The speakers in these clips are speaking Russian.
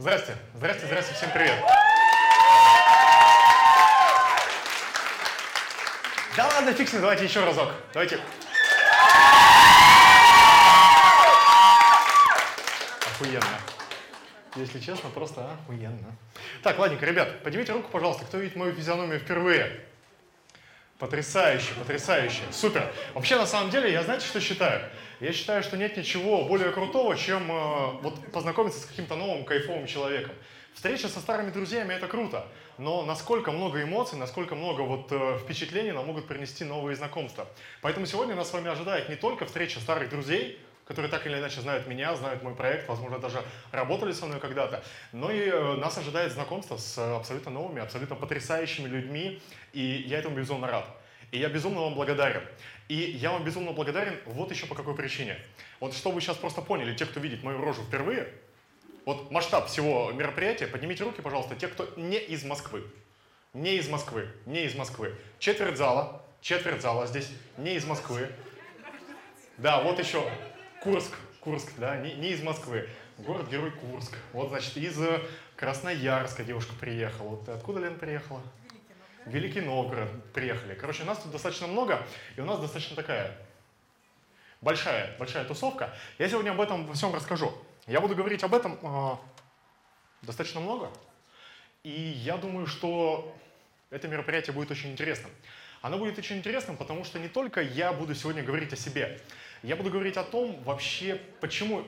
Здрасте, здрасте, здрасте, всем привет. Да ладно, фиг давайте еще разок. Давайте. Охуенно. Если честно, просто охуенно. Так, ладненько, ребят, поднимите руку, пожалуйста, кто видит мою физиономию впервые. Потрясающе, потрясающе, супер. Вообще, на самом деле, я знаете, что считаю? Я считаю, что нет ничего более крутого, чем э, вот познакомиться с каким-то новым кайфовым человеком. Встреча со старыми друзьями это круто, но насколько много эмоций, насколько много вот э, впечатлений нам могут принести новые знакомства. Поэтому сегодня нас с вами ожидает не только встреча старых друзей, которые так или иначе знают меня, знают мой проект, возможно, даже работали со мной когда-то. Но и э, нас ожидает знакомство с абсолютно новыми, абсолютно потрясающими людьми, и я этому безумно рад. И я безумно вам благодарен. И я вам безумно благодарен вот еще по какой причине. Вот чтобы вы сейчас просто поняли, те, кто видит мою рожу впервые, вот масштаб всего мероприятия, поднимите руки, пожалуйста, те, кто не из Москвы. Не из Москвы, не из Москвы. Четверть зала, четверть зала здесь, не из Москвы. Да, вот еще Курск, Курск, да, не, не из Москвы. Город-герой Курск. Вот, значит, из э, Красноярска девушка приехала. Вот откуда Лена приехала? Великий Новгород приехали. Короче, нас тут достаточно много, и у нас достаточно такая большая, большая тусовка. Я сегодня об этом во всем расскажу. Я буду говорить об этом э, достаточно много, и я думаю, что это мероприятие будет очень интересным. Оно будет очень интересным, потому что не только я буду сегодня говорить о себе, я буду говорить о том вообще, почему,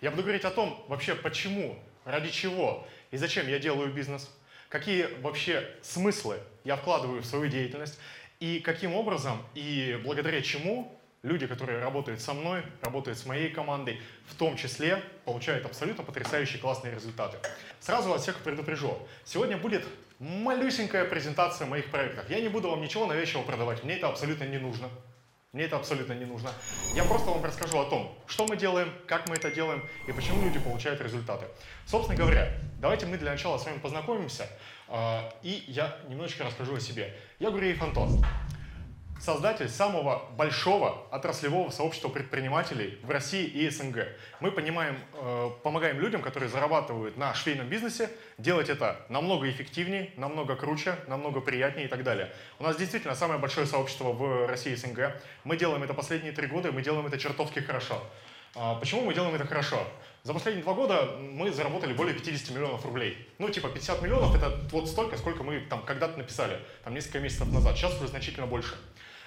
я буду говорить о том вообще, почему, ради чего и зачем я делаю бизнес – какие вообще смыслы я вкладываю в свою деятельность и каким образом и благодаря чему люди, которые работают со мной, работают с моей командой, в том числе получают абсолютно потрясающие классные результаты. Сразу вас всех предупрежу. Сегодня будет малюсенькая презентация моих проектов. Я не буду вам ничего навязчиво продавать, мне это абсолютно не нужно. Мне это абсолютно не нужно. Я просто вам расскажу о том, что мы делаем, как мы это делаем и почему люди получают результаты. Собственно говоря, давайте мы для начала с вами познакомимся, а, и я немножечко расскажу о себе. Я Гуреев Антон создатель самого большого отраслевого сообщества предпринимателей в России и СНГ. Мы понимаем, э, помогаем людям, которые зарабатывают на швейном бизнесе, делать это намного эффективнее, намного круче, намного приятнее и так далее. У нас действительно самое большое сообщество в России и СНГ. Мы делаем это последние три года, и мы делаем это чертовски хорошо. А почему мы делаем это хорошо? За последние два года мы заработали более 50 миллионов рублей. Ну, типа 50 миллионов это вот столько, сколько мы там когда-то написали, там несколько месяцев назад. Сейчас уже значительно больше.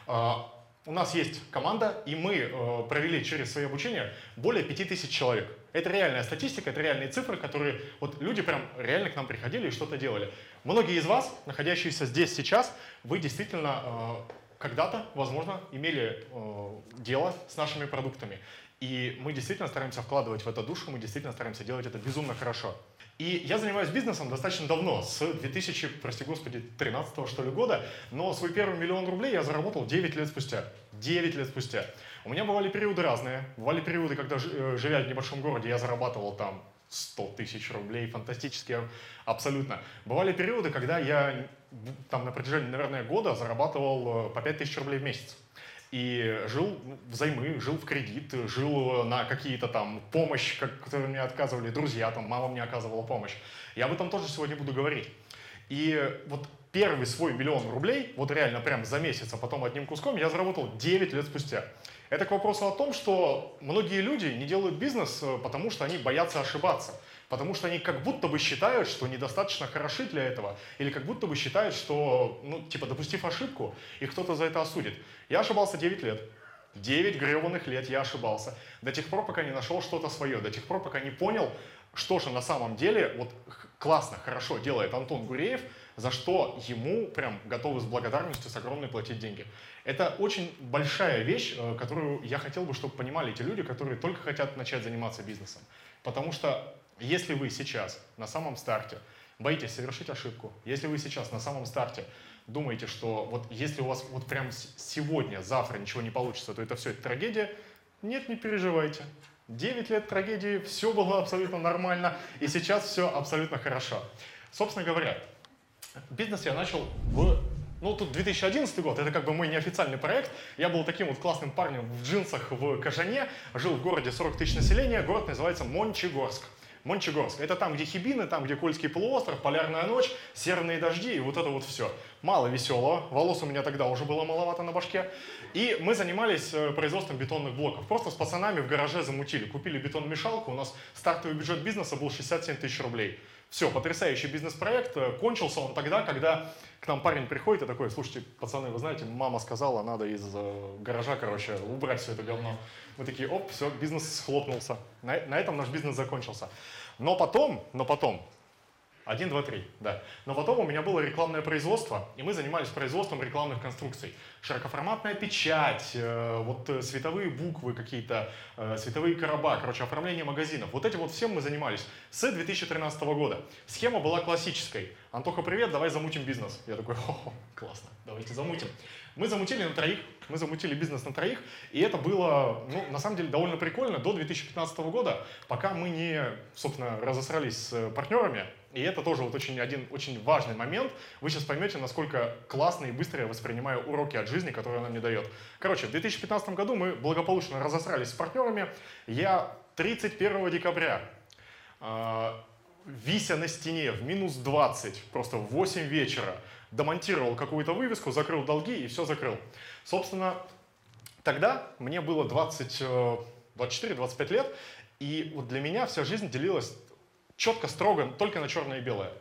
А, у нас есть команда, и мы э, провели через свое обучение более 5000 человек. Это реальная статистика, это реальные цифры, которые вот люди прям реально к нам приходили и что-то делали. Многие из вас, находящиеся здесь сейчас, вы действительно э, когда-то, возможно, имели э, дело с нашими продуктами. И мы действительно стараемся вкладывать в это душу, мы действительно стараемся делать это безумно хорошо. И я занимаюсь бизнесом достаточно давно, с 2000, прости господи, 13 что ли года, но свой первый миллион рублей я заработал 9 лет спустя. 9 лет спустя. У меня бывали периоды разные. Бывали периоды, когда, э, живя в небольшом городе, я зарабатывал там 100 тысяч рублей, фантастически абсолютно. Бывали периоды, когда я там на протяжении, наверное, года зарабатывал э, по 5 тысяч рублей в месяц и жил взаймы, жил в кредит, жил на какие-то там помощь, которые мне отказывали друзья, там мама мне оказывала помощь. Я об этом тоже сегодня буду говорить. И вот первый свой миллион рублей, вот реально прям за месяц, а потом одним куском, я заработал 9 лет спустя. Это к вопросу о том, что многие люди не делают бизнес, э, потому что они боятся ошибаться. Потому что они как будто бы считают, что недостаточно хороши для этого, или как будто бы считают, что, ну, типа, допустив ошибку, их кто-то за это осудит. Я ошибался 9 лет. 9 гребаных лет я ошибался. До тех пор, пока не нашел что-то свое, до тех пор, пока не понял, что же на самом деле вот классно, хорошо делает Антон Гуреев, за что ему прям готовы с благодарностью, с огромной платить деньги. Это очень большая вещь, э, которую я хотел бы, чтобы понимали эти люди, которые только хотят начать заниматься бизнесом. Потому что если вы сейчас на самом старте боитесь совершить ошибку, если вы сейчас на самом старте думаете, что вот если у вас вот прям сегодня, завтра ничего не получится, то это все это трагедия, нет, не переживайте. 9 лет трагедии, все было абсолютно нормально, и сейчас все абсолютно хорошо. Собственно говоря, бизнес я начал в ну, тут 2011 год, это как бы мой неофициальный проект. Я был таким вот классным парнем в джинсах в Кажане, жил в городе 40 тысяч населения, город называется Мончегорск. Мончегорск. Это там, где Хибины, там, где Кольский полуостров, Полярная ночь, серные дожди и вот это вот все. Мало веселого, волос у меня тогда уже было маловато на башке. И мы занимались э, производством бетонных блоков. Просто с пацанами в гараже замутили. Купили бетономешалку, у нас стартовый бюджет бизнеса был 67 тысяч рублей. Все, потрясающий бизнес-проект. Э, кончился он тогда, когда к нам парень приходит и такой, слушайте, пацаны, вы знаете, мама сказала, надо из э, гаража, короче, убрать все это говно. Мы такие, оп, все, бизнес схлопнулся. На, на этом наш бизнес закончился. Но потом, но потом, один, два, три, да. Но потом у меня было рекламное производство, и мы занимались производством рекламных конструкций. Широкоформатная печать, э, вот э, световые буквы какие-то, э, световые короба, короче, оформление магазинов. Вот этим вот всем мы занимались с 2013 года. Схема была классической. Антоха, привет, давай замутим бизнес. Я такой, о, классно, давайте замутим. Мы замутили на троих, мы замутили бизнес на троих, и это было, ну, на самом деле, довольно прикольно до 2015 года, пока мы не, собственно, разосрались с партнерами, и это тоже вот очень один очень важный момент. Вы сейчас поймете, насколько классно и быстро я воспринимаю уроки от жизни, которые она мне дает. Короче, в 2015 году мы благополучно разосрались с партнерами. Я 31 декабря э, вися на стене в минус 20, просто в 8 вечера, домонтировал какую-то вывеску, закрыл долги и все закрыл. Собственно, тогда мне было 20, 24-25 э, лет, и вот для меня вся жизнь делилась четко, строго, только на черное и белое.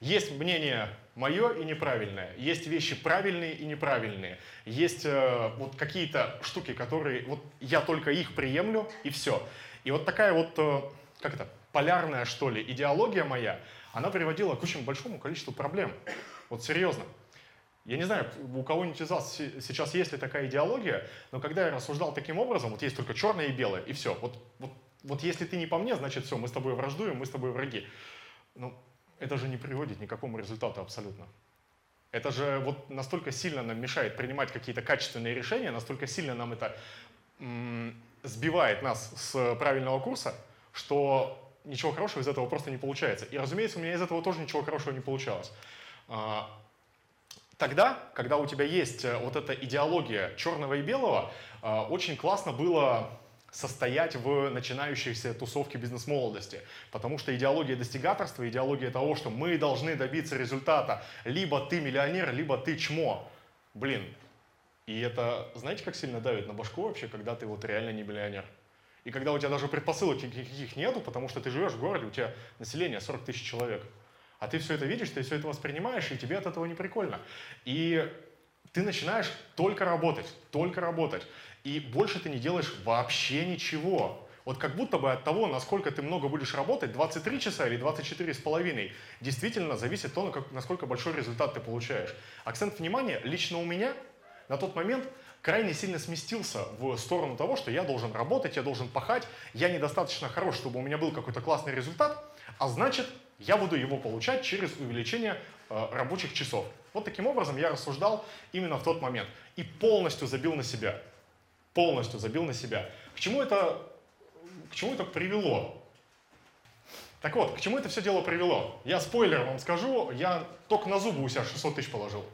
Есть мнение мое и неправильное, есть вещи правильные и неправильные, есть э, вот какие-то штуки, которые вот я только их приемлю и все. И вот такая вот, э, как это, полярная, что ли, идеология моя, она приводила к очень большому количеству проблем. Вот серьезно. Я не знаю, у кого-нибудь из вас сейчас есть ли такая идеология, но когда я рассуждал таким образом, вот есть только черное и белое, и все. Вот, вот, вот если ты не по мне, значит все, мы с тобой враждуем, мы с тобой враги. Ну, это же не приводит ни к какому результату абсолютно. Это же вот настолько сильно нам мешает принимать какие-то качественные решения, настолько сильно нам это м- сбивает нас с правильного курса, что ничего хорошего из этого просто не получается. И, разумеется, у меня из этого тоже ничего хорошего не получалось. А, тогда, когда у тебя есть э, вот эта идеология черного и белого, а, очень классно было состоять в начинающейся тусовке бизнес-молодости. Потому что идеология достигаторства, идеология того, что мы должны добиться результата, либо ты миллионер, либо ты чмо. Блин, и это, знаете, как сильно давит на башку вообще, когда ты вот реально не миллионер? И когда у тебя даже предпосылок никаких нету, потому что ты живешь в городе, у тебя население 40 тысяч человек. А ты все это видишь, ты все это воспринимаешь, и тебе от этого не прикольно. И ты начинаешь только работать, только работать. И больше ты не делаешь вообще ничего. Вот как будто бы от того, насколько ты много будешь работать, 23 часа или 24 с половиной, действительно зависит то, насколько большой результат ты получаешь. Акцент внимания лично у меня на тот момент крайне сильно сместился в сторону того, что я должен работать, я должен пахать, я недостаточно хорош, чтобы у меня был какой-то классный результат, а значит, я буду его получать через увеличение э, рабочих часов. Вот таким образом я рассуждал именно в тот момент и полностью забил на себя. Полностью забил на себя. К чему это, к чему это привело? Так вот, к чему это все дело привело? Я спойлер вам скажу, я только на зубы у себя 600 тысяч положил.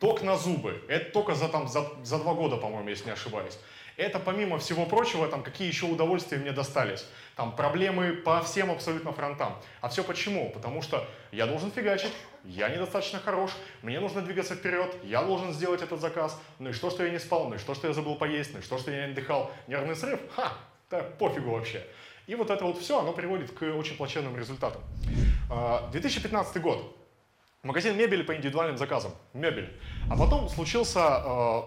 Ток на зубы. Это только за, там, за, за два года, по-моему, если не ошибаюсь. Это, помимо всего прочего, там, какие еще удовольствия мне достались. Там проблемы по всем абсолютно фронтам. А все почему? Потому что я должен фигачить, я недостаточно хорош, мне нужно двигаться вперед, я должен сделать этот заказ. Ну и что, что я не спал, ну и что, что я забыл поесть, ну и что, что я не отдыхал. Нервный срыв? Ха! Да пофигу вообще. И вот это вот все, оно приводит к очень плачевным результатам. 2015 а, год. Магазин мебели по индивидуальным заказам. Мебель. А потом случился э,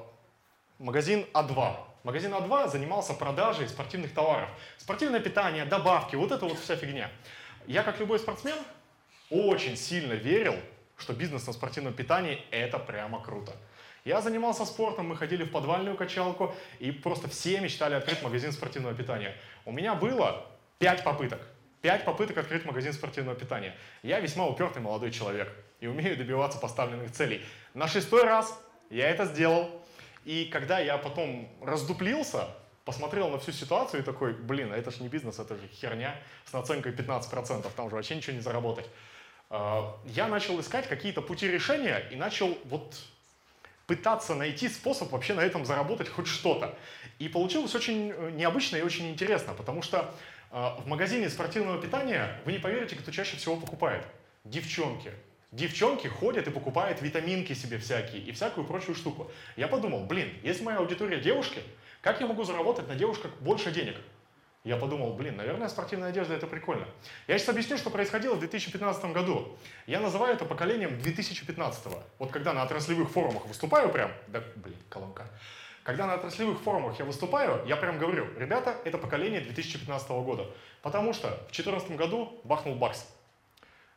магазин А2. Магазин А2 занимался продажей спортивных товаров. Спортивное питание, добавки, вот это вот вся фигня. Я, как любой спортсмен, очень сильно верил, что бизнес на спортивном питании – это прямо круто. Я занимался спортом, мы ходили в подвальную качалку, и просто все мечтали открыть магазин спортивного питания. У меня было пять попыток. Пять попыток открыть магазин спортивного питания. Я весьма упертый молодой человек и умею добиваться поставленных целей. На шестой раз я это сделал. И когда я потом раздуплился, посмотрел на всю ситуацию и такой, блин, а это же не бизнес, это же херня с наценкой 15%, там же вообще ничего не заработать. А, я начал искать какие-то пути решения и начал вот пытаться найти способ вообще на этом заработать хоть что-то. И получилось очень э, необычно и очень интересно, потому что А, в магазине спортивного питания вы не поверите, кто чаще всего покупает. Девчонки. Девчонки ходят и покупают витаминки себе всякие и всякую прочую штуку. Я подумал, блин, если моя аудитория девушки, как я могу заработать на девушках больше денег? Я подумал, блин, наверное, спортивная одежда это прикольно. Я сейчас объясню, что происходило в 2015 году. Я называю это поколением 2015. Вот когда на отраслевых форумах выступаю прям, да, блин, колонка. Когда на отраслевых форумах я выступаю, я прям говорю, ребята, это поколение 2015 года. Потому что в 2014 году бахнул бакс.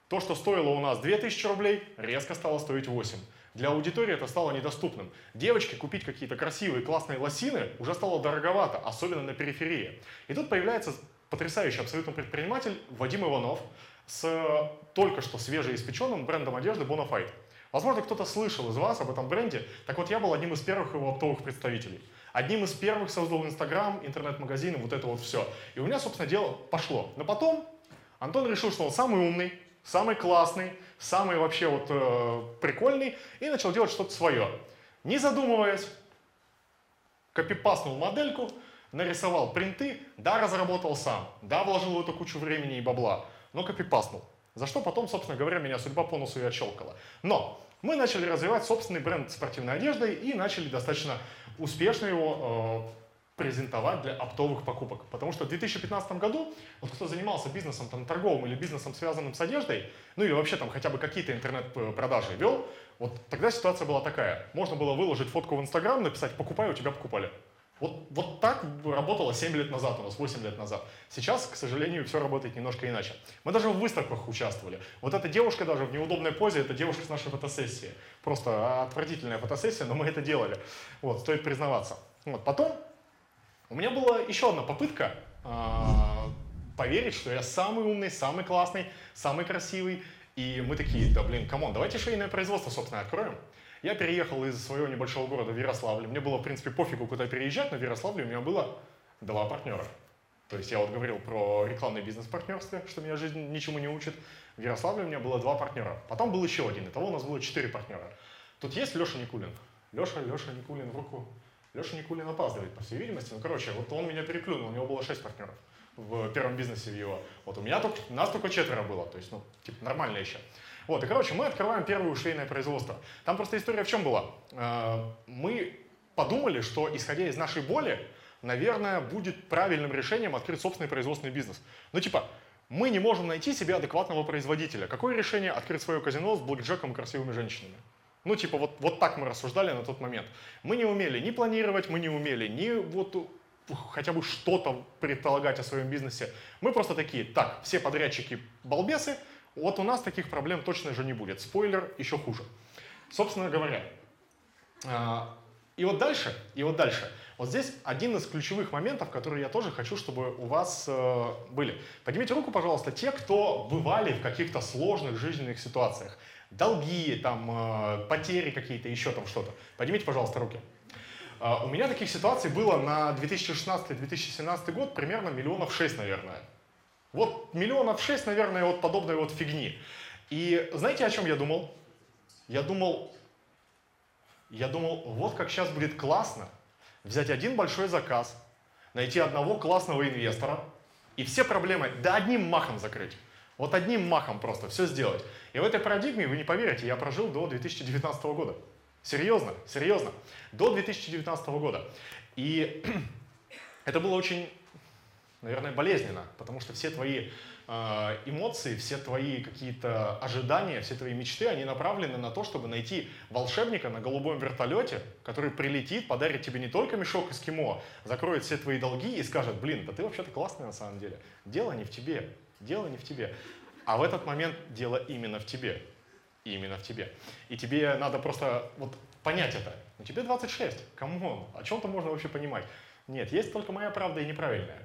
То, что стоило у нас 2000 рублей, резко стало стоить 8. Для аудитории это стало недоступным. Девочке купить какие-то красивые, классные лосины уже стало дороговато, особенно на периферии. И тут появляется потрясающий абсолютно предприниматель Вадим Иванов с только что свежеиспеченным брендом одежды Bonafide. Возможно, кто-то слышал из вас об этом бренде. Так вот, я был одним из первых его оптовых представителей. Одним из первых создал Инстаграм, интернет-магазин, вот это вот все. И у меня, собственно, дело пошло. Но потом Антон решил, что он самый умный, самый классный, самый вообще вот э, прикольный, и начал делать что-то свое. Не задумываясь, копипаснул модельку, нарисовал принты, да, разработал сам, да, вложил в эту кучу времени и бабла, но копипаснул. За что потом, собственно говоря, меня судьба по носу и отщелкала. Но мы начали развивать собственный бренд спортивной одежды и начали достаточно успешно его э, презентовать для оптовых покупок. Потому что в 2015 году, вот кто занимался бизнесом там, торговым или бизнесом, связанным с одеждой, ну или вообще там хотя бы какие-то интернет-продажи вел, вот тогда ситуация была такая. Можно было выложить фотку в Инстаграм, написать «покупай, у тебя покупали». Вот, вот так работало 7 лет назад у нас, 8 лет назад. Сейчас, к сожалению, все работает немножко иначе. Мы даже в выставках участвовали. Вот эта девушка даже в неудобной позе, это девушка с нашей фотосессии. Просто отвратительная фотосессия, но мы это делали. Вот, стоит признаваться. Вот, потом у меня была еще одна попытка э, поверить, что я самый умный, самый классный, самый красивый. И мы такие, да блин, come on, давайте швейное производство, собственно, откроем. Я переехал из своего небольшого города в Ярославль. Мне было, в принципе, пофигу, куда переезжать, но в Ярославле у меня было два партнера. То есть я вот говорил про рекламное бизнес-партнерство, что меня жизнь ничему не учит. В Ярославле у меня было два партнера. Потом был еще один. Итого у нас было четыре партнера. Тут есть Леша Никулин. Леша, Леша Никулин в руку. Леша Никулин опаздывает, по всей видимости. Ну, короче, вот он меня переплюнул, у него было шесть партнеров в первом бизнесе в его. Вот у меня только, нас только четверо было, то есть, ну, типа, нормально еще. Вот, и, короче, мы открываем первое швейное производство. Там просто история в чем была? Э, мы подумали, что, исходя из нашей боли, наверное, будет правильным решением открыть собственный производственный бизнес. Ну, типа, мы не можем найти себе адекватного производителя. Какое решение открыть свое казино с блэкджеком и красивыми женщинами? Ну, типа, вот, вот так мы рассуждали на тот момент. Мы не умели ни планировать, мы не умели ни вот хотя бы что-то предполагать о своем бизнесе. Мы просто такие, так, все подрядчики балбесы, вот у нас таких проблем точно же не будет. Спойлер, еще хуже. Собственно говоря, а, и вот дальше, и вот дальше. Вот здесь один из ключевых моментов, которые я тоже хочу, чтобы у вас э, были. Поднимите руку, пожалуйста, те, кто бывали в каких-то сложных жизненных ситуациях долги, там, э, потери какие-то, еще там что-то. Поднимите, пожалуйста, руки. Э, у меня таких ситуаций было на 2016-2017 год примерно миллионов шесть, наверное. Вот миллионов шесть, наверное, вот подобной вот фигни. И знаете, о чем я думал? Я думал, я думал, вот как сейчас будет классно взять один большой заказ, найти одного классного инвестора и все проблемы да одним махом закрыть. Вот одним махом просто все сделать. И в этой парадигме, вы не поверите, я прожил до 2019 года. Серьезно, серьезно. До 2019 года. И это было очень, наверное, болезненно, потому что все твои э, эмоции, все твои какие-то ожидания, все твои мечты, они направлены на то, чтобы найти волшебника на голубом вертолете, который прилетит, подарит тебе не только мешок эскимо, закроет все твои долги и скажет, блин, да ты вообще-то классный на самом деле. Дело не в тебе, Дело не в тебе. А в этот момент дело именно в тебе. Именно в тебе. И тебе надо просто вот понять это. Ну тебе 26, кому? О чем-то можно вообще понимать. Нет, есть только моя правда и неправильная.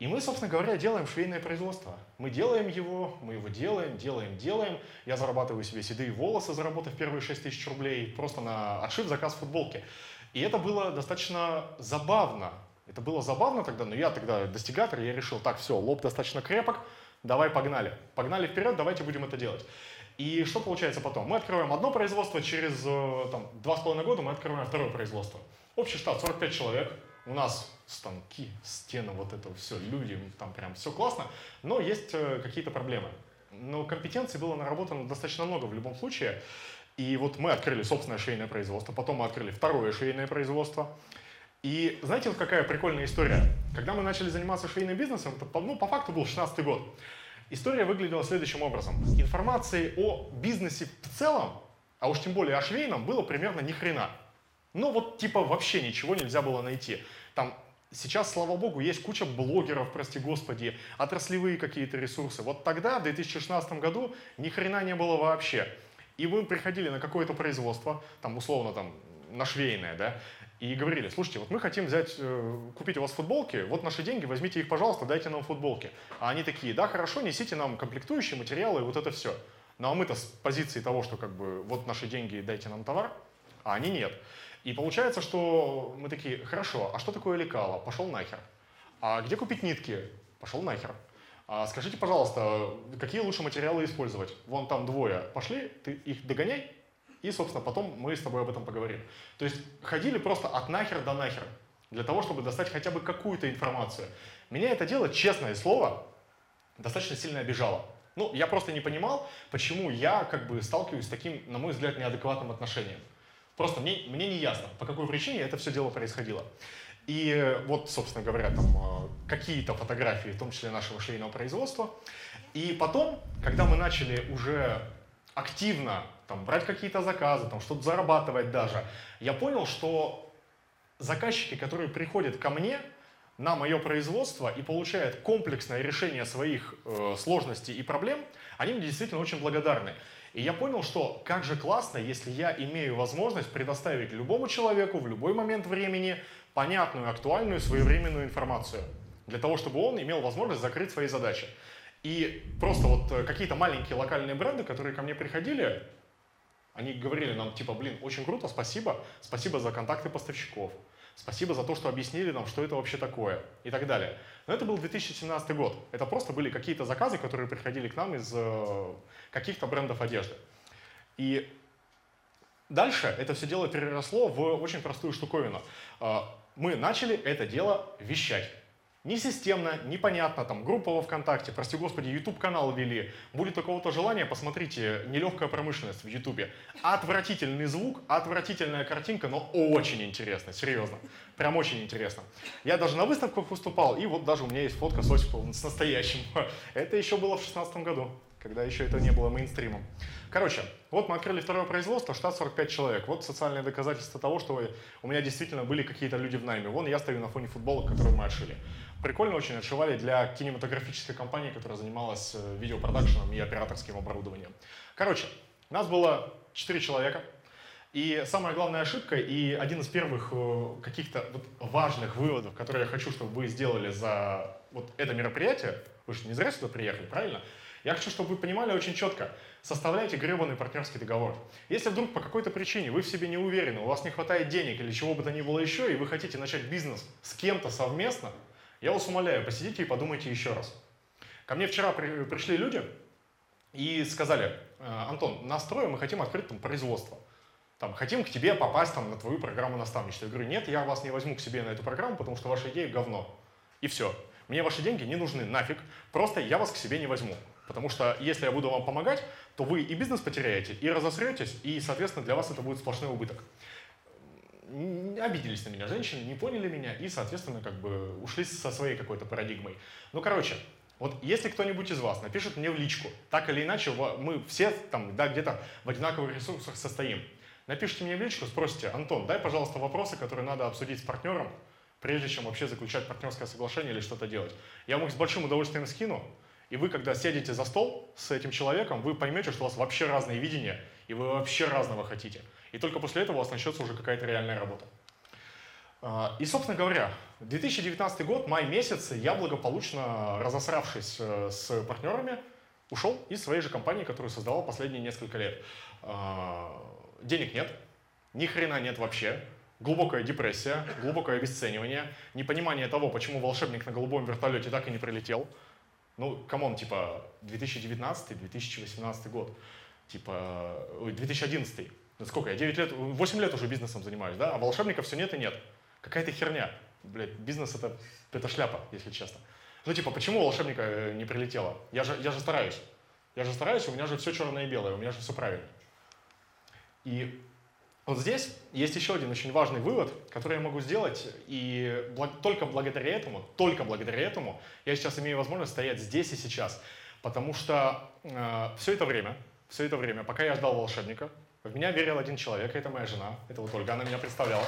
И мы, собственно говоря, делаем швейное производство. Мы делаем его, мы его делаем, делаем, делаем. Я зарабатываю себе седые волосы, заработав первые 6 тысяч рублей просто на отшив заказ футболки. И это было достаточно забавно, это было забавно тогда, но я тогда достигатор, я решил, так, все, лоб достаточно крепок, давай погнали. Погнали вперед, давайте будем это делать. И что получается потом? Мы открываем одно производство, через э, там, два с половиной года мы открываем второе производство. Общий штат 45 человек, у нас станки, стены, вот это все, люди, там прям все классно, но есть э, какие-то проблемы. Но компетенций было наработано достаточно много в любом случае. И вот мы открыли собственное швейное производство, потом мы открыли второе швейное производство. И знаете, вот какая прикольная история? Когда мы начали заниматься швейным бизнесом, это, ну, по факту был 16 год. История выглядела следующим образом. Информации о бизнесе в целом, а уж тем более о швейном, было примерно ни хрена. Ну вот типа вообще ничего нельзя было найти. Там Сейчас, слава богу, есть куча блогеров, прости господи, отраслевые какие-то ресурсы. Вот тогда, в 2016 году, ни хрена не было вообще. И вы приходили на какое-то производство, там условно там на швейное, да, и говорили, слушайте, вот мы хотим взять, э, купить у вас футболки, вот наши деньги, возьмите их, пожалуйста, дайте нам футболки. А они такие, да, хорошо, несите нам комплектующие материалы, вот это все. Ну а мы-то с позиции того, что как бы вот наши деньги, дайте нам товар, а они нет. И получается, что мы такие, хорошо, а что такое лекало? Пошел нахер. А где купить нитки? Пошел нахер. А скажите, пожалуйста, какие лучше материалы использовать? Вон там двое. Пошли, ты их догоняй, и, собственно, потом мы с тобой об этом поговорим. То есть ходили просто от нахер до нахер, для того, чтобы достать хотя бы какую-то информацию. Меня это дело, честное слово, достаточно сильно обижало. Ну, я просто не понимал, почему я как бы сталкиваюсь с таким, на мой взгляд, неадекватным отношением. Просто мне, мне не ясно, по какой причине это все дело происходило. И вот, собственно говоря, там э, какие-то фотографии, в том числе нашего швейного производства. И потом, когда мы начали уже активно там, брать какие-то заказы, там, что-то зарабатывать даже, я понял, что заказчики, которые приходят ко мне на мое производство и получают комплексное решение своих э, сложностей и проблем, они мне действительно очень благодарны. И я понял, что как же классно, если я имею возможность предоставить любому человеку в любой момент времени понятную, актуальную, своевременную информацию. Для того, чтобы он имел возможность закрыть свои задачи. И просто вот э, какие-то маленькие локальные бренды, которые ко мне приходили, они говорили нам, типа, блин, очень круто, спасибо, спасибо за контакты поставщиков, спасибо за то, что объяснили нам, что это вообще такое, и так далее. Но это был 2017 год. Это просто были какие-то заказы, которые приходили к нам из э, каких-то брендов одежды. И дальше это все дело переросло в очень простую штуковину. Э, мы начали это дело вещать. Не системно, непонятно, там, группа во ВКонтакте, прости господи, YouTube-канал вели. Будет у кого-то желание, посмотрите, нелегкая промышленность в YouTube. Отвратительный звук, отвратительная картинка, но очень интересно, серьезно. Прям очень интересно. Я даже на выставках выступал, и вот даже у меня есть фотка с Осиповым, с настоящим. Это еще было в 2016 году, когда еще это не было мейнстримом. Короче, вот мы открыли второе производство, штат 45 человек. Вот социальное доказательство того, что у меня действительно были какие-то люди в найме. Вон я стою на фоне футболок, которые мы отшили прикольно очень отшивали для кинематографической компании, которая занималась э, видеопродакшеном и операторским оборудованием. Короче, нас было 4 человека, и самая главная ошибка и один из первых э, каких-то вот важных выводов, которые я хочу, чтобы вы сделали за вот это мероприятие, вы же не зря сюда приехали, правильно? Я хочу, чтобы вы понимали очень четко, составляйте гребаный партнерский договор. Если вдруг по какой-то причине вы в себе не уверены, у вас не хватает денег или чего бы то ни было еще, и вы хотите начать бизнес с кем-то совместно, я вас умоляю, посидите и подумайте еще раз. Ко мне вчера при, пришли люди и сказали, «Э, Антон, настроим, мы хотим открыть там производство. Там, хотим к тебе попасть там, на твою программу наставничества. Я говорю, нет, я вас не возьму к себе на эту программу, потому что ваша идея говно. И все. Мне ваши деньги не нужны нафиг, просто я вас к себе не возьму. Потому что если я буду вам помогать, то вы и бизнес потеряете, и разосретесь, и, соответственно, для вас это будет сплошной убыток обиделись на меня женщины, не поняли меня и, соответственно, как бы ушли со своей какой-то парадигмой. Ну, короче, вот если кто-нибудь из вас напишет мне в личку, так или иначе, мы все там, да, где-то в одинаковых ресурсах состоим, напишите мне в личку, спросите, Антон, дай, пожалуйста, вопросы, которые надо обсудить с партнером, прежде чем вообще заключать партнерское соглашение или что-то делать. Я вам их с большим удовольствием скину, и вы, когда сядете за стол с этим человеком, вы поймете, что у вас вообще разные видения, и вы вообще разного хотите. И только после этого у вас начнется уже какая-то реальная работа. А, и, собственно говоря, 2019 год, май месяц, я благополучно, разосравшись э, с партнерами, ушел из своей же компании, которую создавал последние несколько лет. А, денег нет, ни хрена нет вообще, глубокая депрессия, глубокое обесценивание, непонимание того, почему волшебник на голубом вертолете так и не прилетел. Ну, come on, типа 2019-2018 год, типа 2011 ну сколько, я 9 лет, 8 лет уже бизнесом занимаюсь, да, а волшебников все нет и нет. Какая-то херня. блядь, бизнес это, это шляпа, если честно. Ну, типа, почему волшебника э, не прилетело? Я же, я же стараюсь. Я же стараюсь, у меня же все черное и белое, у меня же все правильно. И вот здесь есть еще один очень важный вывод, который я могу сделать, и только благодаря этому, только благодаря этому я сейчас имею возможность стоять здесь и сейчас, потому что э, все это время, все это время, пока я ждал волшебника, в меня верил один человек, это моя жена, это вот Ольга, она меня представляла.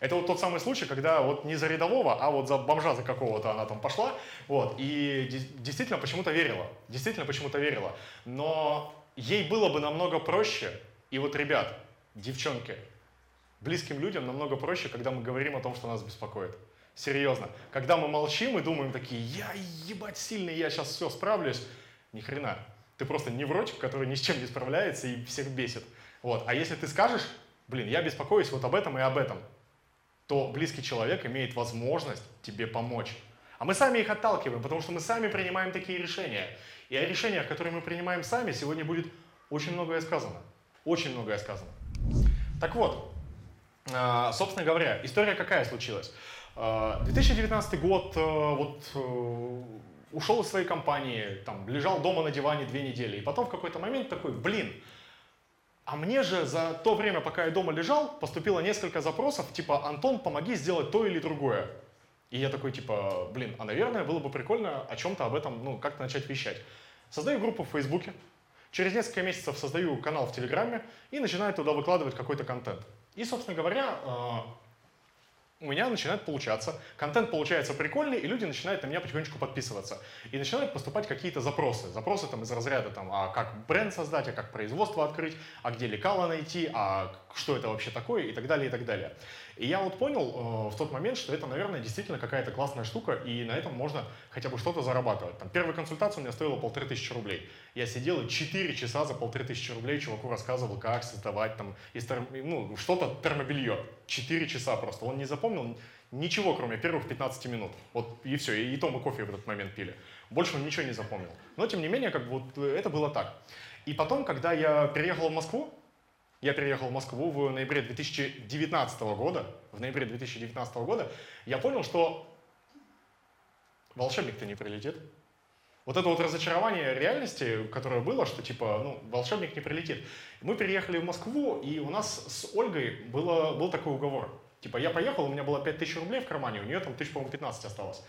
Это вот тот самый случай, когда вот не за рядового, а вот за бомжа за какого-то она там пошла, вот, и действительно почему-то верила, действительно почему-то верила. Но ей было бы намного проще, и вот, ребят, девчонки, близким людям намного проще, когда мы говорим о том, что нас беспокоит. Серьезно. Когда мы молчим и думаем такие, я ебать сильный, я сейчас все справлюсь. Ни хрена. Ты просто невротик, который ни с чем не справляется и всех бесит. Вот. А если ты скажешь, блин, я беспокоюсь вот об этом и об этом, то близкий человек имеет возможность тебе помочь. А мы сами их отталкиваем, потому что мы сами принимаем такие решения. И о решениях, которые мы принимаем сами, сегодня будет очень многое сказано. Очень многое сказано. Так вот, а, собственно говоря, история какая случилась? 2019 а, год, э, вот э, ушел из своей компании, там, лежал дома на диване две недели, и потом в какой-то момент такой, блин, а мне же за то время, пока я дома лежал, поступило несколько запросов, типа, Антон, помоги сделать то или другое. И я такой, типа, блин, а наверное было бы прикольно о чем-то об этом, ну, как-то начать вещать. Создаю группу в Фейсбуке, через несколько месяцев создаю канал в Телеграме и начинаю туда выкладывать какой-то контент. И, собственно говоря, а, у меня начинает получаться, контент получается прикольный, и люди начинают на меня потихонечку подписываться. И начинают поступать какие-то запросы. Запросы там из разряда, там, а как бренд создать, а как производство открыть, а где лекала найти, а что это вообще такое, и так далее, и так далее. И я вот понял э, в тот момент, что это, наверное, действительно какая-то классная штука, и на этом можно хотя бы что-то зарабатывать. Там, первая консультация у меня стоила полторы тысячи рублей. Я сидел и 4 часа за полторы тысячи рублей чуваку рассказывал, как создавать там, из терм... ну, что-то термобелье. 4 часа просто. Он не запомнил ничего, кроме первых 15 минут. Вот и все. И, и то мы кофе в этот момент пили. Больше он ничего не запомнил. Но, тем не менее, как бы вот это было так. И потом, когда я переехал в Москву, я переехал в Москву в ноябре 2019 года. В ноябре 2019 года я понял, что волшебник-то не прилетит. Вот это вот разочарование реальности, которое было, что типа, ну, волшебник не прилетит. Мы переехали в Москву, и у нас с Ольгой было, был такой уговор. Типа, я поехал, у меня было 5000 рублей в кармане, у нее там, тысяч, по-моему, 15 осталось.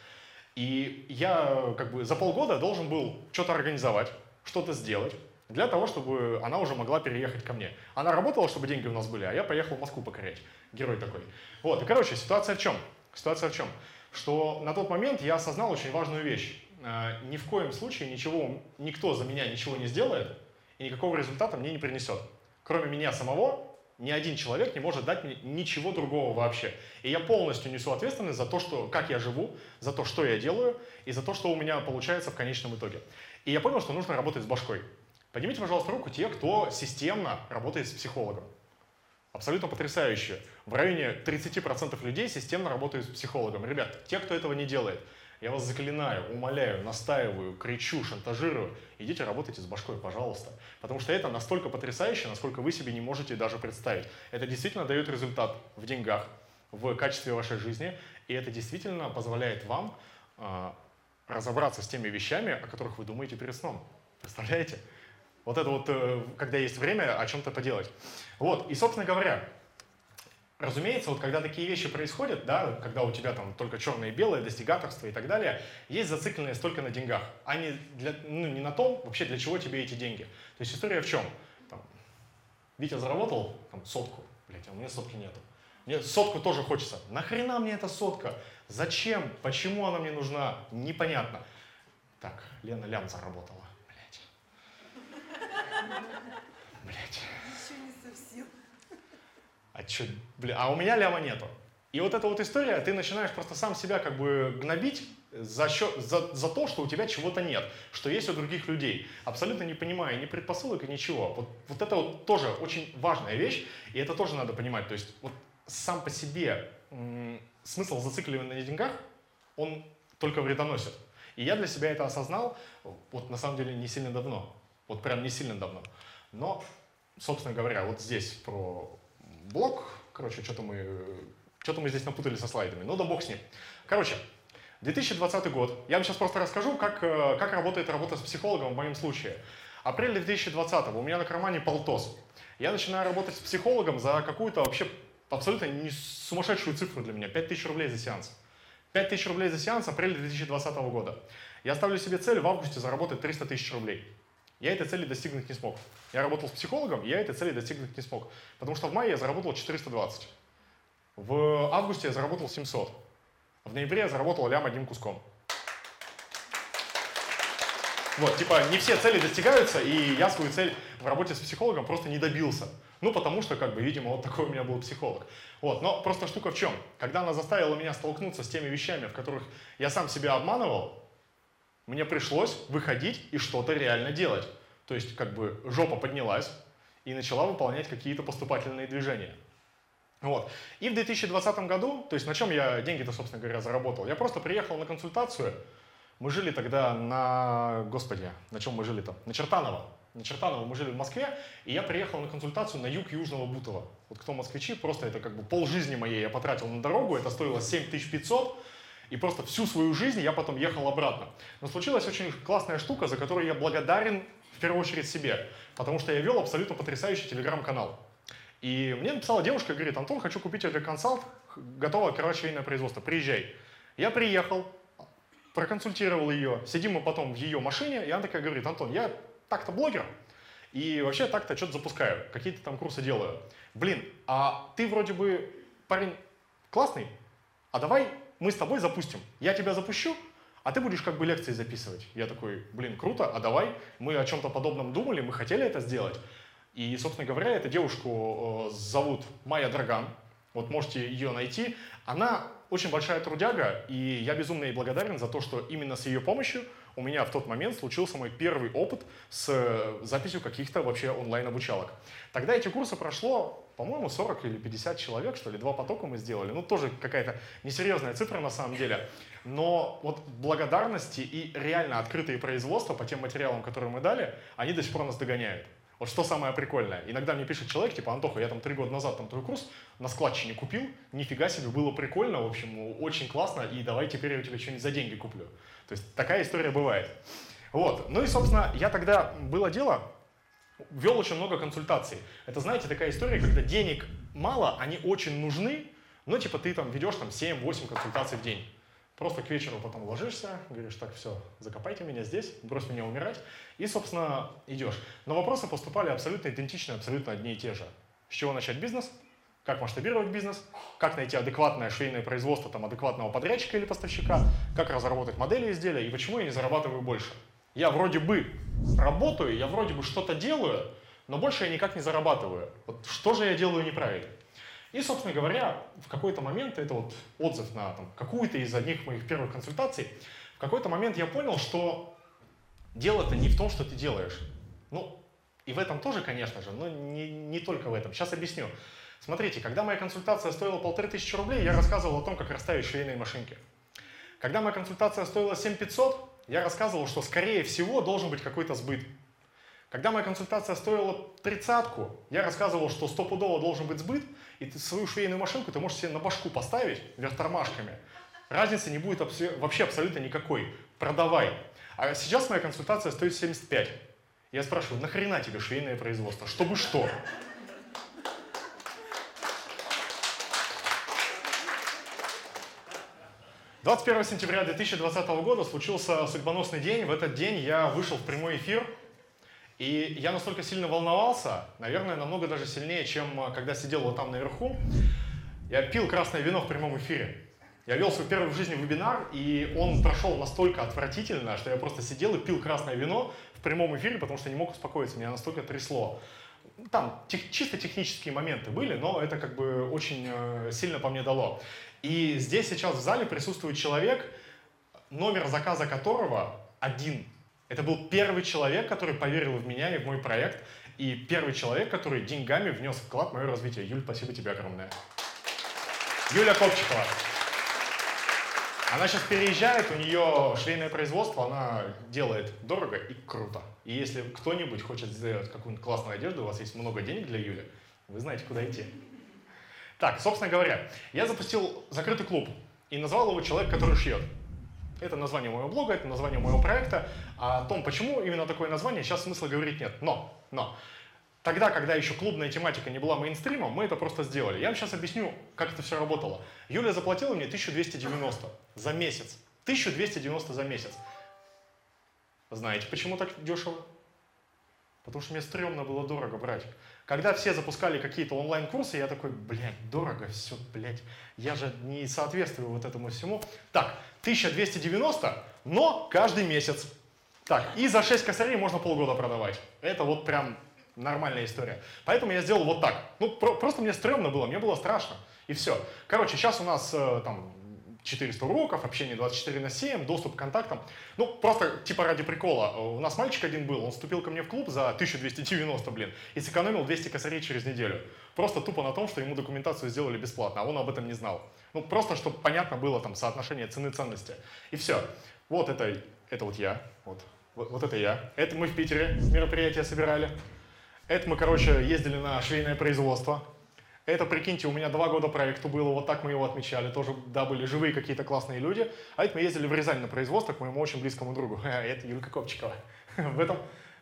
И я как бы за полгода должен был что-то организовать, что-то сделать, для того, чтобы она уже могла переехать ко мне. Она работала, чтобы деньги у нас были, а я поехал в Москву покорять. Герой такой. Вот, и короче, ситуация в чем? Ситуация в чем? Что на тот момент я осознал очень важную вещь. Э, ни в коем случае ничего, никто за меня ничего не сделает и никакого результата мне не принесет. Кроме меня самого, ни один человек не может дать мне ничего другого вообще. И я полностью несу ответственность за то, что, как я живу, за то, что я делаю, и за то, что у меня получается в конечном итоге. И я понял, что нужно работать с башкой. Поднимите, пожалуйста, руку те, кто системно работает с психологом. Абсолютно потрясающе. В районе 30% людей системно работают с психологом. Ребят, те, кто этого не делает, я вас заклинаю, умоляю, настаиваю, кричу, шантажирую. Идите работайте с башкой, пожалуйста. Потому что это настолько потрясающе, насколько вы себе не можете даже представить. Это действительно дает результат в деньгах, в качестве вашей жизни. И это действительно позволяет вам э, разобраться с теми вещами, о которых вы думаете перед сном. Представляете? Вот это вот, э, когда есть время, о чем-то поделать. Вот, и, собственно говоря, разумеется, вот когда такие вещи происходят, да, когда у тебя там только черное и белое, достигаторство и так далее, есть зацикленность только на деньгах, а не, для, ну, не на том, вообще для чего тебе эти деньги. То есть история в чем? Там, Витя заработал там, сотку, блядь, а у меня сотки нету. Мне сотку тоже хочется. Нахрена мне эта сотка? Зачем? Почему она мне нужна? Непонятно. Так, Лена лям заработала. Блять. Еще не совсем. А чё, бля, а у меня ляма нету. И вот эта вот история, ты начинаешь просто сам себя как бы гнобить за, счет, за, за то, что у тебя чего-то нет, что есть у других людей, абсолютно не понимая ни предпосылок и ничего. Вот, вот это вот тоже очень важная вещь, и это тоже надо понимать. То есть вот сам по себе м- смысл зацикливания на деньгах, он только вредоносит. И я для себя это осознал, вот на самом деле не сильно давно, вот прям не сильно давно. Но собственно говоря, вот здесь про блог, короче, что-то мы, что-то мы здесь напутали со слайдами, ну да бог с ним. Короче, 2020 год. Я вам сейчас просто расскажу, как, э, как работает работа с психологом в моем случае. Апрель 2020 у меня на кармане полтос. Я начинаю работать с психологом за какую-то вообще абсолютно не сумасшедшую цифру для меня. 5000 рублей за сеанс. 5000 рублей за сеанс апрель 2020 года. Я ставлю себе цель в августе заработать 300 тысяч рублей. Я этой цели достигнуть не смог. Я работал с психологом, я этой цели достигнуть не смог. Потому что в мае я заработал 420. В августе я заработал 700. В ноябре я заработал лям одним куском. Вот, типа, не все цели достигаются, и я свою цель в работе с психологом просто не добился. Ну, потому что, как бы, видимо, вот такой у меня был психолог. Вот, но просто штука в чем? Когда она заставила меня столкнуться с теми вещами, в которых я сам себя обманывал, мне пришлось выходить и что-то реально делать. То есть, как бы, жопа поднялась и начала выполнять какие-то поступательные движения. Вот. И в 2020 году, то есть на чем я деньги-то, собственно говоря, заработал? Я просто приехал на консультацию, мы жили тогда на, господи, на чем мы жили там? На Чертаново. На Чертаново мы жили в Москве, и я приехал на консультацию на юг Южного Бутова. Вот кто москвичи, просто это как бы пол жизни моей я потратил на дорогу, это стоило 7500, и просто всю свою жизнь я потом ехал обратно. Но случилась очень классная штука, за которую я благодарен в первую очередь себе, потому что я вел абсолютно потрясающий телеграм-канал. И мне написала девушка, говорит, Антон, хочу купить консалт, готово короче производство, приезжай. Я приехал, проконсультировал ее, сидим мы потом в ее машине, и она такая говорит, Антон, я так-то блогер, и вообще так-то что-то запускаю, какие-то там курсы делаю. Блин, а ты вроде бы парень классный, а давай мы с тобой запустим. Я тебя запущу, а ты будешь как бы лекции записывать. Я такой, блин, круто, а давай. Мы о чем-то подобном думали, мы хотели это сделать. И, собственно говоря, эту девушку э, зовут Майя Драган. Вот можете ее найти. Она очень большая трудяга, и я безумно ей благодарен за то, что именно с ее помощью у меня в тот момент случился мой первый опыт с записью каких-то вообще онлайн-обучалок. Тогда эти курсы прошло, по-моему, 40 или 50 человек, что ли, два потока мы сделали. Ну, тоже какая-то несерьезная цифра на самом деле. Но вот благодарности и реально открытые производства по тем материалам, которые мы дали, они до сих пор нас догоняют. Вот что самое прикольное. Иногда мне пишет человек, типа, Антоха, я там три года назад там твой курс на складчине купил, нифига себе, было прикольно, в общем, очень классно, и давай теперь я у тебя что-нибудь за деньги куплю. То есть такая история бывает. Вот. Ну и, собственно, я тогда, было дело, вел очень много консультаций. Это, знаете, такая история, когда денег мало, они очень нужны, но типа ты там ведешь там 7-8 консультаций в день. Просто к вечеру потом ложишься, говоришь, так, все, закопайте меня здесь, брось меня умирать, и, собственно, идешь. Но вопросы поступали абсолютно идентичные, абсолютно одни и те же. С чего начать бизнес? Как масштабировать бизнес? Как найти адекватное швейное производство, там, адекватного подрядчика или поставщика? Как разработать модели изделия? И почему я не зарабатываю больше? Я вроде бы работаю, я вроде бы что-то делаю, но больше я никак не зарабатываю. Вот что же я делаю неправильно? И, собственно говоря, в какой-то момент, это вот отзыв на там, какую-то из одних моих первых консультаций, в какой-то момент я понял, что дело-то не в том, что ты делаешь. Ну, и в этом тоже, конечно же, но не, не только в этом. Сейчас объясню. Смотрите, когда моя консультация стоила полторы тысячи рублей, я рассказывал о том, как расставить швейные машинки. Когда моя консультация стоила 7500, я рассказывал, что, скорее всего, должен быть какой-то сбыт. Когда моя консультация стоила тридцатку, я рассказывал, что стопудово должен быть сбыт, и ты свою швейную машинку ты можешь себе на башку поставить вверх тормашками. Разницы не будет вообще абсолютно никакой. Продавай. А сейчас моя консультация стоит 75. Я спрашиваю, нахрена тебе швейное производство? Чтобы что? Двадцать первого сентября 2020 года случился судьбоносный день. В этот день я вышел в прямой эфир и я настолько сильно волновался, наверное, намного даже сильнее, чем э, когда сидел вот там наверху. Я пил красное вино в прямом эфире. Я вел свой первый в жизни вебинар, и он прошел настолько отвратительно, что я просто сидел и пил красное вино в прямом эфире, потому что не мог успокоиться, меня настолько трясло. Там тех, чисто технические моменты были, но это как бы очень э, сильно по мне дало. И здесь сейчас в зале присутствует человек, номер заказа которого один – это был первый человек, который поверил в меня и в мой проект, и первый человек, который деньгами внес вклад в мое развитие. Юль, спасибо тебе огромное. Юля Копчикова. Она сейчас переезжает, у нее швейное производство, она делает дорого и круто. И если кто-нибудь хочет сделать какую-нибудь классную одежду, у вас есть много денег для Юли, вы знаете, куда идти. Так, собственно говоря, я запустил закрытый клуб и назвал его «Человек, который шьет». Это название моего блога, это название моего проекта. А о том, почему именно такое название, сейчас смысла говорить нет. Но, но, тогда, когда еще клубная тематика не была мейнстримом, мы это просто сделали. Я вам сейчас объясню, как это все работало. Юля заплатила мне 1290 за месяц. 1290 за месяц. Знаете, почему так дешево? Потому что мне стрёмно было дорого брать. Когда все запускали какие-то онлайн-курсы, я такой, блядь, дорого все, блядь, я же не соответствую вот этому всему. Так, 1290, но каждый месяц. Так, и за 6 косарей можно полгода продавать. Это вот прям нормальная история. Поэтому я сделал вот так. Ну, про просто мне стрёмно было, мне было страшно. И все. Короче, сейчас у нас э, там 400 уроков, общение 24 на 7, доступ к контактам. Ну, просто типа ради прикола. У нас мальчик один был, он вступил ко мне в клуб за 1290, блин, и сэкономил 200 косарей через неделю. Просто тупо на том, что ему документацию сделали бесплатно, а он об этом не знал. Ну, просто, чтобы понятно было там соотношение цены-ценности. И все. Вот это, это вот я, вот, вот, вот это я. Это мы в Питере мероприятие собирали. Это мы, короче, ездили на швейное производство. Это, прикиньте, у меня два года проекту было, вот так мы его отмечали, тоже, да, были живые какие-то классные люди. А это мы ездили в Рязань на производство к моему очень близкому другу. Это Юлька Копчикова. В этом...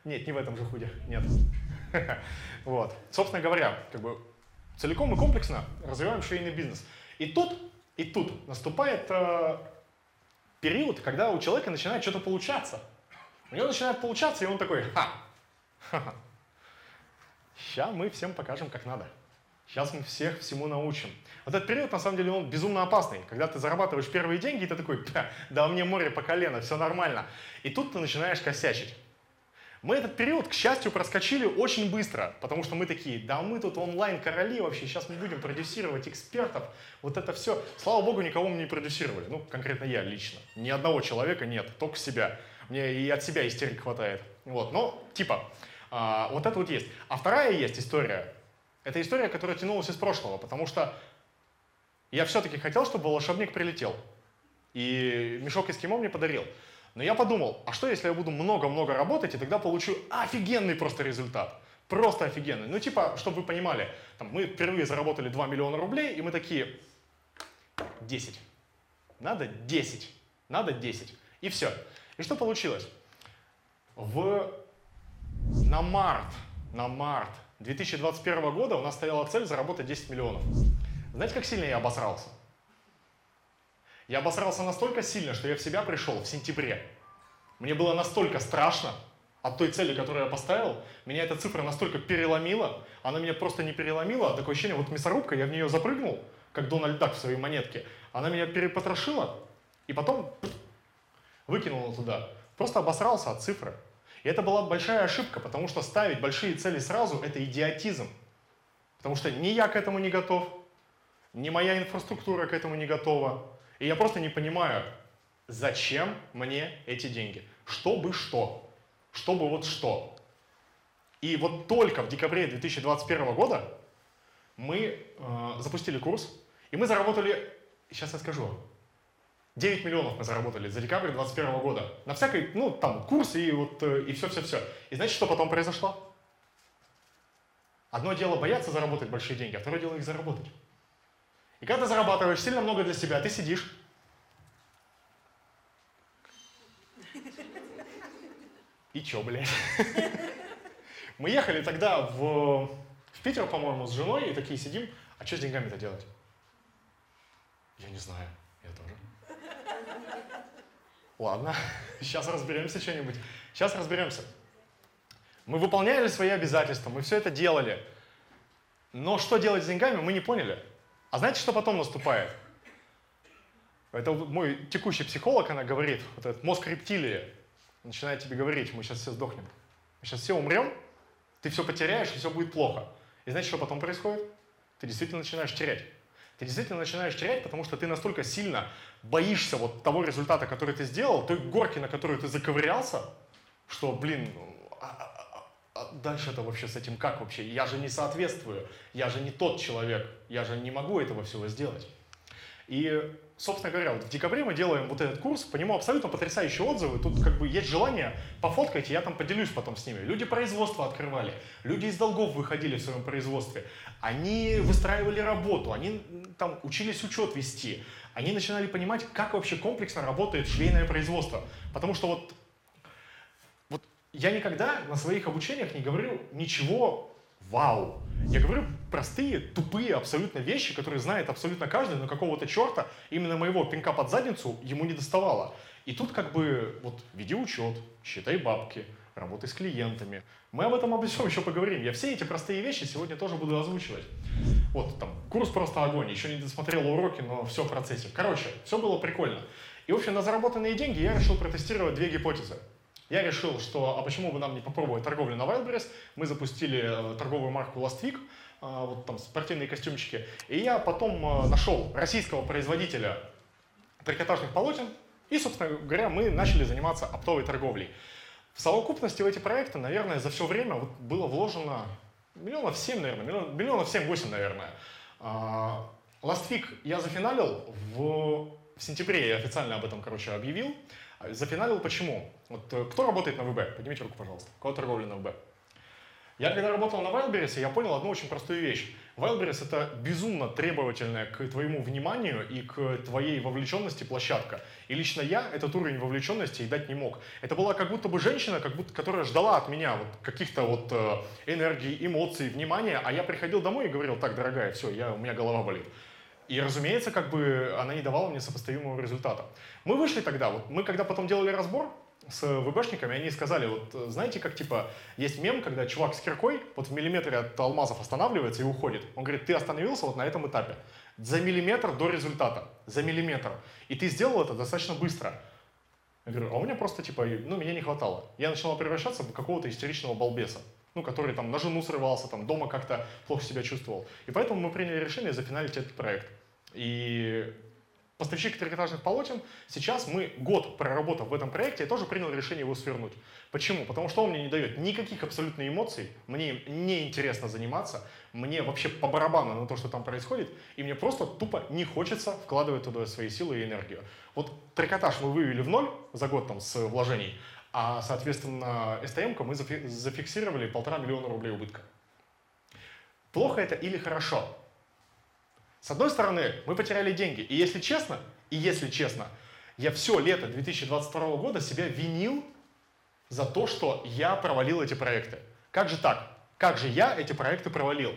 Нет, не в этом же худе, нет. Вот. Собственно говоря, как бы целиком и комплексно развиваем швейный бизнес. И тут, и тут наступает э, период, когда у человека начинает что-то получаться. У него начинает получаться, и он такой, ха, ха, ха. Сейчас мы всем покажем, как надо. Сейчас мы всех всему научим. Вот этот период, на самом деле, он безумно опасный. Когда ты зарабатываешь первые деньги, и ты такой, да мне море по колено, все нормально. И тут ты начинаешь косячить. Мы этот период, к счастью, проскочили очень быстро, потому что мы такие, да мы тут онлайн-короли вообще, сейчас мы будем продюсировать экспертов, вот это все. Слава богу, никого мы не продюсировали, ну, конкретно я лично. Ни одного человека нет, только себя. Мне и от себя истерик хватает. Вот, но, типа, а, вот это вот есть. А вторая есть история, это история, которая тянулась из прошлого, потому что я все-таки хотел, чтобы волшебник прилетел. И мешок эскимо мне подарил. Но я подумал, а что если я буду много-много работать, и тогда получу офигенный просто результат. Просто офигенный. Ну, типа, чтобы вы понимали, там, мы впервые заработали 2 миллиона рублей, и мы такие, 10. Надо 10. Надо 10. И все. И что получилось? В... На март, на март 2021 года у нас стояла цель заработать 10 миллионов. Знаете, как сильно я обосрался? Я обосрался настолько сильно, что я в себя пришел в сентябре. Мне было настолько страшно от той цели, которую я поставил. Меня эта цифра настолько переломила. Она меня просто не переломила, а такое ощущение, вот мясорубка, я в нее запрыгнул, как Дональд Дак в своей монетке. Она меня перепотрошила и потом выкинула туда. Просто обосрался от цифры. И это была большая ошибка, потому что ставить большие цели сразу – это идиотизм. Потому что ни я к этому не готов, ни моя инфраструктура к этому не готова. И я просто не понимаю, зачем мне эти деньги? Чтобы что? Чтобы вот что? И вот только в декабре 2021 года мы э, запустили курс, и мы заработали, сейчас я скажу, 9 миллионов мы заработали за декабрь 2021 года. На всякой, ну, там, курсы и вот, э, и все-все-все. И знаете, что потом произошло? Одно дело бояться заработать большие деньги, а второе дело их заработать. И когда ты зарабатываешь сильно много для себя, ты сидишь, И чё, блядь? Мы ехали тогда в, в Питер, по-моему, с женой, и такие сидим, а что с деньгами-то делать? Я не знаю. Ладно, сейчас разберемся что-нибудь. Сейчас разберемся. Мы выполняли свои обязательства, мы все это делали. Но что делать с деньгами, мы не поняли. А знаете, что потом наступает? Это мой текущий психолог, она говорит, вот этот мозг рептилии начинает тебе говорить, мы сейчас все сдохнем. Мы сейчас все умрем, ты все потеряешь, и все будет плохо. И знаете, что потом происходит? Ты действительно начинаешь терять. Ты действительно начинаешь терять, потому что ты настолько сильно боишься вот того результата, который ты сделал, той горки, на которую ты заковырялся, что, блин, а, а, а дальше это вообще с этим как вообще? Я же не соответствую, я же не тот человек, я же не могу этого всего сделать. И собственно говоря, вот в декабре мы делаем вот этот курс, по нему абсолютно потрясающие отзывы. Тут как бы есть желание пофоткать, и я там поделюсь потом с ними. Люди производство открывали, люди из долгов выходили в своем производстве. Они выстраивали работу, они там учились учет вести. Они начинали понимать, как вообще комплексно работает швейное производство. Потому что вот, вот я никогда на своих обучениях не говорю ничего вау. Я говорю простые, тупые абсолютно вещи, которые знает абсолютно каждый, но какого-то черта именно моего пинка под задницу ему не доставало. И тут как бы вот веди учет, считай бабки, работай с клиентами. Мы об этом обо всем еще поговорим. Я все эти простые вещи сегодня тоже буду озвучивать. Вот там курс просто огонь, еще не досмотрел уроки, но все в процессе. Короче, все было прикольно. И, в общем, на заработанные деньги я решил протестировать две гипотезы. Я решил, что а почему бы нам не попробовать торговлю на Wildberries. Мы запустили э, торговую марку Last Week, э, вот там спортивные костюмчики. И я потом э, нашел российского производителя трикотажных полотен, и, собственно говоря, мы начали заниматься оптовой торговлей. В совокупности в эти проекты, наверное, за все время было вложено миллионов 7, наверное, миллион, миллионов 7-8, наверное. Last Week я зафиналил в, в сентябре, я официально об этом, короче, объявил. Зафиналил почему? Вот э, кто работает на ВБ? Поднимите руку, пожалуйста. Кого торговля на ВБ? Я когда работал на Wildberries, я понял одну очень простую вещь. Wildberries — это безумно требовательная к твоему вниманию и к твоей вовлеченности площадка. И лично я этот уровень вовлеченности и дать не мог. Это была как будто бы женщина, как будто, которая ждала от меня вот каких-то вот э, энергий, эмоций, внимания, а я приходил домой и говорил, так, дорогая, все, я, у меня голова болит. И, разумеется, как бы она не давала мне сопоставимого результата. Мы вышли тогда, вот мы когда потом делали разбор с ВБшниками, они сказали, вот знаете, как типа есть мем, когда чувак с киркой вот в миллиметре от алмазов останавливается и уходит. Он говорит, ты остановился вот на этом этапе. За миллиметр до результата. За миллиметр. И ты сделал это достаточно быстро. Я говорю, а у меня просто типа, ну, меня не хватало. Я начал превращаться в какого-то истеричного балбеса ну, который там на жену срывался, там дома как-то плохо себя чувствовал. И поэтому мы приняли решение зафиналить этот проект. И поставщик трикотажных полотен, сейчас мы год проработав в этом проекте, я тоже принял решение его свернуть. Почему? Потому что он мне не дает никаких абсолютно эмоций, мне не интересно заниматься, мне вообще по барабану на то, что там происходит, и мне просто тупо не хочется вкладывать туда свои силы и энергию. Вот трикотаж мы вывели в ноль за год там с вложений, а, соответственно, STM мы зафиксировали полтора миллиона рублей убытка. Плохо это или хорошо? С одной стороны, мы потеряли деньги. И если честно, и если честно, я все лето 2022 года себя винил за то, что я провалил эти проекты. Как же так? Как же я эти проекты провалил?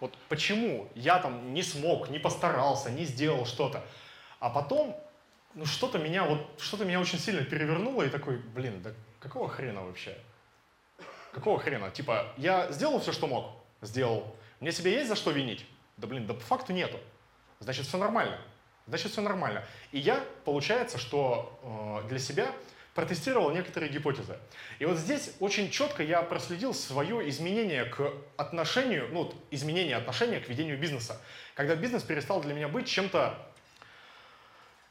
Вот почему я там не смог, не постарался, не сделал что-то. А потом ну что-то меня вот, что-то меня очень сильно перевернуло и такой, блин, да какого хрена вообще? Какого хрена? Типа, я сделал все, что мог? Сделал. Мне себе есть за что винить? Да блин, да по факту нету. Значит, все нормально. Значит, все нормально. И я, получается, что э, для себя протестировал некоторые гипотезы. И вот здесь очень четко я проследил свое изменение к отношению, ну, изменение отношения к ведению бизнеса. Когда бизнес перестал для меня быть чем-то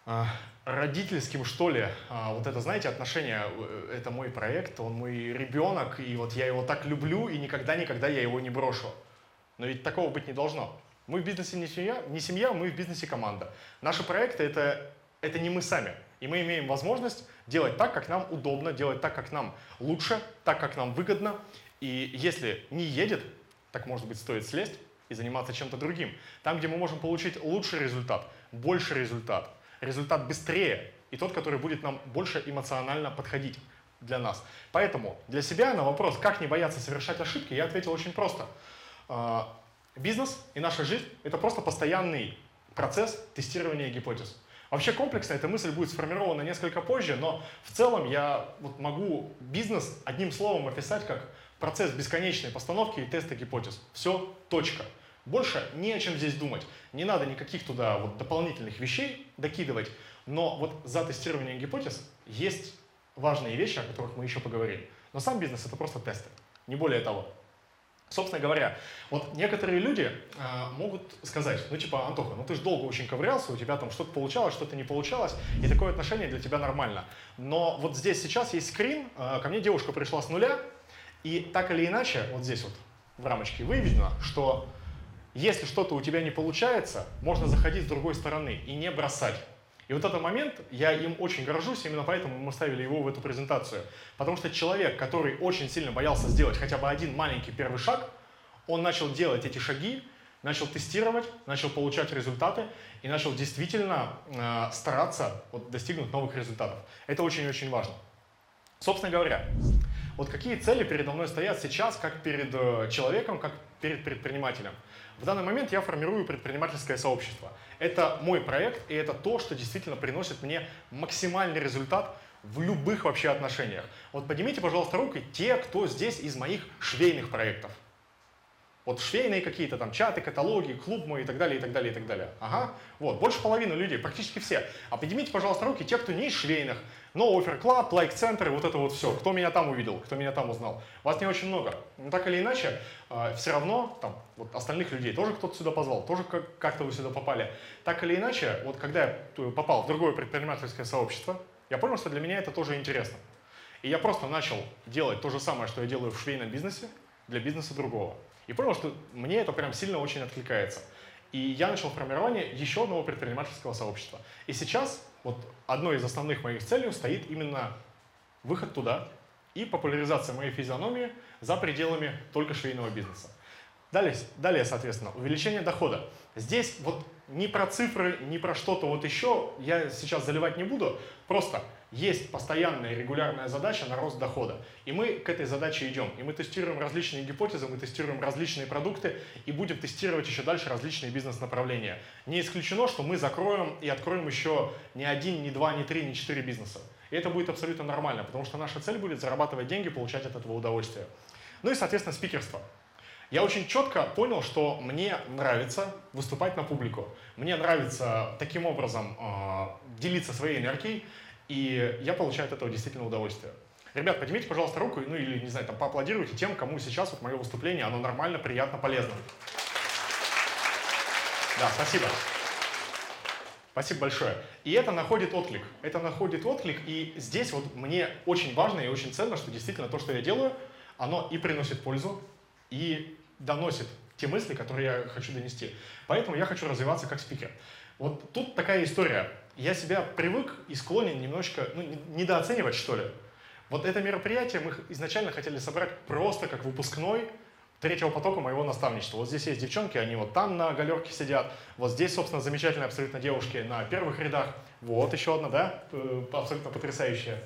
а, родительским, что ли. А, вот это, знаете, отношение, э, это мой проект, он мой ребенок, и вот я его так люблю, и никогда-никогда я его не брошу. Но ведь такого быть не должно. Мы в бизнесе не семья, не семья мы в бизнесе команда. Наши проекты это, это не мы сами. И мы имеем возможность делать так, как нам удобно, делать так, как нам лучше, так, как нам выгодно. И если не едет, так, может быть, стоит слезть и заниматься чем-то другим. Там, где мы можем получить лучший результат, больше результат – результат быстрее и тот, который будет нам больше эмоционально подходить для нас. Поэтому для себя на вопрос, как не бояться совершать ошибки, я ответил очень просто. А, бизнес и наша жизнь – это просто постоянный процесс тестирования гипотез. Вообще комплексно эта мысль будет сформирована несколько позже, но в целом я вот могу бизнес одним словом описать как процесс бесконечной постановки и теста гипотез. Все, точка. Больше не о чем здесь думать. Не надо никаких туда вот дополнительных вещей докидывать. Но вот за тестирование гипотез есть важные вещи, о которых мы еще поговорим. Но сам бизнес это просто тесты, не более того. Собственно говоря, вот некоторые люди э, могут сказать, ну типа, Антоха, ну ты же долго очень ковырялся, у тебя там что-то получалось, что-то не получалось, и такое отношение для тебя нормально. Но вот здесь сейчас есть скрин, э, ко мне девушка пришла с нуля, и так или иначе, вот здесь вот в рамочке выведено, что если что-то у тебя не получается, можно заходить с другой стороны и не бросать. И вот этот момент, я им очень горжусь, именно поэтому мы ставили его в эту презентацию. Потому что человек, который очень сильно боялся сделать хотя бы один маленький первый шаг, он начал делать эти шаги, начал тестировать, начал получать результаты и начал действительно э, стараться вот, достигнуть новых результатов. Это очень-очень важно. Собственно говоря, вот какие цели передо мной стоят сейчас, как перед э, человеком, как перед предпринимателем. В данный момент я формирую предпринимательское сообщество. Это мой проект, и это то, что действительно приносит мне максимальный результат в любых вообще отношениях. Вот поднимите, пожалуйста, руки те, кто здесь из моих швейных проектов. Вот швейные какие-то там чаты, каталоги, клуб мой и так далее, и так далее, и так далее. Ага, вот, больше половины людей, практически все. А поднимите, пожалуйста, руки те, кто не из швейных, но Offer Club, Like Center, вот это вот все. Кто меня там увидел, кто меня там узнал. Вас не очень много. Но так или иначе, э, а, все равно там вот остальных людей тоже кто-то сюда позвал, тоже как-то вы сюда попали. Так или иначе, вот когда я попал в другое предпринимательское сообщество, я понял, что для меня это тоже интересно. И я просто начал делать то же самое, что я делаю в швейном бизнесе, для бизнеса другого. И понял, что мне это прям сильно очень откликается. И я начал формирование еще одного предпринимательского сообщества. И сейчас вот одной из основных моих целей стоит именно выход туда и популяризация моей физиономии за пределами только швейного бизнеса. Далее, далее, соответственно, увеличение дохода. Здесь вот ни про цифры, ни про что-то вот еще я сейчас заливать не буду. Просто есть постоянная регулярная задача на рост дохода. И мы к этой задаче идем. И мы тестируем различные гипотезы, мы тестируем различные продукты и будем тестировать еще дальше различные бизнес-направления. Не исключено, что мы закроем и откроем еще не один, не два, не три, не четыре бизнеса. И это будет абсолютно нормально, потому что наша цель будет зарабатывать деньги, получать от этого удовольствие. Ну и, соответственно, спикерство. Я очень четко понял, что мне нравится выступать на публику. Мне нравится таким образом э, делиться своей энергией, и я получаю от этого действительно удовольствие. Ребят, поднимите, пожалуйста, руку, ну или, не знаю, там, поаплодируйте тем, кому сейчас вот мое выступление, оно нормально, приятно, полезно. Да, спасибо. Спасибо большое. И это находит отклик. Это находит отклик, и здесь вот мне очень важно и очень ценно, что действительно то, что я делаю, оно и приносит пользу, и доносит те мысли, которые я хочу донести. Поэтому я хочу развиваться как спикер. Вот тут такая история я себя привык и склонен немножечко ну, недооценивать, что ли. Вот это мероприятие мы изначально хотели собрать просто как выпускной третьего потока моего наставничества. Вот здесь есть девчонки, они вот там на галерке сидят. Вот здесь, собственно, замечательные абсолютно девушки на первых рядах. Вот еще одна, да, э, абсолютно потрясающая.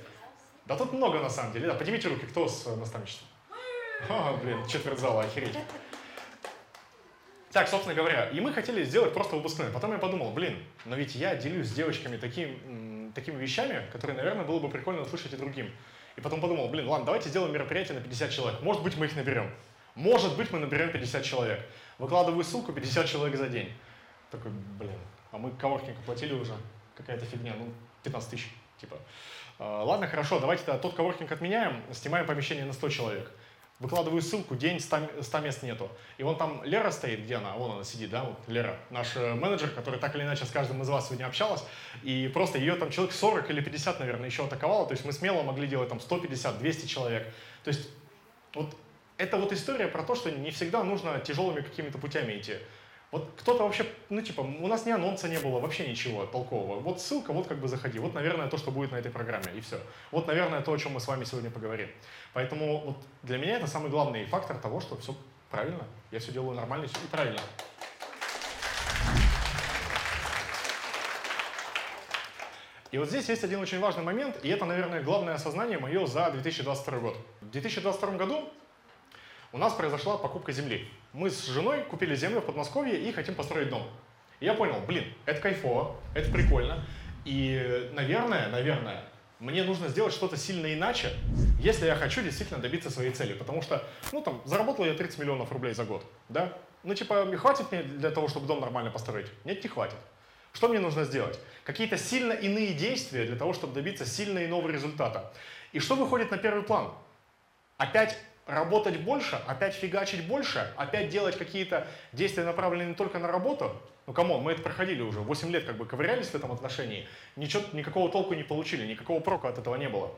Да тут много на самом деле. Да, поднимите руки, кто с наставничеством? О, блин, четверть зала, охереть. Так, собственно говоря, и мы хотели сделать просто выпускной. Потом я подумал, блин, но ведь я делюсь с девочками таким, такими вещами, которые, наверное, было бы прикольно услышать и другим. И потом подумал, блин, ладно, давайте сделаем мероприятие на 50 человек. Может быть, мы их наберем. Может быть, мы наберем 50 человек. Выкладываю ссылку, 50 человек за день. Такой, блин, а мы коворкинг оплатили уже. Какая-то фигня, ну, 15 тысяч, типа. «А, ладно, хорошо, давайте тот коворкинг отменяем, снимаем помещение на 100 человек. Выкладываю ссылку, день 100, 100 мест нету. И вон там Лера стоит, где она? Вон она сидит, да, вот Лера, наш э, менеджер, который так или иначе с каждым из вас сегодня общалась. И просто ее там человек 40 или 50, наверное, еще атаковало. То есть мы смело могли делать там 150, 200 человек. То есть вот это вот история про то, что не всегда нужно тяжелыми какими-то путями идти. Вот кто-то вообще, ну типа, у нас ни анонса не было, вообще ничего толкового. Вот ссылка, вот как бы заходи. Вот, наверное, то, что будет на этой программе, и все. Вот, наверное, то, о чем мы с вами сегодня поговорим. Поэтому вот для меня это самый главный фактор того, что все правильно, я все делаю нормально и правильно. И вот здесь есть один очень важный момент, и это, наверное, главное осознание мое за 2022 год. В 2022 году у нас произошла покупка земли. Мы с женой купили землю в Подмосковье и хотим построить дом. И я понял, блин, это кайфово, это прикольно. И, наверное, наверное, мне нужно сделать что-то сильно иначе, если я хочу действительно добиться своей цели. Потому что, ну там, заработал я 30 миллионов рублей за год, да? Ну типа, хватит мне для того, чтобы дом нормально построить? Нет, не хватит. Что мне нужно сделать? Какие-то сильно иные действия для того, чтобы добиться сильно иного результата. И что выходит на первый план? Опять работать больше, опять фигачить больше, опять делать какие-то действия, направленные только на работу. Ну, come on, мы это проходили уже, 8 лет как бы ковырялись в этом отношении, ничего, никакого толку не получили, никакого прока от этого не было.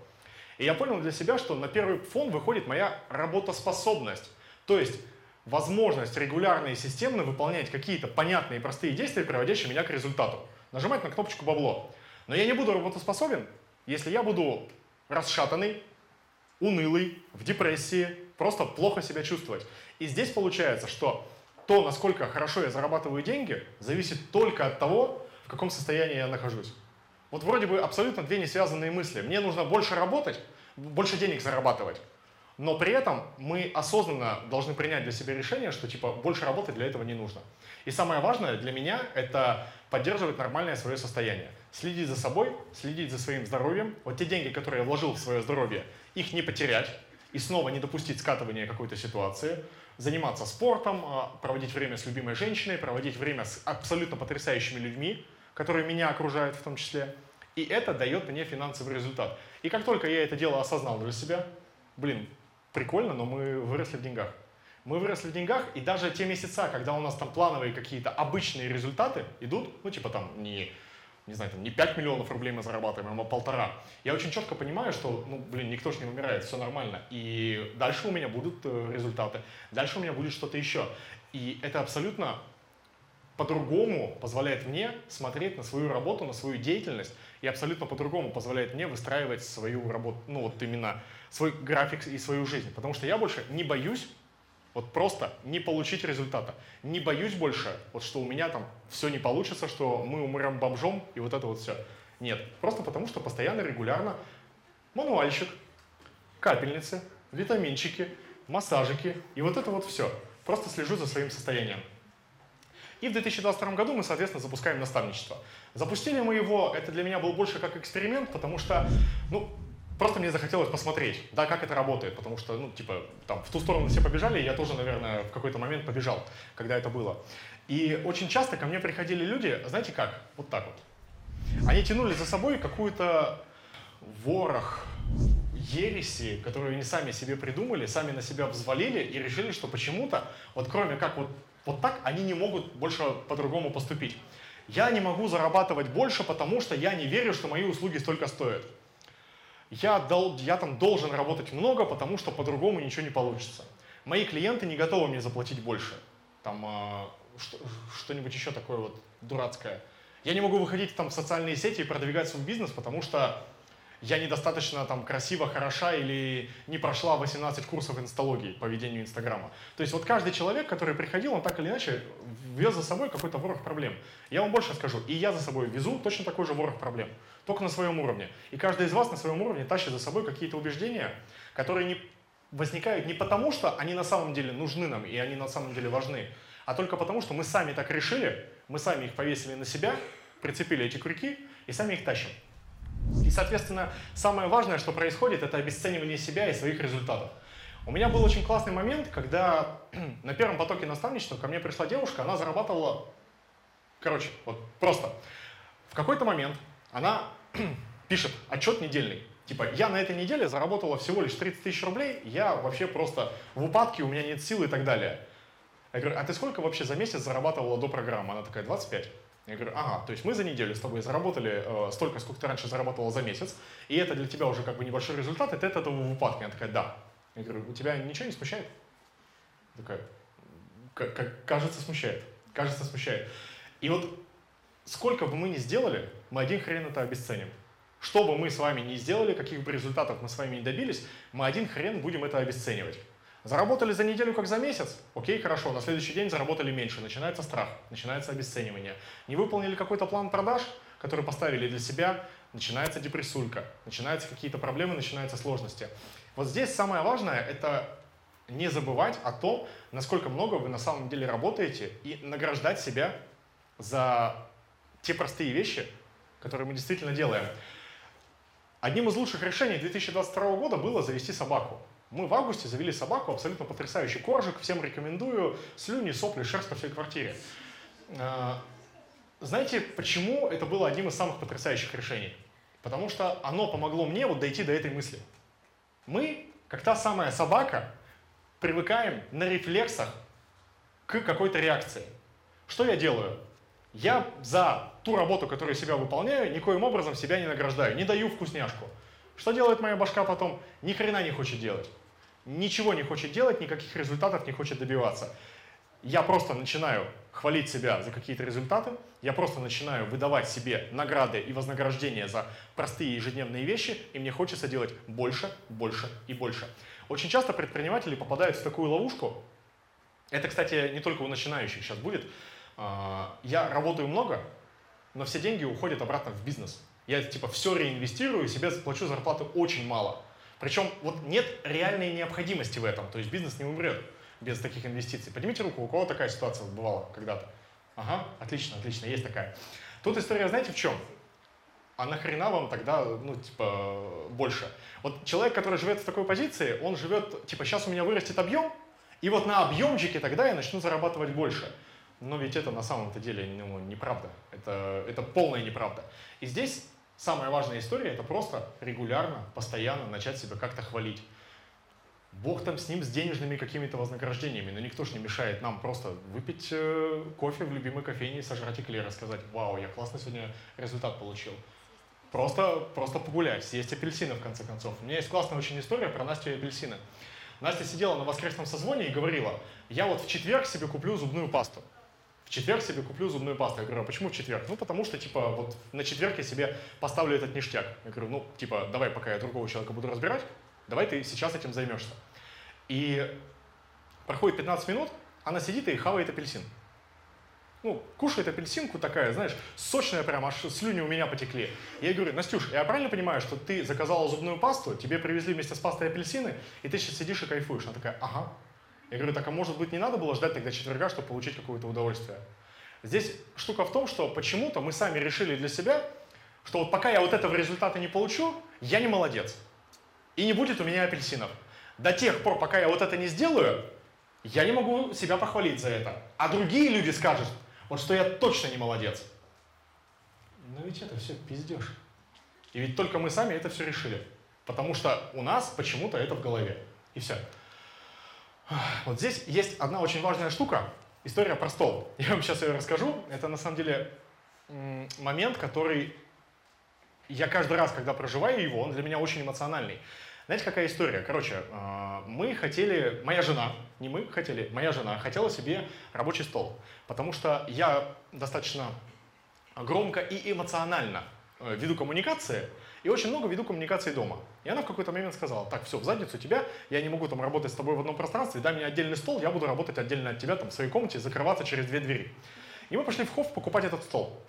И я понял для себя, что на первый фон выходит моя работоспособность. То есть возможность регулярно и системно выполнять какие-то понятные и простые действия, приводящие меня к результату. Нажимать на кнопочку «бабло». Но я не буду работоспособен, если я буду расшатанный, унылый, в депрессии, просто плохо себя чувствовать. И здесь получается, что то, насколько хорошо я зарабатываю деньги, зависит только от того, в каком состоянии я нахожусь. Вот вроде бы абсолютно две несвязанные мысли. Мне нужно больше работать, больше денег зарабатывать. Но при этом мы осознанно должны принять для себя решение, что типа больше работать для этого не нужно. И самое важное для меня это поддерживать нормальное свое состояние. Следить за собой, следить за своим здоровьем. Вот те деньги, которые я вложил в свое здоровье, их не потерять и снова не допустить скатывания какой-то ситуации. Заниматься спортом, а, проводить время с любимой женщиной, проводить время с абсолютно потрясающими людьми, которые меня окружают в том числе. И это дает мне финансовый результат. И как только я это дело осознал для себя, блин, прикольно, но мы выросли в деньгах. Мы выросли в деньгах, и даже те месяца, когда у нас там плановые какие-то обычные результаты идут, ну типа там не, не знаю, там не 5 миллионов рублей мы зарабатываем, а полтора, я очень четко понимаю, что, ну блин, никто же не умирает, все нормально. И дальше у меня будут э, результаты, дальше у меня будет что-то еще. И это абсолютно по-другому позволяет мне смотреть на свою работу, на свою деятельность, и абсолютно по-другому позволяет мне выстраивать свою работу, ну вот именно свой график и свою жизнь. Потому что я больше не боюсь вот просто не получить результата. Не боюсь больше, вот что у меня там все не получится, что мы умрем бомжом и вот это вот все. Нет, просто потому что постоянно, регулярно мануальщик, капельницы, витаминчики, массажики и вот это вот все. Просто слежу за своим состоянием. И в 2022 году мы, соответственно, запускаем наставничество. Запустили мы его, это для меня был больше как эксперимент, потому что, ну, просто мне захотелось посмотреть, да, как это работает, потому что, ну, типа, там, в ту сторону все побежали, и я тоже, наверное, в какой-то момент побежал, когда это было. И очень часто ко мне приходили люди, знаете как, вот так вот. Они тянули за собой какую-то ворох ереси, которые они сами себе придумали, сами на себя взвалили и решили, что почему-то, вот кроме как вот вот так они не могут больше по-другому поступить. Я не могу зарабатывать больше, потому что я не верю, что мои услуги столько стоят. Я, дол, я там должен работать много, потому что по-другому ничего не получится. Мои клиенты не готовы мне заплатить больше. Там э, что-нибудь еще такое вот дурацкое. Я не могу выходить там в социальные сети и продвигать свой бизнес, потому что я недостаточно там красиво, хороша или не прошла 18 курсов инсталогии по ведению Инстаграма. То есть вот каждый человек, который приходил, он так или иначе вез за собой какой-то ворох проблем. Я вам больше скажу, и я за собой везу точно такой же ворох проблем, только на своем уровне. И каждый из вас на своем уровне тащит за собой какие-то убеждения, которые не возникают не потому, что они на самом деле нужны нам и они на самом деле важны, а только потому, что мы сами так решили, мы сами их повесили на себя, прицепили эти крюки и сами их тащим. И, соответственно, самое важное, что происходит, это обесценивание себя и своих результатов. У меня был очень классный момент, когда на первом потоке наставничества ко мне пришла девушка, она зарабатывала, короче, вот просто. В какой-то момент она пишет отчет недельный. Типа, я на этой неделе заработала всего лишь 30 тысяч рублей, я вообще просто в упадке, у меня нет сил и так далее. Я говорю, а ты сколько вообще за месяц зарабатывала до программы? Она такая, 25. Я говорю, ага, то есть мы за неделю с тобой заработали э, столько, сколько ты раньше зарабатывал за месяц, и это для тебя уже как бы небольшой результат, и ты от этого в упадке. Она такая, да. Я говорю, у тебя ничего не смущает? Такая, кажется, смущает. Кажется, смущает. И вот сколько бы мы ни сделали, мы один хрен это обесценим. Что бы мы с вами ни сделали, каких бы результатов мы с вами не добились, мы один хрен будем это обесценивать. Заработали за неделю, как за месяц? Окей, хорошо, на следующий день заработали меньше. Начинается страх, начинается обесценивание. Не выполнили какой-то план продаж, который поставили для себя, начинается депрессулька, начинаются какие-то проблемы, начинаются сложности. Вот здесь самое важное – это не забывать о том, насколько много вы на самом деле работаете и награждать себя за те простые вещи, которые мы действительно делаем. Одним из лучших решений 2022 года было завести собаку. Мы в августе завели собаку, абсолютно потрясающий коржик, всем рекомендую, слюни, сопли, шерсть по всей квартире. А, знаете, почему это было одним из самых потрясающих решений? Потому что оно помогло мне вот дойти до этой мысли. Мы, как та самая собака, привыкаем на рефлексах к какой-то реакции. Что я делаю? Я за ту работу, которую себя выполняю, никоим образом себя не награждаю, не даю вкусняшку. Что делает моя башка потом? Ни хрена не хочет делать. ничего не хочет делать, никаких результатов не хочет добиваться. Я просто начинаю хвалить себя за какие-то результаты, я просто начинаю выдавать себе награды и вознаграждения за простые ежедневные вещи, и мне хочется делать больше, больше и больше. Очень часто предприниматели попадают в такую ловушку. Это, кстати, не только у начинающих сейчас будет. А, я работаю много, но все деньги уходят обратно в бизнес. Я типа все реинвестирую, себе плачу зарплату очень мало. Причем вот нет реальной необходимости в этом, то есть бизнес не умрет без таких инвестиций. Поднимите руку, у кого такая ситуация бывала когда-то? Ага, отлично, отлично, есть такая. Тут история, знаете, в чем? А нахрена вам тогда, ну, типа, больше? Вот человек, который живет в такой позиции, он живет, типа, сейчас у меня вырастет объем, и вот на объемчике тогда я начну зарабатывать больше. Но ведь это на самом-то деле ну, неправда. Это, это полная неправда. И здесь самая важная история – это просто регулярно, постоянно начать себя как-то хвалить. Бог там с ним, с денежными какими-то вознаграждениями, но никто же не мешает нам просто выпить э, кофе в любимой кофейне, сожрать эклер и сказать, вау, я классно сегодня результат получил. Просто, просто погулять, съесть апельсины в конце концов. У меня есть классная очень история про Настю и апельсины. Настя сидела на воскресном созвоне и говорила, я вот в четверг себе куплю зубную пасту. Четверг себе куплю зубную пасту. Я говорю, а почему в четверг? Ну, потому что, типа, вот на четверг я себе поставлю этот ништяк. Я говорю, ну, типа, давай, пока я другого человека буду разбирать, давай ты сейчас этим займешься. И проходит 15 минут, она сидит и хавает апельсин. Ну, кушает апельсинку такая, знаешь, сочная прям, аж слюни у меня потекли. Я ей говорю, Настюш, я правильно понимаю, что ты заказала зубную пасту, тебе привезли вместе с пастой апельсины, и ты сейчас сидишь и кайфуешь? Она такая, ага. Я говорю, так а может быть не надо было ждать тогда четверга, чтобы получить какое-то удовольствие? Здесь штука в том, что почему-то мы сами решили для себя, что вот пока я вот этого результата не получу, я не молодец. И не будет у меня апельсинов. До тех пор, пока я вот это не сделаю, я не могу себя похвалить за это. А другие люди скажут, вот что я точно не молодец. Но ведь это все пиздеж. И ведь только мы сами это все решили. Потому что у нас почему-то это в голове. И все. Вот здесь есть одна очень важная штука. История про стол. Я вам сейчас ее расскажу. Это на самом деле момент, который я каждый раз, когда проживаю его, он для меня очень эмоциональный. Знаете, какая история? Короче, а, мы хотели, моя жена, не мы хотели, моя жена хотела себе рабочий стол, потому что я достаточно громко и эмоционально э, веду коммуникации, и очень много веду коммуникации дома. И она в какой-то момент сказала, так, все, в задницу тебя, я не могу там работать с тобой в одном пространстве, дай мне отдельный стол, я буду работать отдельно от тебя там в своей комнате, закрываться через две двери. И мы пошли в Хофф покупать этот стол.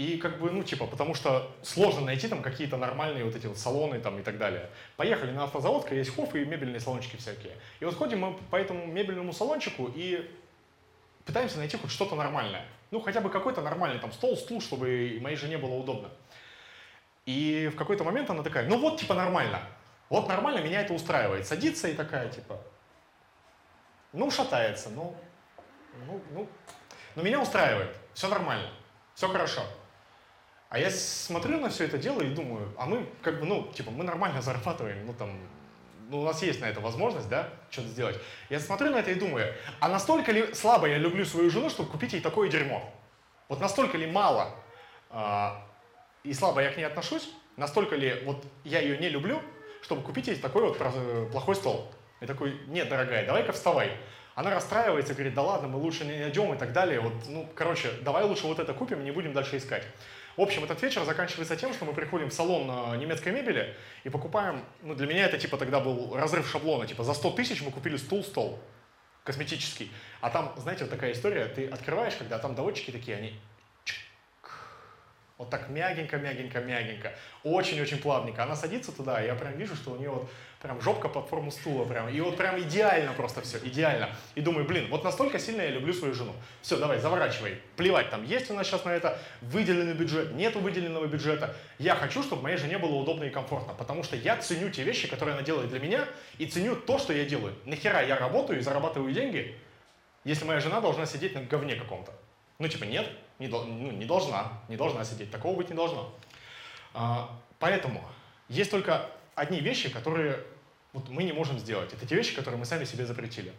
И как бы, ну, типа, потому что сложно найти там какие-то нормальные вот эти вот салоны там и так далее. Поехали на автозавод, есть хоф и мебельные салончики всякие. И вот ходим мы по этому мебельному салончику и пытаемся найти хоть что-то нормальное. Ну, хотя бы какой-то нормальный там стол, стул, чтобы моей жене было удобно. И в какой-то момент она такая, ну вот, типа, нормально. Вот нормально, меня это устраивает. Садится и такая, типа, ну, шатается, ну, ну, ну, но меня устраивает, все нормально, все хорошо. А я смотрю на все это дело и думаю, а мы как бы, ну, типа, мы нормально зарабатываем, ну, там, ну, у нас есть на это возможность, да, что-то сделать. Я смотрю на это и думаю, а настолько ли слабо я люблю свою жену, чтобы купить ей такое дерьмо? Вот настолько ли мало а, и слабо я к ней отношусь, настолько ли вот я ее не люблю, чтобы купить ей такой вот плохой стол? Я такой, нет, дорогая, давай-ка вставай. Она расстраивается, говорит, да ладно, мы лучше не найдем и так далее. Вот, ну, короче, давай лучше вот это купим, не будем дальше искать. В общем, этот вечер заканчивается тем, что мы приходим в салон э, немецкой мебели и покупаем, ну для меня это типа тогда был разрыв шаблона, типа за 100 тысяч мы купили стул-стол косметический. А там, знаете, вот такая история, ты открываешь, когда там доводчики такие, они вот так мягенько, мягенько, мягенько. Очень-очень плавненько. Она садится туда, и я прям вижу, что у нее вот прям жопка под форму стула прям. И вот прям идеально просто все, идеально. И думаю, блин, вот настолько сильно я люблю свою жену. Все, давай, заворачивай. Плевать там, есть у нас сейчас на это выделенный бюджет, нету выделенного бюджета. Я хочу, чтобы моей жене было удобно и комфортно, потому что я ценю те вещи, которые она делает для меня, и ценю то, что я делаю. Нахера я работаю и зарабатываю деньги, если моя жена должна сидеть на говне каком-то. Ну, типа, нет, не, ну, не должна, не должна сидеть, такого быть не должно. А, поэтому есть только одни вещи, которые вот мы не можем сделать. Это те вещи, которые мы сами себе запретили.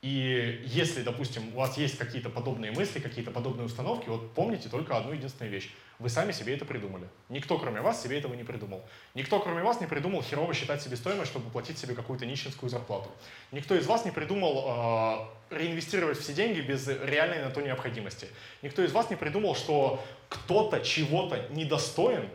И если, допустим, у вас есть какие-то подобные мысли, какие-то подобные установки, вот помните только одну единственную вещь. Вы сами себе это придумали. Никто, кроме вас, себе этого не придумал. Никто, кроме вас, не придумал херово считать себестоимость, чтобы платить себе какую-то нищенскую зарплату. Никто из вас не придумал э, реинвестировать все деньги без реальной на то необходимости. Никто из вас не придумал, что кто-то чего-то недостоин,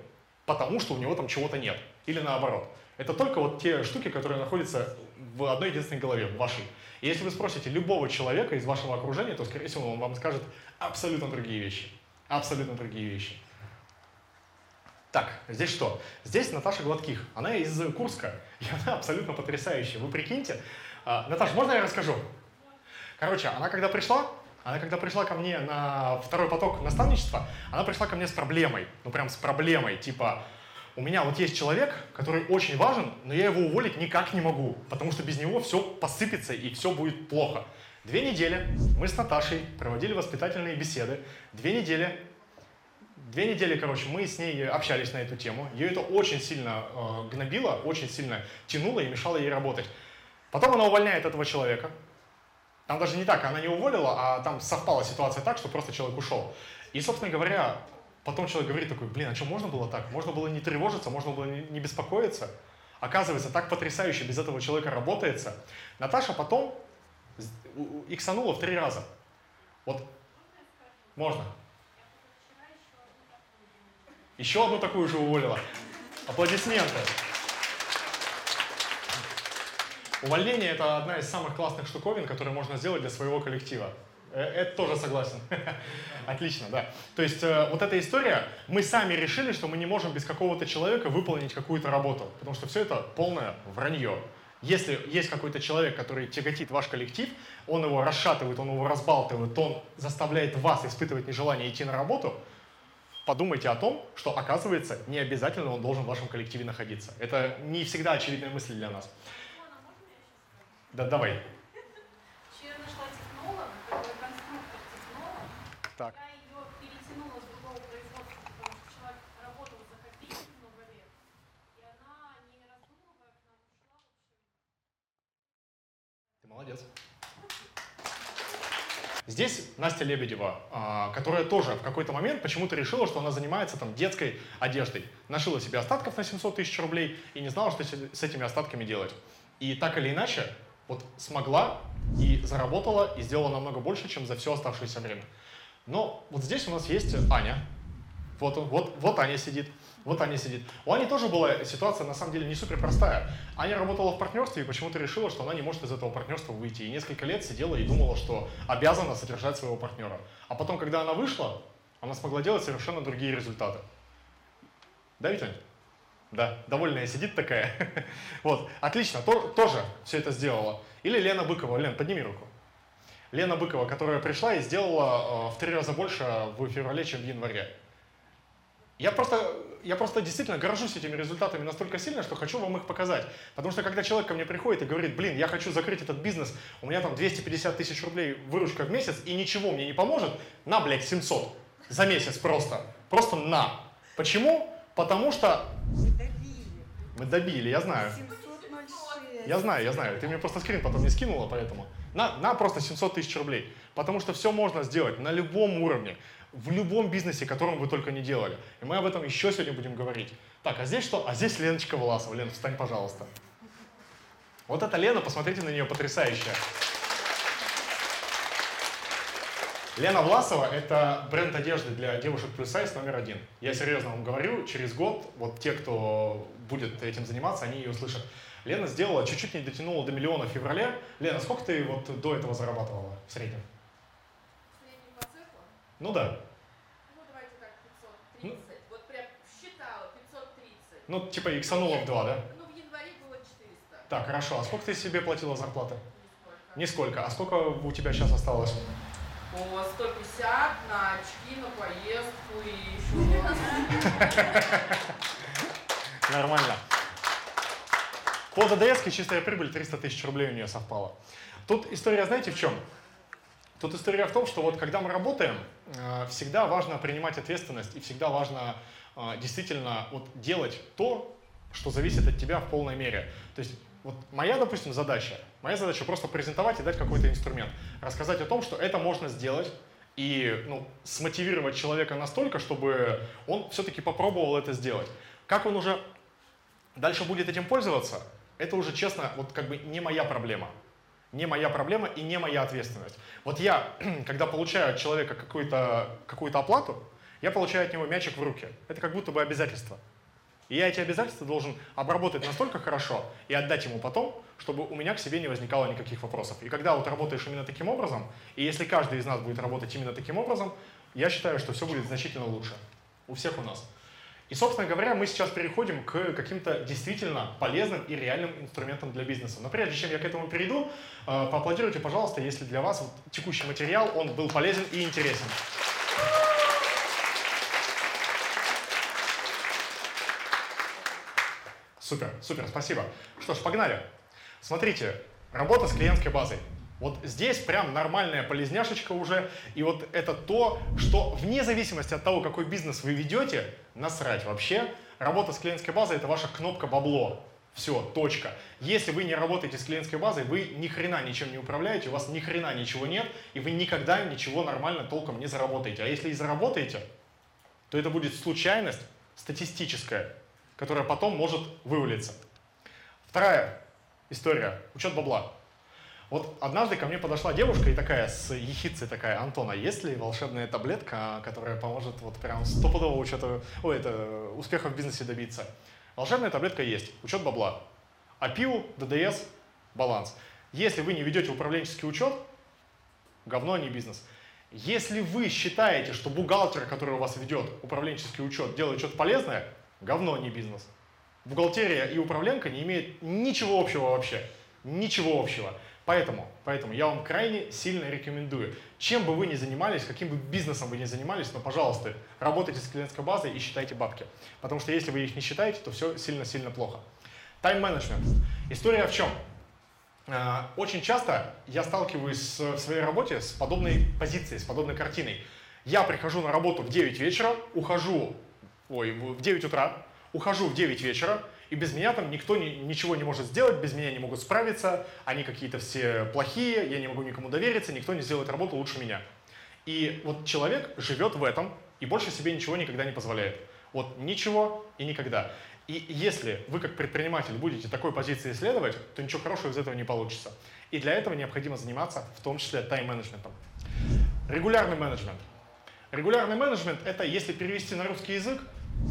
потому что у него там чего-то нет. Или наоборот. Это только вот те штуки, которые находятся в одной единственной голове, в вашей. И если вы спросите любого человека из вашего окружения, то, скорее всего, он вам скажет абсолютно другие вещи. Абсолютно другие вещи. Так, здесь что? Здесь Наташа Гладких. Она из Курска, и она абсолютно потрясающая. Вы прикиньте. А, Наташа, можно я расскажу? Короче, она когда пришла, она когда пришла ко мне на второй поток наставничества, она пришла ко мне с проблемой. Ну прям с проблемой. Типа, у меня вот есть человек, который очень важен, но я его уволить никак не могу, потому что без него все посыпется и все будет плохо. Две недели мы с Наташей проводили воспитательные беседы. Две недели, две недели, короче, мы с ней общались на эту тему. Ее это очень сильно э, гнобило, очень сильно тянуло и мешало ей работать. Потом она увольняет этого человека. Там даже не так, она не уволила, а там совпала ситуация так, что просто человек ушел. И, собственно говоря, Потом человек говорит такой, блин, а что, можно было так? Можно было не тревожиться, можно было не беспокоиться. Оказывается, так потрясающе без этого человека работается. Наташа потом иксанула в три раза. Вот, можно. Еще одну такую же уволила. Аплодисменты. Увольнение – это одна из самых классных штуковин, которые можно сделать для своего коллектива. Э, это тоже согласен. Отлично, да. То есть э, вот эта история, мы сами решили, что мы не можем без какого-то человека выполнить какую-то работу, потому что все это полное вранье. Если есть какой-то человек, который тяготит ваш коллектив, он его расшатывает, он его разбалтывает, он заставляет вас испытывать нежелание идти на работу, подумайте о том, что, оказывается, не обязательно он должен в вашем коллективе находиться. Это не всегда очевидная мысль для нас. Да, давай. Так. Я ее перетянула с другого производства, потому что человек работал за копейки много лет, и она, не раздумывая, к нам ушла Ты молодец. Здесь Настя Лебедева, а, которая тоже в какой-то момент почему-то решила, что она занимается там детской одеждой. Нашила себе остатков на 700 тысяч рублей и не знала, что с этими остатками делать. И так или иначе, вот смогла и заработала, и сделала намного больше, чем за все оставшееся время. Но вот здесь у нас есть Аня. Вот, вот, вот Аня сидит. Вот Аня сидит. У Ани тоже была ситуация, на самом деле, не супер простая. Аня работала в партнерстве и почему-то решила, что она не может из этого партнерства выйти. И несколько лет сидела и думала, что обязана содержать своего партнера. А потом, когда она вышла, она смогла делать совершенно другие результаты. Да, ведь, Ань? Да, довольная сидит такая. Вот, отлично, то, тоже все это сделала. Или Лена Быкова. Лен, подними руку. Лена Быкова, которая пришла и сделала э, в три раза больше в феврале, чем в январе. Я просто, я просто действительно горжусь этими результатами настолько сильно, что хочу вам их показать. Потому что когда человек ко мне приходит и говорит, блин, я хочу закрыть этот бизнес, у меня там 250 тысяч рублей выручка в месяц, и ничего мне не поможет, на, блядь, 700 за месяц просто. Просто на. Почему? Потому что... Мы добили. Мы добили, я знаю. 706. Я знаю, я знаю. Ты мне просто скрин потом не скинула, поэтому... На, на просто 700 тысяч рублей. Потому что все можно сделать на любом уровне, в любом бизнесе, которым вы только не делали. И мы об этом еще сегодня будем говорить. Так, а здесь что? А здесь Леночка Власова. Лен, встань, пожалуйста. Вот эта Лена, посмотрите на нее, потрясающая. Лена Власова – это бренд одежды для девушек плюс сайз номер один. Я серьезно вам говорю, через год вот те, кто будет этим заниматься, они ее услышат. Лена сделала, чуть-чуть не дотянула до миллиона в феврале. Лена, сколько ты вот до этого зарабатывала в среднем? В среднем по циклу? Ну да. Ну давайте так, 530. Ну, вот прям считала, 530. Ну типа иксанула в два, да? Ну в январе было 400. Так, хорошо. А сколько ты себе платила зарплаты? Нисколько. Нисколько. А сколько у тебя сейчас осталось? О, 150 на очки, на поездку и еще... Нормально. По ДДС чистая прибыль 300 тысяч рублей у нее совпала. Тут история, знаете, в чем? Тут история в том, что вот когда мы работаем, э, всегда важно принимать ответственность и всегда важно э, действительно вот делать то, что зависит от тебя в полной мере. То есть вот моя, допустим, задача, моя задача просто презентовать и дать какой-то инструмент, рассказать о том, что это можно сделать, и ну, смотивировать человека настолько, чтобы он все-таки попробовал это сделать. Как он уже дальше будет этим пользоваться, это уже, честно, вот как бы не моя проблема. Не моя проблема и не моя ответственность. Вот я, когда получаю от человека какую-то какую оплату, я получаю от него мячик в руки. Это как будто бы обязательство. И я эти обязательства должен обработать настолько хорошо и отдать ему потом, чтобы у меня к себе не возникало никаких вопросов. И когда вот работаешь именно таким образом, и если каждый из нас будет работать именно таким образом, я считаю, что все будет значительно лучше. У всех у нас. И, собственно говоря, мы сейчас переходим к каким-то действительно полезным и реальным инструментам для бизнеса. Но прежде чем я к этому перейду, э, поаплодируйте, пожалуйста, если для вас вот текущий материал, он был полезен и интересен. Супер, супер, спасибо. Что ж, погнали. Смотрите, работа с клиентской базой. Вот здесь прям нормальная полезняшечка уже. И вот это то, что вне зависимости от того, какой бизнес вы ведете, насрать вообще. Работа с клиентской базой – это ваша кнопка бабло. Все, точка. Если вы не работаете с клиентской базой, вы ни хрена ничем не управляете, у вас ни хрена ничего нет, и вы никогда ничего нормально толком не заработаете. А если и заработаете, то это будет случайность статистическая, которая потом может вывалиться. Вторая история – учет бабла. Вот однажды ко мне подошла девушка и такая с ехицей такая, Антон, а есть ли волшебная таблетка, которая поможет вот прям стопудово учету, ой, это, успеха в бизнесе добиться? Волшебная таблетка есть, учет бабла. АПИУ, ДДС, баланс. Если вы не ведете управленческий учет, говно, а не бизнес. Если вы считаете, что бухгалтер, который у вас ведет управленческий учет, делает что-то полезное, говно, а не бизнес. Бухгалтерия и управленка не имеют ничего общего вообще. Ничего общего. Поэтому, поэтому я вам крайне сильно рекомендую, чем бы вы ни занимались, каким бы бизнесом вы ни занимались, но, пожалуйста, работайте с клиентской базой и считайте бабки. Потому что если вы их не считаете, то все сильно-сильно плохо. Тайм-менеджмент. История в чем? А, очень часто я сталкиваюсь в своей работе с подобной позицией, с подобной картиной. Я прихожу на работу в 9 вечера, ухожу, ой, в 9 утра, ухожу в 9 вечера, и без меня там никто ни, ничего не может сделать, без меня не могут справиться, они какие-то все плохие, я не могу никому довериться, никто не сделает работу лучше меня. И вот человек живет в этом и больше себе ничего никогда не позволяет. Вот ничего и никогда. И если вы как предприниматель будете такой позиции исследовать, то ничего хорошего из этого не получится. И для этого необходимо заниматься в том числе тайм-менеджментом. Регулярный менеджмент. Регулярный менеджмент – это, если перевести на русский язык,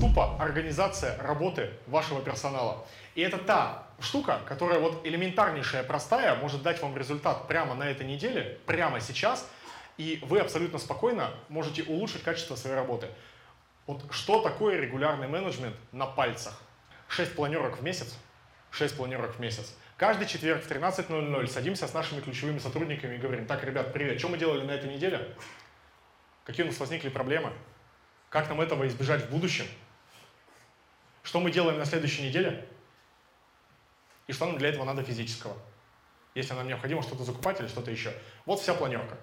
тупо организация работы вашего персонала. И это та штука, которая вот элементарнейшая, простая, может дать вам результат прямо на этой неделе, прямо сейчас, и вы абсолютно спокойно можете улучшить качество своей работы. Вот что такое регулярный менеджмент на пальцах? 6 планерок в месяц, 6 планерок в месяц. Каждый четверг в 13.00 садимся с нашими ключевыми сотрудниками и говорим, так, ребят, привет, что мы делали на этой неделе? Какие у нас возникли проблемы? Как нам этого избежать в будущем? Что мы делаем на следующей неделе? И что нам для этого надо физического? Если нам необходимо что-то закупать или что-то еще. Вот вся планерка.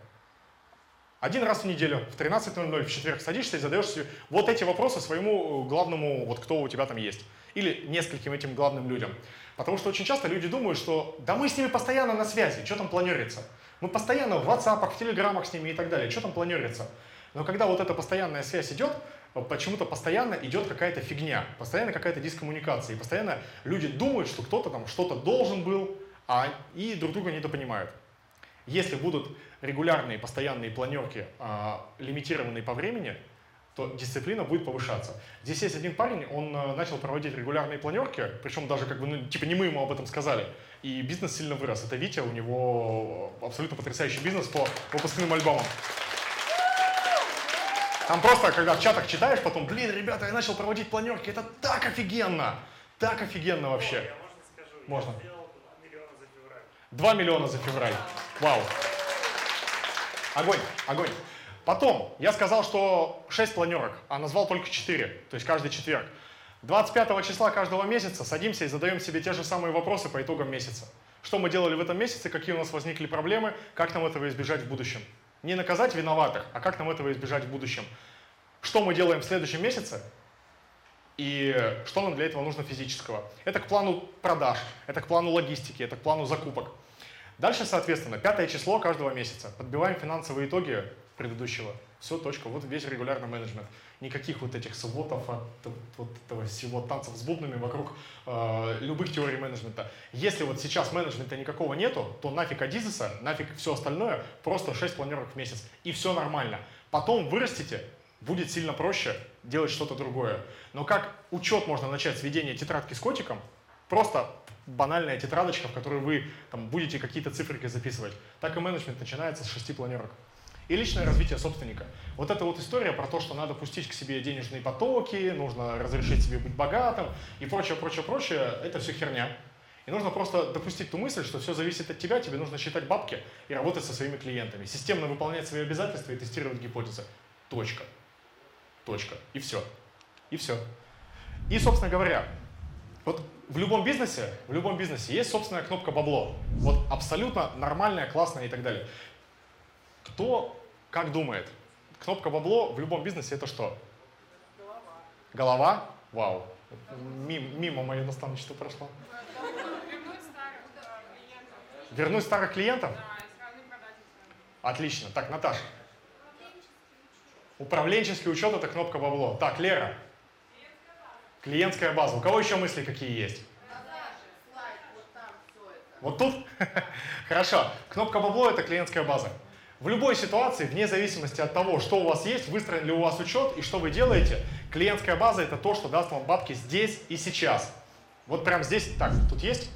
Один раз в неделю в 13.00 в четверг садишься и задаешь себе вот эти вопросы своему главному, вот кто у тебя там есть. Или нескольким этим главным людям. Потому что очень часто люди думают, что да мы с ними постоянно на связи, что там планируется? Мы постоянно в WhatsApp, в телеграммах с ними и так далее, что там планируется? Но когда вот эта постоянная связь идет, почему-то постоянно идет какая-то фигня, постоянно какая-то дискоммуникация, и постоянно люди думают, что кто-то там что-то должен был, а, и друг друга недопонимают. Если будут регулярные, постоянные планерки, а, лимитированные по времени, то дисциплина будет повышаться. Здесь есть один парень, он а, начал проводить регулярные планерки, причем даже как бы, ну, типа не мы ему об этом сказали, и бизнес сильно вырос. Это Витя, у него абсолютно потрясающий бизнес по выпускным альбомам. Там просто, когда в чатах читаешь, потом, блин, ребята, я начал проводить планерки, это так офигенно! Так офигенно вообще. Я можно скажу? Можно. Я сделал 2 миллиона за февраль. 2 миллиона за февраль. Вау. Огонь, огонь. Потом я сказал, что 6 планерок, а назвал только 4, то есть каждый четверг. 25 числа каждого месяца садимся и задаем себе те же самые вопросы по итогам месяца. Что мы делали в этом месяце, какие у нас возникли проблемы, как нам этого избежать в будущем. Не наказать виноватых, а как нам этого избежать в будущем. Что мы делаем в следующем месяце И что нам для этого нужно физического? Это к плану продаж, это к плану логистики, это к плану закупок. Дальше, соответственно, пятое число каждого месяца. Подбиваем финансовые итоги предыдущего. Все, точка. Вот весь регулярный менеджмент. Никаких вот этих сводов, вот этого всего танцев с бубнами вокруг э, любых теорий менеджмента. Если вот сейчас менеджмента никакого нету, то нафиг Адизеса, нафиг все остальное, просто 6 планерок в месяц. И все нормально. Потом вырастите, будет сильно проще делать что-то другое. Но как учет можно начать с ведения тетрадки с котиком, просто банальная тетрадочка, в которой вы там, будете какие-то циферки записывать, так и менеджмент начинается с шести планерок. И личное развитие собственника. Вот эта вот история про то, что надо пустить к себе денежные потоки, нужно разрешить себе быть богатым и прочее, прочее, прочее, это все херня. И нужно просто допустить ту мысль, что все зависит от тебя, тебе нужно считать бабки и работать со своими клиентами, системно выполнять свои обязательства и тестировать гипотезы. Точка. Точка. И все. И все. И, собственно говоря, вот в любом бизнесе, в любом бизнесе есть собственная кнопка бабло. Вот абсолютно нормальная, классная и так далее. Кто как думает? Кнопка бабло в любом бизнесе это что? Голова. Голова? Вау. Мимо, мимо мое наставничество прошло. Вернуть старых клиентов. Вернуть старых клиентов? Отлично. Так, Наташа. Управленческий учет это кнопка бабло. Так, Лера. Клиентская база. У кого еще мысли какие есть? Вот тут? Хорошо. Кнопка бабло это клиентская база. В любой ситуации, вне зависимости от того, что у вас есть, выстроен ли у вас учет и что вы делаете, клиентская база это то, что даст вам бабки здесь и сейчас. Вот прямо здесь, так, тут есть?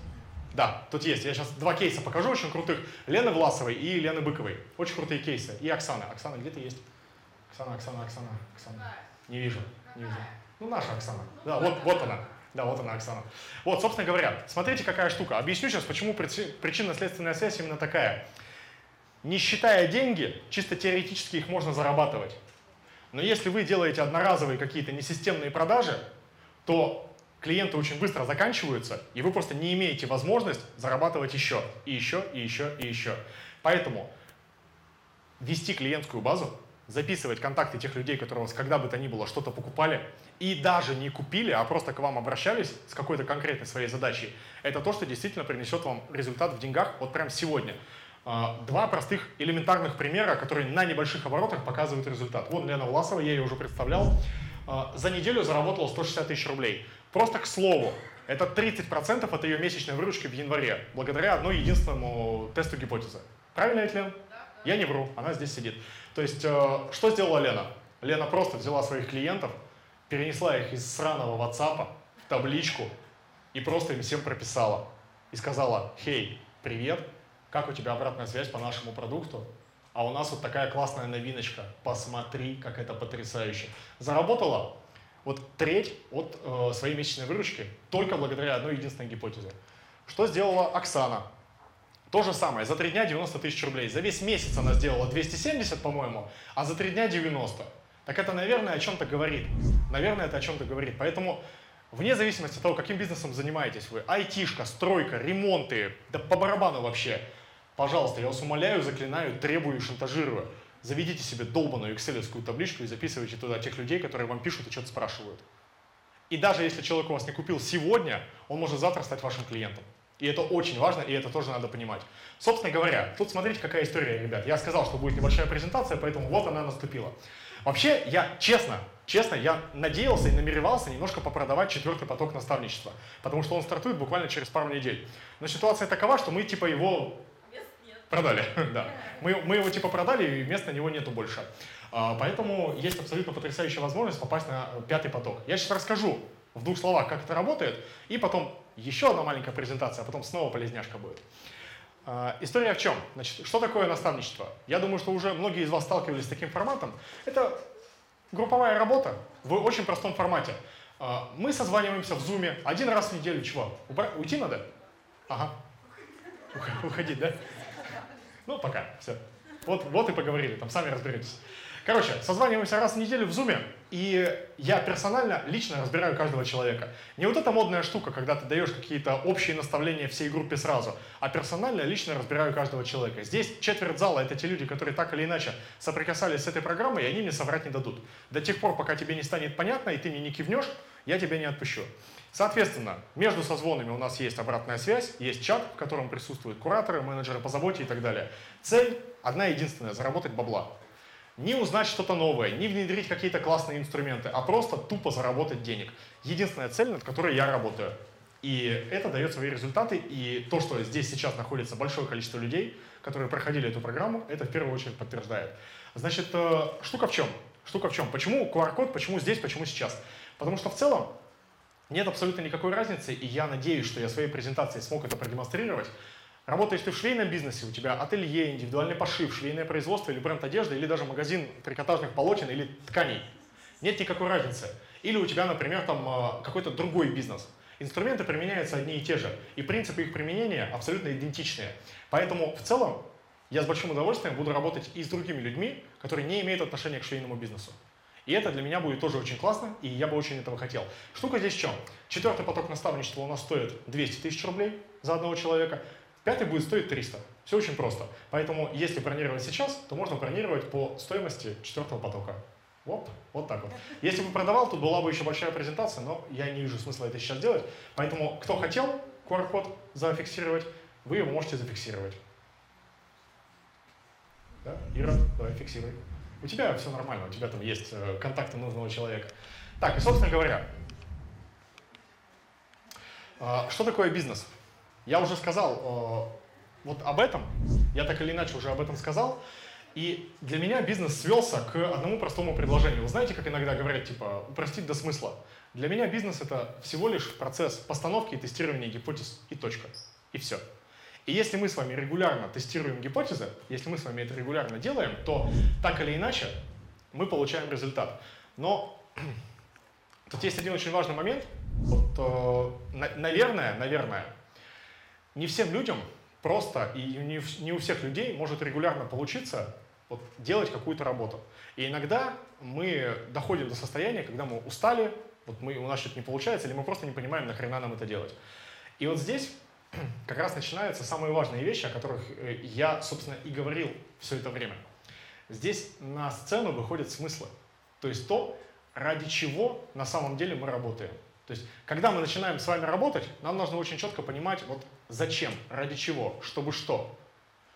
Да, тут есть. Я сейчас два кейса покажу очень крутых. Лены Власовой и Лены Быковой. Очень крутые кейсы. И Оксана. Оксана, где ты есть? Оксана, Оксана, Оксана, Оксана. Не вижу, не вижу. Ну, наша Оксана. Да, вот, вот она. Да, вот она, Оксана. Вот, собственно говоря, смотрите, какая штука. Объясню сейчас, почему причинно-следственная связь именно такая. Не считая деньги, чисто теоретически их можно зарабатывать. Но если вы делаете одноразовые какие-то несистемные продажи, то клиенты очень быстро заканчиваются, и вы просто не имеете возможность зарабатывать еще, и еще, и еще, и еще. Поэтому вести клиентскую базу, записывать контакты тех людей, которые у вас когда бы то ни было что-то покупали, и даже не купили, а просто к вам обращались с какой-то конкретной своей задачей, это то, что действительно принесет вам результат в деньгах вот прямо сегодня. А, два простых элементарных примера, которые на небольших оборотах показывают результат. Вон Лена Власова, я ее уже представлял, а, за неделю заработала 160 тысяч рублей. Просто к слову, это 30% от ее месячной выручки в январе, благодаря одной единственному тесту гипотезы. Правильно, ведь, Лен? Я не вру, она здесь сидит. То есть, э, что сделала Лена? Лена просто взяла своих клиентов, перенесла их из сраного WhatsApp в табличку и просто им всем прописала. И сказала, хей, привет, как у тебя обратная связь по нашему продукту? А у нас вот такая классная новиночка. Посмотри, как это потрясающе. Заработала вот треть от э, своей месячной выручки только благодаря одной единственной гипотезе. Что сделала Оксана? То же самое. За три дня 90 тысяч рублей. За весь месяц она сделала 270, по-моему, а за три дня 90. Так это, наверное, о чем-то говорит. Наверное, это о чем-то говорит. Поэтому Вне зависимости от того, каким бизнесом занимаетесь вы, айтишка, стройка, ремонты, да по барабану вообще – Пожалуйста, я вас умоляю, заклинаю, требую и шантажирую. Заведите себе долбанную экселевскую табличку и записывайте туда тех людей, которые вам пишут и что-то спрашивают. И даже если человек у вас не купил сегодня, он может завтра стать вашим клиентом. И это очень важно, и это тоже надо понимать. Собственно говоря, тут смотрите, какая история, ребят. Я сказал, что будет небольшая презентация, поэтому вот она наступила. Вообще, я честно, честно, я надеялся и намеревался немножко попродавать четвертый поток наставничества, потому что он стартует буквально через пару недель. Но ситуация такова, что мы типа его Продали, да. Мы, мы его типа продали, и места на него нету больше. А, поэтому есть абсолютно потрясающая возможность попасть на пятый поток. Я сейчас расскажу в двух словах, как это работает, и потом еще одна маленькая презентация, а потом снова полезняшка будет. А, история в чем? Значит, что такое наставничество? Я думаю, что уже многие из вас сталкивались с таким форматом. Это групповая работа в очень простом формате. А, мы созваниваемся в зуме один раз в неделю. Чего? Уйти надо? Ага. Уходить, да? Ну, пока, все. Вот, вот и поговорили, там сами разберетесь. Короче, созваниваемся раз в неделю в Зуме, и я персонально, лично разбираю каждого человека. Не вот эта модная штука, когда ты даешь какие-то общие наставления всей группе сразу, а персонально, лично разбираю каждого человека. Здесь четверть зала — это те люди, которые так или иначе соприкасались с этой программой, и они мне соврать не дадут. До тех пор, пока тебе не станет понятно, и ты мне не кивнешь, я тебя не отпущу. Соответственно, между созвонами у нас есть обратная связь, есть чат, в котором присутствуют кураторы, менеджеры по заботе и так далее. Цель одна единственная – заработать бабла. Не узнать что-то новое, не внедрить какие-то классные инструменты, а просто тупо заработать денег. Единственная цель, над которой я работаю. И это дает свои результаты, и то, что здесь сейчас находится большое количество людей, которые проходили эту программу, это в первую очередь подтверждает. Значит, э, штука в чем? Штука в чем? Почему QR-код, почему здесь, почему сейчас? Потому что в целом нет абсолютно никакой разницы, и я надеюсь, что я своей презентацией смог это продемонстрировать. Работаешь ты в швейном бизнесе, у тебя ателье, индивидуальный пошив, швейное производство или бренд одежды, или даже магазин трикотажных полотен или тканей. Нет никакой разницы. Или у тебя, например, там э, какой-то другой бизнес. Инструменты применяются одни и те же, и принципы их применения абсолютно идентичные. Поэтому в целом я с большим удовольствием буду работать и с другими людьми, которые не имеют отношения к швейному бизнесу. И это для меня будет тоже очень классно, и я бы очень этого хотел. Штука здесь в чем? Четвертый поток наставничества у нас стоит 200 тысяч рублей за одного человека, пятый будет стоить 300. Все очень просто. Поэтому, если бронировать сейчас, то можно бронировать по стоимости четвертого потока. Вот, вот так вот. Если бы продавал, тут была бы еще большая презентация, но я не вижу смысла это сейчас делать. Поэтому, кто хотел QR-код зафиксировать, вы его можете зафиксировать. Да? Ира, давай фиксируй. У тебя все нормально, у тебя там есть э, контакты нужного человека. Так, и собственно говоря, э, что такое бизнес? Я уже сказал э, вот об этом, я так или иначе уже об этом сказал, и для меня бизнес свелся к одному простому предложению. Вы знаете, как иногда говорят, типа, упростить до смысла? Для меня бизнес — это всего лишь процесс постановки и тестирования гипотез и точка. И все. И если мы с вами регулярно тестируем гипотезы, если мы с вами это регулярно делаем, то так или иначе мы получаем результат. Но тут есть один очень важный момент. Вот, э, наверное, наверное, не всем людям просто и не, у всех людей может регулярно получиться вот, делать какую-то работу. И иногда мы доходим до состояния, когда мы устали, вот мы, у нас что-то не получается, или мы просто не понимаем, нахрена нам это делать. И вот здесь как раз начинаются самые важные вещи, о которых э, я, собственно, и говорил все это время. Здесь на сцену выходят смыслы. То есть то, ради чего на самом деле мы работаем. То есть, когда мы начинаем с вами работать, нам нужно очень четко понимать, вот зачем, ради чего, чтобы что.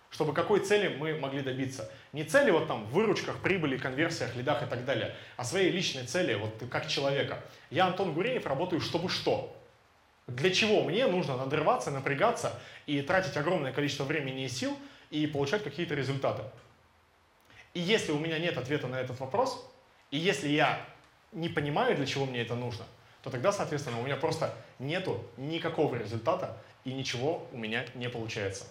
Чтобы какой цели мы могли добиться. Не цели вот там в выручках, прибыли, конверсиях, лидах и так далее, а своей личной цели, вот как человека. Я, Антон Гуреев, работаю чтобы что. Для чего мне нужно надрываться, напрягаться и тратить огромное количество времени и сил и получать какие-то результаты? И если у меня нет ответа на этот вопрос, и если я не понимаю, для чего мне это нужно, то тогда, соответственно, у меня просто нету никакого результата и ничего у меня не получается.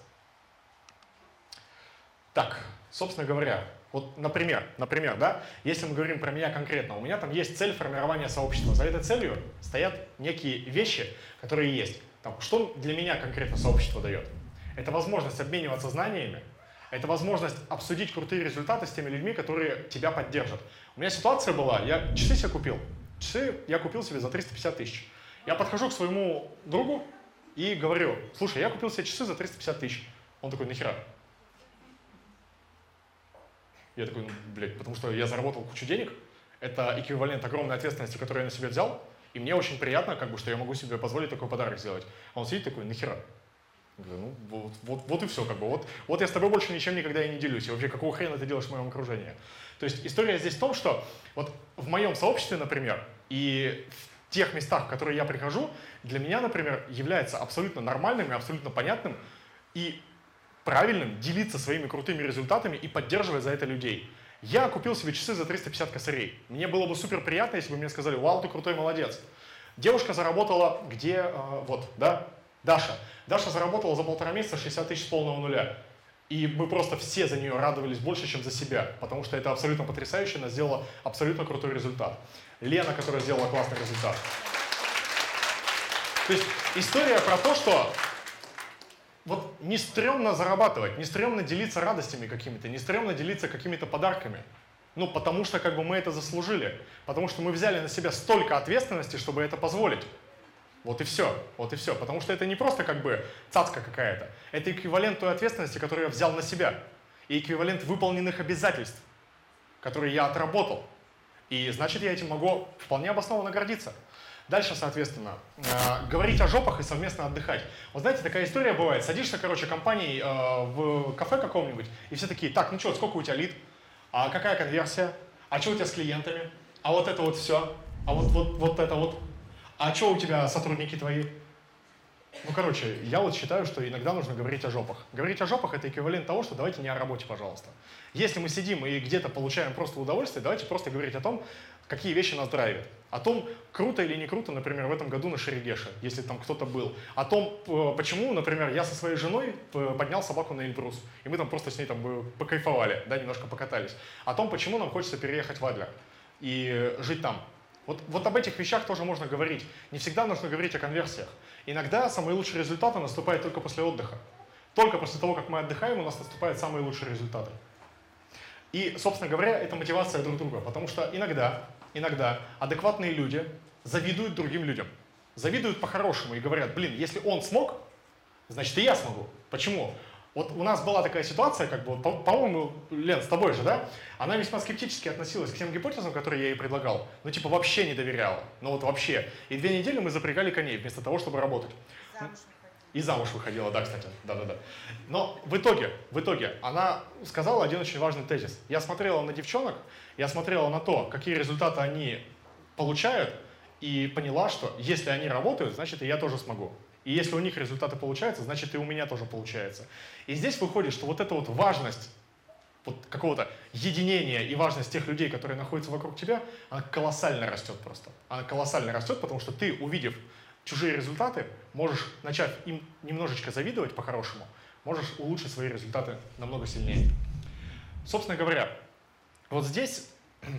Так, собственно говоря, вот, например, например, да, если мы говорим про меня конкретно, у меня там есть цель формирования сообщества. За этой целью стоят некие вещи, которые есть. Там, что для меня конкретно сообщество дает? Это возможность обмениваться знаниями, это возможность обсудить крутые результаты с теми людьми, которые тебя поддержат. У меня ситуация была, я часы себе купил. Часы я купил себе за 350 тысяч. Я подхожу к своему другу и говорю, слушай, я купил себе часы за 350 тысяч. Он такой, нахера? Я такой, ну, блядь, потому что я заработал кучу денег, это эквивалент огромной ответственности, которую я на себя взял, и мне очень приятно, как бы, что я могу себе позволить такой подарок сделать. А он сидит такой, нахера? Я говорю, ну, вот, вот, вот и все, как бы, вот, вот я с тобой больше ничем никогда и не делюсь, и вообще, какого хрена ты делаешь в моем окружении? То есть история здесь в том, что вот в моем сообществе, например, и в тех местах, в которые я прихожу, для меня, например, является абсолютно нормальным и абсолютно понятным и правильным делиться своими крутыми результатами и поддерживать за это людей. Я купил себе часы за 350 косарей. Мне было бы супер приятно, если бы мне сказали, вау, ты крутой молодец. Девушка заработала где, э, вот, да, Даша. Даша заработала за полтора месяца 60 тысяч с полного нуля. И мы просто все за нее радовались больше, чем за себя, потому что это абсолютно потрясающе, она сделала абсолютно крутой результат. Лена, которая сделала классный результат. То есть история про то, что вот не стрёмно зарабатывать, не стрёмно делиться радостями какими-то, не стрёмно делиться какими-то подарками. Ну, потому что как бы мы это заслужили. Потому что мы взяли на себя столько ответственности, чтобы это позволить. Вот и все, вот и все. Потому что это не просто как бы цацка какая-то. Это эквивалент той ответственности, которую я взял на себя. И эквивалент выполненных обязательств, которые я отработал. И значит, я этим могу вполне обоснованно гордиться. Дальше, соответственно, э, говорить о жопах и совместно отдыхать. Вот знаете, такая история бывает. Садишься, короче, компанией э, в кафе каком-нибудь, и все такие, так, ну что, сколько у тебя лид? А какая конверсия? А что у тебя с клиентами? А вот это вот все? А вот, вот, вот это вот? А что у тебя сотрудники твои? Ну, короче, я вот считаю, что иногда нужно говорить о жопах. Говорить о жопах — это эквивалент того, что давайте не о работе, пожалуйста. Если мы сидим и где-то получаем просто удовольствие, давайте просто говорить о том, какие вещи нас драйвят. О том, круто или не круто, например, в этом году на Шерегеше, если там кто-то был. О том, почему, например, я со своей женой поднял собаку на Эльбрус, и мы там просто с ней там покайфовали, да, немножко покатались. О том, почему нам хочется переехать в Адлер и жить там. Вот, вот об этих вещах тоже можно говорить. Не всегда нужно говорить о конверсиях. Иногда самые лучшие результаты наступают только после отдыха. Только после того, как мы отдыхаем, у нас наступают самые лучшие результаты. И, собственно говоря, это мотивация друг друга, потому что иногда, иногда адекватные люди завидуют другим людям. Завидуют по-хорошему и говорят, блин, если он смог, значит и я смогу. Почему? Вот у нас была такая ситуация, как бы, по-моему, Лен, с тобой же, да? Она весьма скептически относилась к тем гипотезам, которые я ей предлагал. Ну, типа, вообще не доверяла. Ну, вот вообще. И две недели мы запрягали коней вместо того, чтобы работать. Замуж и замуж выходила, да, кстати. Да-да-да. Но в итоге, в итоге, она сказала один очень важный тезис. Я смотрела на девчонок, я смотрела на то, какие результаты они получают, и поняла, что если они работают, значит, и я тоже смогу. И если у них результаты получаются, значит и у меня тоже получается. И здесь выходит, что вот эта вот важность вот какого-то единения и важность тех людей, которые находятся вокруг тебя, она колоссально растет просто. Она колоссально растет, потому что ты, увидев чужие результаты, можешь, начав им немножечко завидовать по-хорошему, можешь улучшить свои результаты намного сильнее. Собственно говоря, вот здесь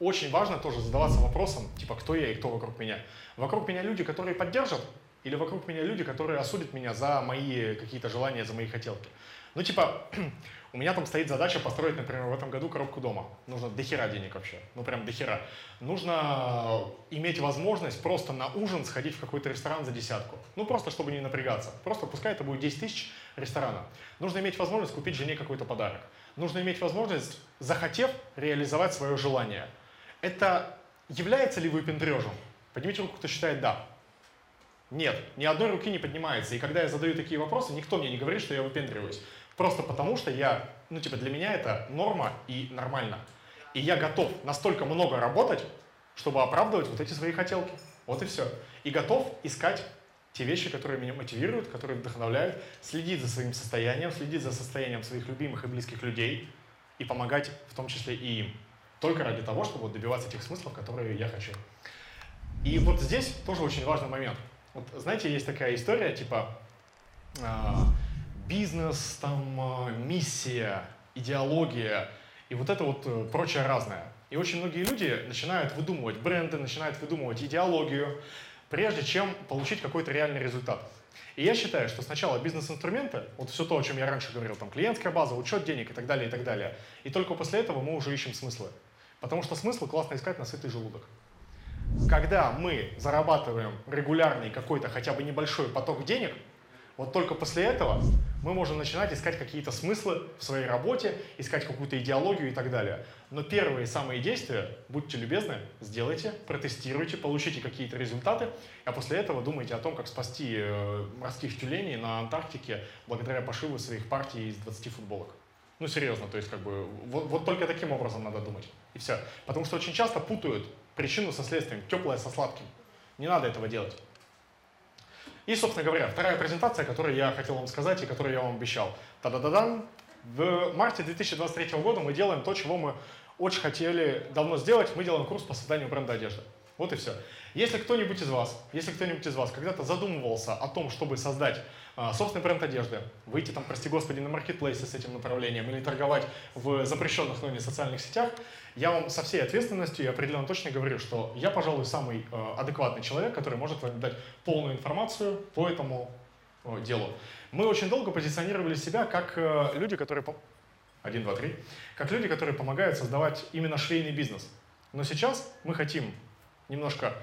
очень важно тоже задаваться вопросом, типа, кто я и кто вокруг меня. Вокруг меня люди, которые поддержат, или вокруг меня люди, которые осудят меня за мои какие-то желания, за мои хотелки. Ну, типа, у меня там стоит задача построить, например, в этом году коробку дома. Нужно дохера денег вообще. Ну, прям дохера. Нужно иметь возможность просто на ужин сходить в какой-то ресторан за десятку. Ну, просто чтобы не напрягаться. Просто пускай это будет 10 тысяч ресторана. Нужно иметь возможность купить жене какой-то подарок. Нужно иметь возможность, захотев, реализовать свое желание. Это является ли выпендрежем? Поднимите руку, кто считает «да». Нет, ни одной руки не поднимается. И когда я задаю такие вопросы, никто мне не говорит, что я выпендриваюсь. Просто потому, что я, ну типа для меня это норма и нормально. И я готов настолько много работать, чтобы оправдывать вот эти свои хотелки. Вот и все. И готов искать те вещи, которые меня мотивируют, которые вдохновляют, следить за своим состоянием, следить за состоянием своих любимых и близких людей и помогать в том числе и им. Только ради того, чтобы добиваться тех смыслов, которые я хочу. И вот здесь тоже очень важный момент – вот, знаете, есть такая история, типа э, бизнес, там, э, миссия, идеология и вот это вот э, прочее разное. И очень многие люди начинают выдумывать бренды, начинают выдумывать идеологию, прежде чем получить какой-то реальный результат. И я считаю, что сначала бизнес-инструменты, вот все то, о чем я раньше говорил, там клиентская база, учет денег и так далее, и так далее. И только после этого мы уже ищем смыслы. Потому что смысл классно искать на сытый желудок когда мы зарабатываем регулярный какой-то хотя бы небольшой поток денег, вот только после этого мы можем начинать искать какие-то смыслы в своей работе, искать какую-то идеологию и так далее. Но первые самые действия, будьте любезны, сделайте, протестируйте, получите какие-то результаты, а после этого думайте о том, как спасти э, морских тюленей на Антарктике благодаря пошиву своих партий из 20 футболок. Ну, серьезно, то есть как бы вот, вот только таким образом надо думать. И все. Потому что очень часто путают причину со следствием, теплое со сладким. Не надо этого делать. И, собственно говоря, вторая презентация, которую я хотел вам сказать и которую я вам обещал. Та-да-да-дан. В марте 2023 года мы делаем то, чего мы очень хотели давно сделать. Мы делаем курс по созданию бренда одежды. Вот и все. Если кто-нибудь из вас, если кто-нибудь из вас когда-то задумывался о том, чтобы создать а, собственный бренд одежды, выйти там, прости господи, на маркетплейсы с этим направлением или торговать в запрещенных ныне социальных сетях, я вам со всей ответственностью и определенно точно говорю, что я, пожалуй, самый э, адекватный человек, который может вам дать полную информацию по этому э, делу. Мы очень долго позиционировали себя как э, люди, которые... Один, два, три. Как люди, которые помогают создавать именно швейный бизнес. Но сейчас мы хотим немножко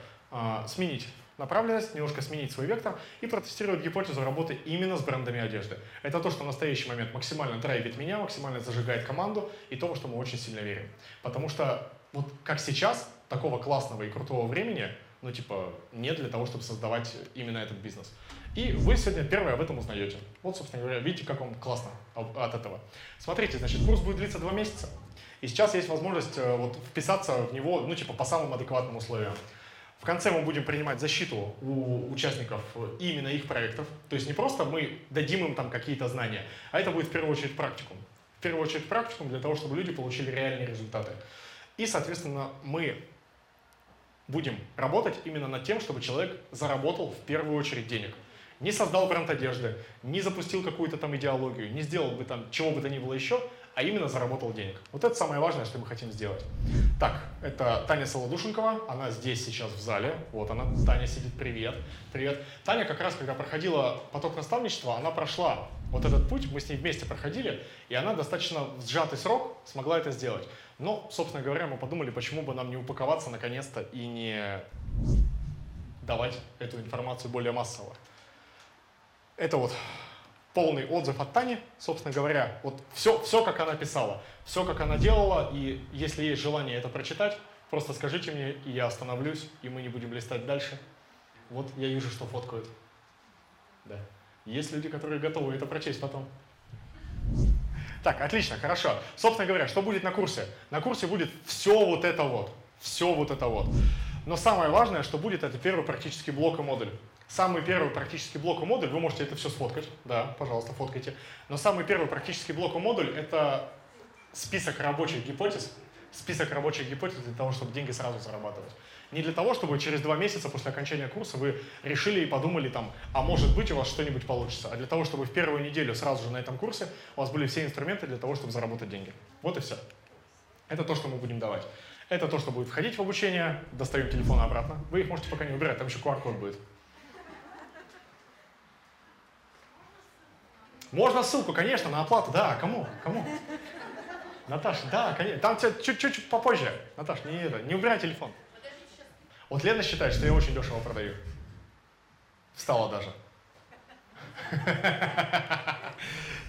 сменить направленность, немножко сменить свой вектор и протестировать гипотезу работы именно с брендами одежды. Это то, что в настоящий момент максимально драйвит меня, максимально зажигает команду и то, во что мы очень сильно верим. Потому что вот как сейчас, такого классного и крутого времени ну, типа, нет для того, чтобы создавать именно этот бизнес. И вы сегодня первые об этом узнаете. Вот, собственно говоря, видите, как вам классно от этого. Смотрите, значит, курс будет длиться два месяца. И сейчас есть возможность э, вот, вписаться в него, ну, типа, по самым адекватным условиям. В конце мы будем принимать защиту у участников именно их проектов. То есть не просто мы дадим им там какие-то знания, а это будет в первую очередь практикум. В первую очередь практикум для того, чтобы люди получили реальные результаты. И, соответственно, мы будем работать именно над тем, чтобы человек заработал в первую очередь денег. Не создал бренд одежды, не запустил какую-то там идеологию, не сделал бы там чего бы то ни было еще, а именно заработал денег. Вот это самое важное, что мы хотим сделать. Так, это Таня Солодушенкова, она здесь сейчас в зале. Вот она, Таня сидит, привет. Привет. Таня как раз, когда проходила поток наставничества, она прошла вот этот путь, мы с ней вместе проходили, и она достаточно в сжатый срок смогла это сделать. Но, собственно говоря, мы подумали, почему бы нам не упаковаться наконец-то и не давать эту информацию более массово. Это вот полный отзыв от Тани, собственно говоря, вот все, все, как она писала, все, как она делала, и если есть желание это прочитать, просто скажите мне, и я остановлюсь, и мы не будем листать дальше. Вот я вижу, что фоткают. Да. Есть люди, которые готовы это прочесть потом. Так, отлично, хорошо. Собственно говоря, что будет на курсе? На курсе будет все вот это вот. Все вот это вот. Но самое важное, что будет, это первый практический блок и модуль. Самый первый практический блок и модуль, вы можете это все сфоткать, да, пожалуйста, фоткайте. Но самый первый практический блок и модуль – это список рабочих гипотез, список рабочих гипотез для того, чтобы деньги сразу зарабатывать. Не для того, чтобы через два месяца после окончания курса вы решили и подумали там, а может быть у вас что-нибудь получится, а для того, чтобы в первую неделю сразу же на этом курсе у вас были все инструменты для того, чтобы заработать деньги. Вот и все. Это то, что мы будем давать. Это то, что будет входить в обучение. Достаем телефон обратно. Вы их можете пока не убирать, там еще QR-код будет. Можно ссылку, конечно, на оплату, да, кому? Кому? Наташа, да, конечно. Там чуть-чуть попозже. Наташ, не, это, не убирай телефон. Вот Лена считает, что я очень дешево продаю. Встала даже.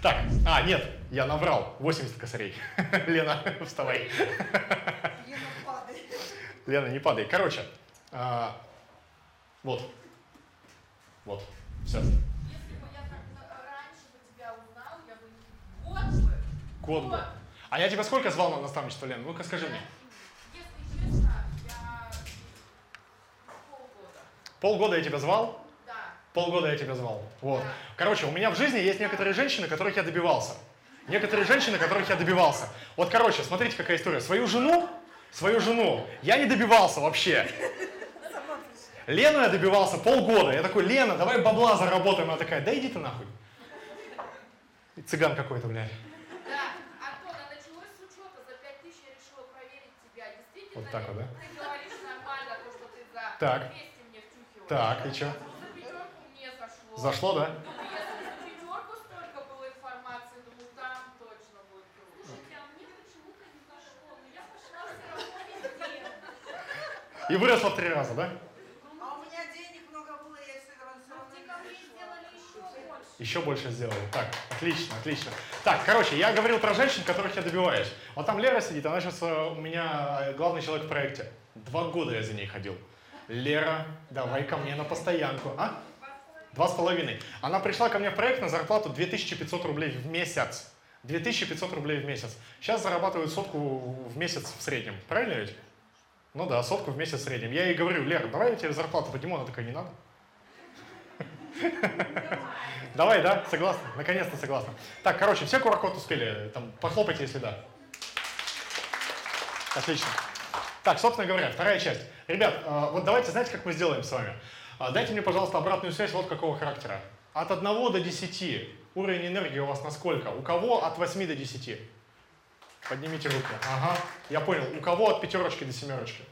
Так, а, нет, я наврал. 80 косарей. Лена, вставай. Лена, падай. Лена, не падай. Короче, а, вот. Вот. Все. Если бы я так раньше бы тебя узнал, я бы год бы. Год бы. А я тебя сколько звал на наставничество, Лена? Ну-ка скажи мне. Полгода я тебя звал? Да. Полгода я тебя звал. Вот. Да. Короче, у меня в жизни есть некоторые женщины, которых я добивался. Некоторые женщины, которых я добивался. Вот, короче, смотрите, какая история. Свою жену, свою жену я не добивался вообще. Лену я добивался полгода. Я такой, Лена, давай бабла заработаем. Она такая, да иди ты нахуй. Цыган какой-то, блядь. Да, Антон, а началось с учета. За 5 тысяч я решила проверить тебя. Действительно вот так вот, да? ты говоришь нормально, то, что ты за так. 200 мне втюхиваешь. Так, и что? За пятерку мне зашло. Зашло, да? Думаю, если за пятерку столько было информации, думаю, там точно будет круто. Слушайте, а мне почему-то не зашло, но я пошла все равно везде. И выросла в три раза, да? А у меня денег много было, я все равно все равно Те не ко мне пришла. сделали еще больше. Еще больше сделали. Так, отлично, отлично. Так, короче, я говорил про женщин, которых я добиваюсь. Вот там Лера сидит, она сейчас э, у меня э, главный человек в проекте. Два года я за ней ходил. Лера, давай ко мне на постоянку. А? Два с половиной. Она пришла ко мне в проект на зарплату 2500 рублей в месяц. 2500 рублей в месяц. Сейчас зарабатывают сотку в месяц в среднем. Правильно ведь? Ну да, сотку в месяц в среднем. Я ей говорю, Лера, давай я тебе зарплату подниму. Она такая, не надо. Давай, да? Согласна? Наконец-то согласна. Так, короче, все QR-код успели? Там, похлопайте, если да. Отлично. Так, собственно говоря, вторая часть. Ребят, э, вот давайте, знаете, как мы сделаем с вами? А, Дайте мне, пожалуйста, обратную связь вот какого характера. От 1 до 10 уровень энергии у вас насколько? У кого от 8 до 10? Поднимите руки. Ага, я понял. У кого от пятерочки до семерочки?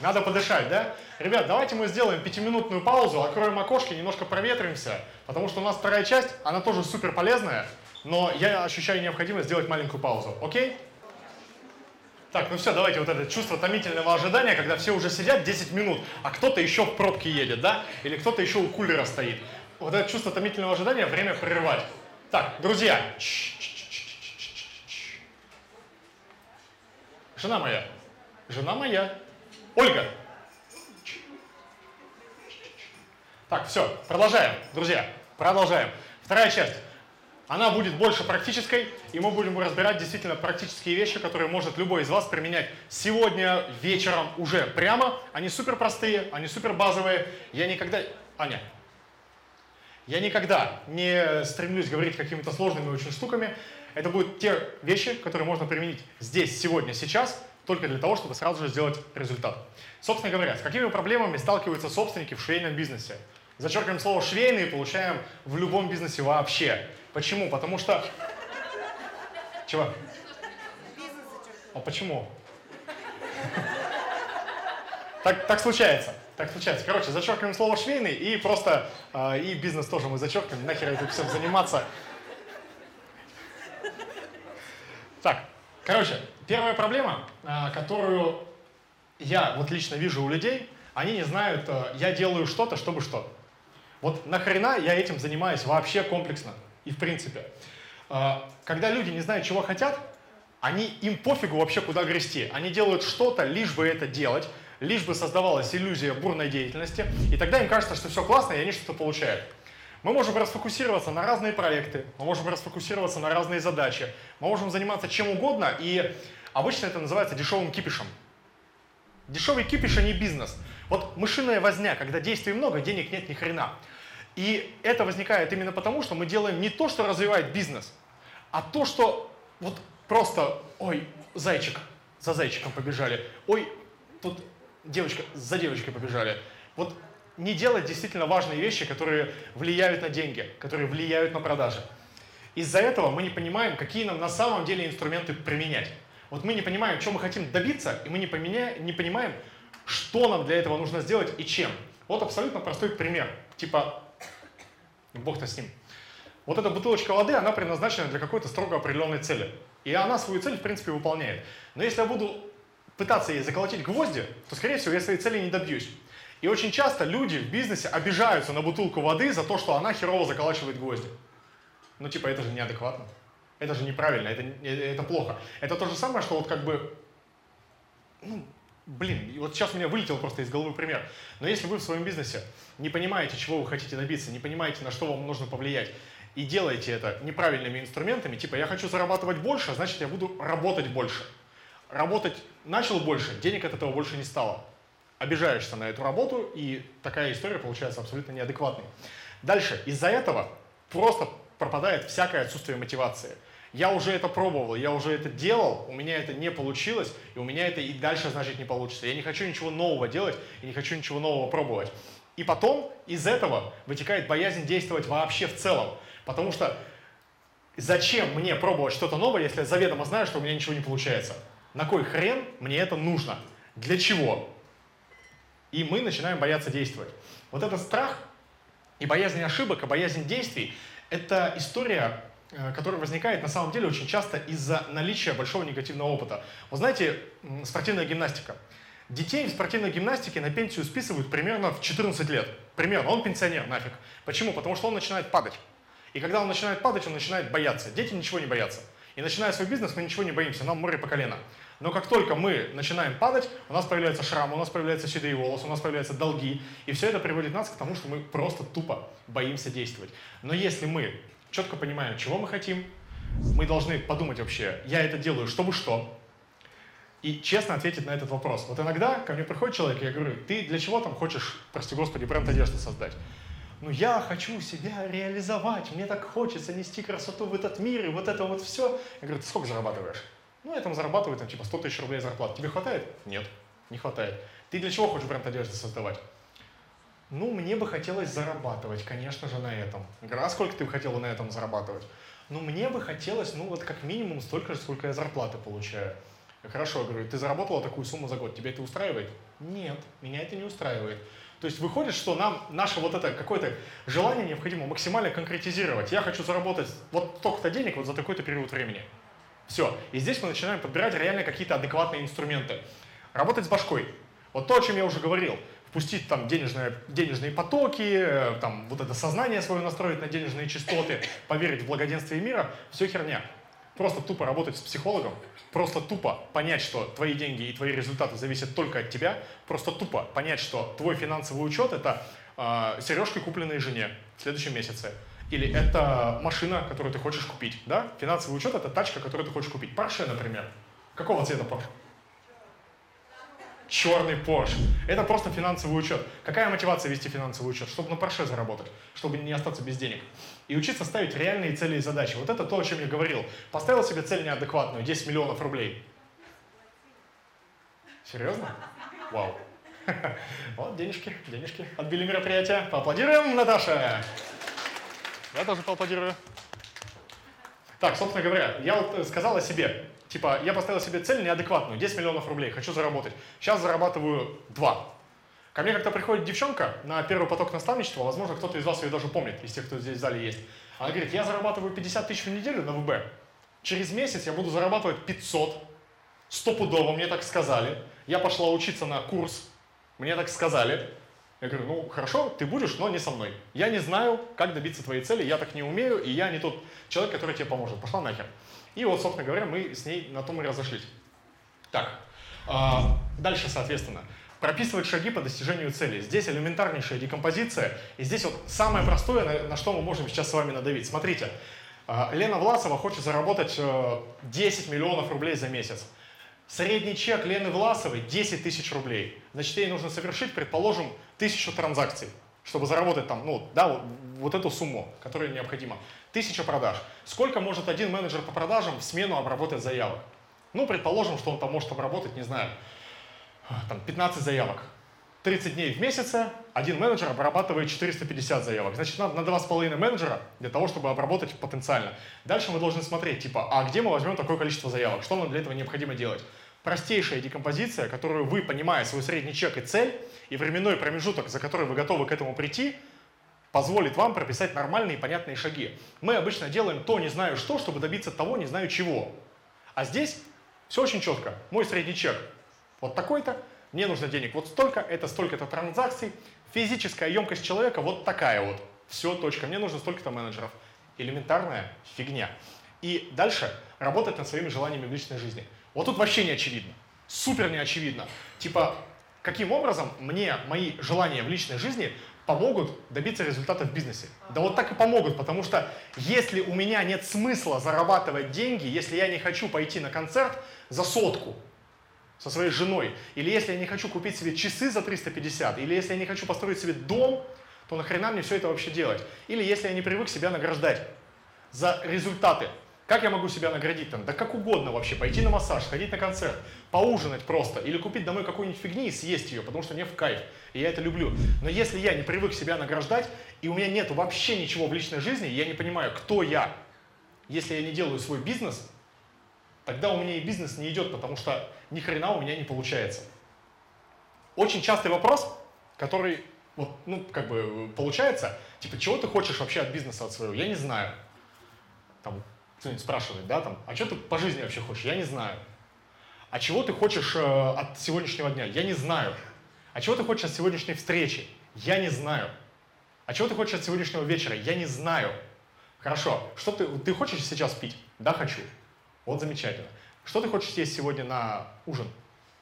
Надо подышать, да? Ребят, давайте мы сделаем пятиминутную паузу, откроем окошки, немножко проветримся, потому что у нас вторая часть, она тоже супер полезная, но я ощущаю необходимость сделать маленькую паузу. Окей? Так, ну все, давайте вот это чувство томительного ожидания, когда все уже сидят 10 минут, а кто-то еще в пробке едет, да? Или кто-то еще у кулера стоит. Вот это чувство томительного ожидания, время прерывать. Так, друзья. Жена моя. Жена моя. Ольга. Так, все, продолжаем, друзья, продолжаем. Вторая часть. Она будет больше практической, и мы будем разбирать действительно практические вещи, которые может любой из вас применять сегодня вечером уже прямо. Они супер простые, они супер базовые. Я никогда... Аня, я никогда не стремлюсь говорить какими-то сложными очень штуками. Это будут те вещи, которые можно применить здесь, сегодня, сейчас, только для того, чтобы сразу же сделать результат. Собственно говоря, с какими проблемами сталкиваются собственники в швейном бизнесе? Зачеркиваем слово «швейный» и получаем в любом бизнесе вообще. Почему? Потому что... Чего? А почему? Так, так случается. Так случается. Короче, зачеркиваем слово швейный и просто э, и бизнес тоже мы зачеркиваем. Нахер этим всем заниматься. Так, короче, первая проблема, э, которую я вот лично вижу у людей, они не знают, э, я делаю что-то, чтобы что. Вот нахрена я этим занимаюсь вообще комплексно и в принципе. Э, когда люди не знают, чего хотят, они, им пофигу вообще, куда грести. Они делают что-то, лишь бы это делать, лишь бы создавалась иллюзия бурной деятельности, и тогда им кажется, что все классно, и они что-то получают. Мы можем расфокусироваться на разные проекты, мы можем расфокусироваться на разные задачи, мы можем заниматься чем угодно, и обычно это называется дешевым кипишем. Дешевый кипиш, а не бизнес. Вот мышиная возня, когда действий много, денег нет ни хрена. И это возникает именно потому, что мы делаем не то, что развивает бизнес, а то, что вот просто, ой, зайчик, за зайчиком побежали, ой, тут девочка, за девочкой побежали. Вот не делать действительно важные вещи, которые влияют на деньги, которые влияют на продажи. Из-за этого мы не понимаем, какие нам на самом деле инструменты применять. Вот мы не понимаем, что мы хотим добиться, и мы не, поменя... не понимаем, что нам для этого нужно сделать и чем. Вот абсолютно простой пример. Типа, бог-то с ним. Вот эта бутылочка воды, она предназначена для какой-то строго определенной цели. И она свою цель, в принципе, выполняет. Но если я буду пытаться ей заколотить гвозди, то, скорее всего, я своей цели не добьюсь. И очень часто люди в бизнесе обижаются на бутылку воды за то, что она херово заколачивает гвозди. Ну, типа, это же неадекватно. Это же неправильно, это, это плохо. Это то же самое, что вот как бы, ну, блин, вот сейчас у меня вылетел просто из головы пример. Но если вы в своем бизнесе не понимаете, чего вы хотите добиться, не понимаете, на что вам нужно повлиять, и делаете это неправильными инструментами, типа я хочу зарабатывать больше, значит я буду работать больше. Работать начал больше, денег от этого больше не стало. Обижаешься на эту работу, и такая история получается абсолютно неадекватной. Дальше, из-за этого просто пропадает всякое отсутствие мотивации. Я уже это пробовал, я уже это делал, у меня это не получилось, и у меня это и дальше, значит, не получится. Я не хочу ничего нового делать, и не хочу ничего нового пробовать. И потом из этого вытекает боязнь действовать вообще в целом. Потому что зачем мне пробовать что-то новое, если я заведомо знаю, что у меня ничего не получается? На кой хрен мне это нужно? Для чего? И мы начинаем бояться действовать. Вот этот страх и боязнь ошибок, и боязнь действий – это история, э, которая возникает на самом деле очень часто из-за наличия большого негативного опыта. Вы знаете, спортивная гимнастика. Детей в спортивной гимнастике на пенсию списывают примерно в 14 лет. Примерно. Он пенсионер, нафиг. Почему? Потому что он начинает падать. И когда он начинает падать, он начинает бояться. Дети ничего не боятся. И начиная свой бизнес, мы ничего не боимся, нам море по колено. Но как только мы начинаем падать, у нас появляются шрамы, у нас появляются седые волосы, у нас появляются долги. И все это приводит нас к тому, что мы просто тупо боимся действовать. Но если мы четко понимаем, чего мы хотим, мы должны подумать вообще, я это делаю, чтобы что, и честно ответить на этот вопрос. Вот иногда ко мне приходит человек, и я говорю, ты для чего там хочешь, прости господи, бренд одежды создать? ну я хочу себя реализовать, мне так хочется нести красоту в этот мир, и вот это вот все. Я говорю, ты сколько зарабатываешь? Ну, я там зарабатываю там, типа 100 тысяч рублей зарплат. Тебе хватает? Нет, не хватает. Ты для чего хочешь бренд одежды создавать? Ну, мне бы хотелось зарабатывать, конечно же, на этом. Я говорю, а сколько ты бы хотела на этом зарабатывать? Ну, мне бы хотелось, ну, вот как минимум столько же, сколько я зарплаты получаю. Хорошо, говорю, ты заработала такую сумму за год, тебя это устраивает? Нет, меня это не устраивает. То есть выходит, что нам наше вот это какое-то желание необходимо максимально конкретизировать. Я хочу заработать вот столько-то денег вот за такой-то период времени. Все. И здесь мы начинаем подбирать реально какие-то адекватные инструменты. Работать с башкой. Вот то, о чем я уже говорил. Впустить там денежные, денежные потоки, э, там вот это сознание свое настроить на денежные частоты, поверить в благоденствие мира, все херня. Просто тупо работать с психологом, просто тупо понять, что твои деньги и твои результаты зависят только от тебя, просто тупо понять, что твой финансовый учет это э, сережки, купленные жене в следующем месяце. Или это машина, которую ты хочешь купить. Да? Финансовый учет это тачка, которую ты хочешь купить. Porsche, например. Какого цвета Porsche? Черный Porsche. Это просто финансовый учет. Какая мотивация вести финансовый учет? Чтобы на Porsche заработать, чтобы не остаться без денег. И учиться ставить реальные цели и задачи. Вот это то, о чем я говорил. Поставил себе цель неадекватную, 10 миллионов рублей. Серьезно? Вау. Вот, денежки, денежки. Отбили мероприятие. Поаплодируем, Наташа. Я тоже поаплодирую. Так, собственно говоря, я вот сказал о себе. Типа, я поставил себе цель неадекватную, 10 миллионов рублей, хочу заработать. Сейчас зарабатываю 2. Ко мне как-то приходит девчонка на первый поток наставничества, возможно, кто-то из вас ее даже помнит, из тех, кто здесь в зале есть. Она говорит, я зарабатываю 50 тысяч в неделю на ВБ. Через месяц я буду зарабатывать 500. Стопудово, мне так сказали. Я пошла учиться на курс, мне так сказали. Я говорю, ну хорошо, ты будешь, но не со мной. Я не знаю, как добиться твоей цели, я так не умею, и я не тот человек, который тебе поможет. Пошла нахер. И вот, собственно говоря, мы с ней на том и разошлись. Так, а, дальше, соответственно, прописывать шаги по достижению цели. Здесь элементарнейшая декомпозиция, и здесь вот самое простое, на, что мы можем сейчас с вами надавить. Смотрите, а, Лена Власова хочет заработать 10 э, миллионов рублей за месяц. Средний чек Лены Власовой 10 тысяч рублей. Значит, ей нужно совершить, предположим, тысячу транзакций, чтобы заработать там, ну, да, вот, вот эту сумму, которая необходима. Тысяча продаж. Сколько может один менеджер по продажам в смену обработать заявок? Ну, предположим, что он там может обработать, не знаю, там 15 заявок. 30 дней в месяц один менеджер обрабатывает 450 заявок. Значит, надо на 2,5 менеджера для того, чтобы обработать потенциально. Дальше мы должны смотреть, типа, а где мы возьмем такое количество заявок? Что нам для этого необходимо делать? Простейшая декомпозиция, которую вы, понимая свой средний чек и цель, и временной промежуток, за который вы готовы к этому прийти, позволит вам прописать нормальные и понятные шаги. Мы обычно делаем то не знаю что, чтобы добиться того не знаю чего. А здесь все очень четко. Мой средний чек вот такой-то, мне нужно денег вот столько, это столько-то транзакций, физическая емкость человека вот такая вот. Все, точка. Мне нужно столько-то менеджеров. Элементарная фигня. И дальше работать над своими желаниями в личной жизни. Вот тут вообще не очевидно. Супер не очевидно. Типа, каким образом мне мои желания в личной жизни помогут добиться результата в бизнесе. Да вот так и помогут, потому что если у меня нет смысла зарабатывать деньги, если я не хочу пойти на концерт за сотку со своей женой, или если я не хочу купить себе часы за 350, или если я не хочу построить себе дом, то нахрена мне все это вообще делать? Или если я не привык себя награждать за результаты, как я могу себя наградить там? Да как угодно вообще. Пойти на массаж, сходить на концерт, поужинать просто. Или купить домой какую-нибудь фигни и съесть ее, потому что мне в кайф. И я это люблю. Но если я не привык себя награждать, и у меня нет вообще ничего в личной жизни, я не понимаю, кто я. Если я не делаю свой бизнес, тогда у меня и бизнес не идет, потому что ни хрена у меня не получается. Очень частый вопрос, который вот, ну, как бы получается, типа, чего ты хочешь вообще от бизнеса от своего? Я не знаю. Там, кто-нибудь спрашивает, да, там, а что ты по жизни вообще хочешь? Я не знаю. А чего ты хочешь э, от сегодняшнего дня? Я не знаю. А чего ты хочешь от сегодняшней встречи? Я не знаю. А чего ты хочешь от сегодняшнего вечера? Я не знаю. Хорошо. Что ты, ты хочешь сейчас пить? Да, хочу. Вот замечательно. Что ты хочешь съесть сегодня на ужин?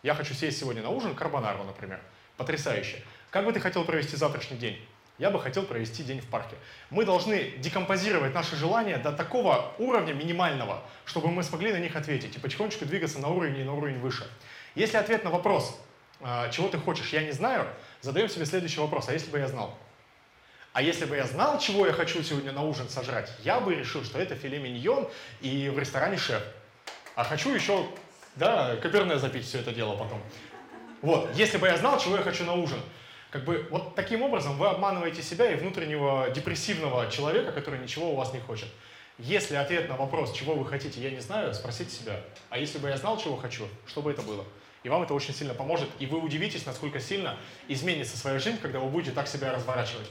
Я хочу съесть сегодня на ужин карбонару, например. Потрясающе. Как бы ты хотел провести завтрашний день? Я бы хотел провести день в парке. Мы должны декомпозировать наши желания до такого уровня минимального, чтобы мы смогли на них ответить и потихонечку двигаться на уровень и на уровень выше. Если ответ на вопрос, а, чего ты хочешь, я не знаю, задаем себе следующий вопрос, а если бы я знал? А если бы я знал, чего я хочу сегодня на ужин сожрать, я бы решил, что это филе миньон и в ресторане шеф. А хочу еще, да, каперне запить все это дело потом. Вот, если бы я знал, чего я хочу на ужин, как бы вот таким образом вы обманываете себя и внутреннего депрессивного человека, который ничего у вас не хочет. Если ответ на вопрос, чего вы хотите, я не знаю, спросите себя, а если бы я знал, чего хочу, что бы это было? И вам это очень сильно поможет, и вы удивитесь, насколько сильно изменится своя жизнь, когда вы будете так себя разворачивать.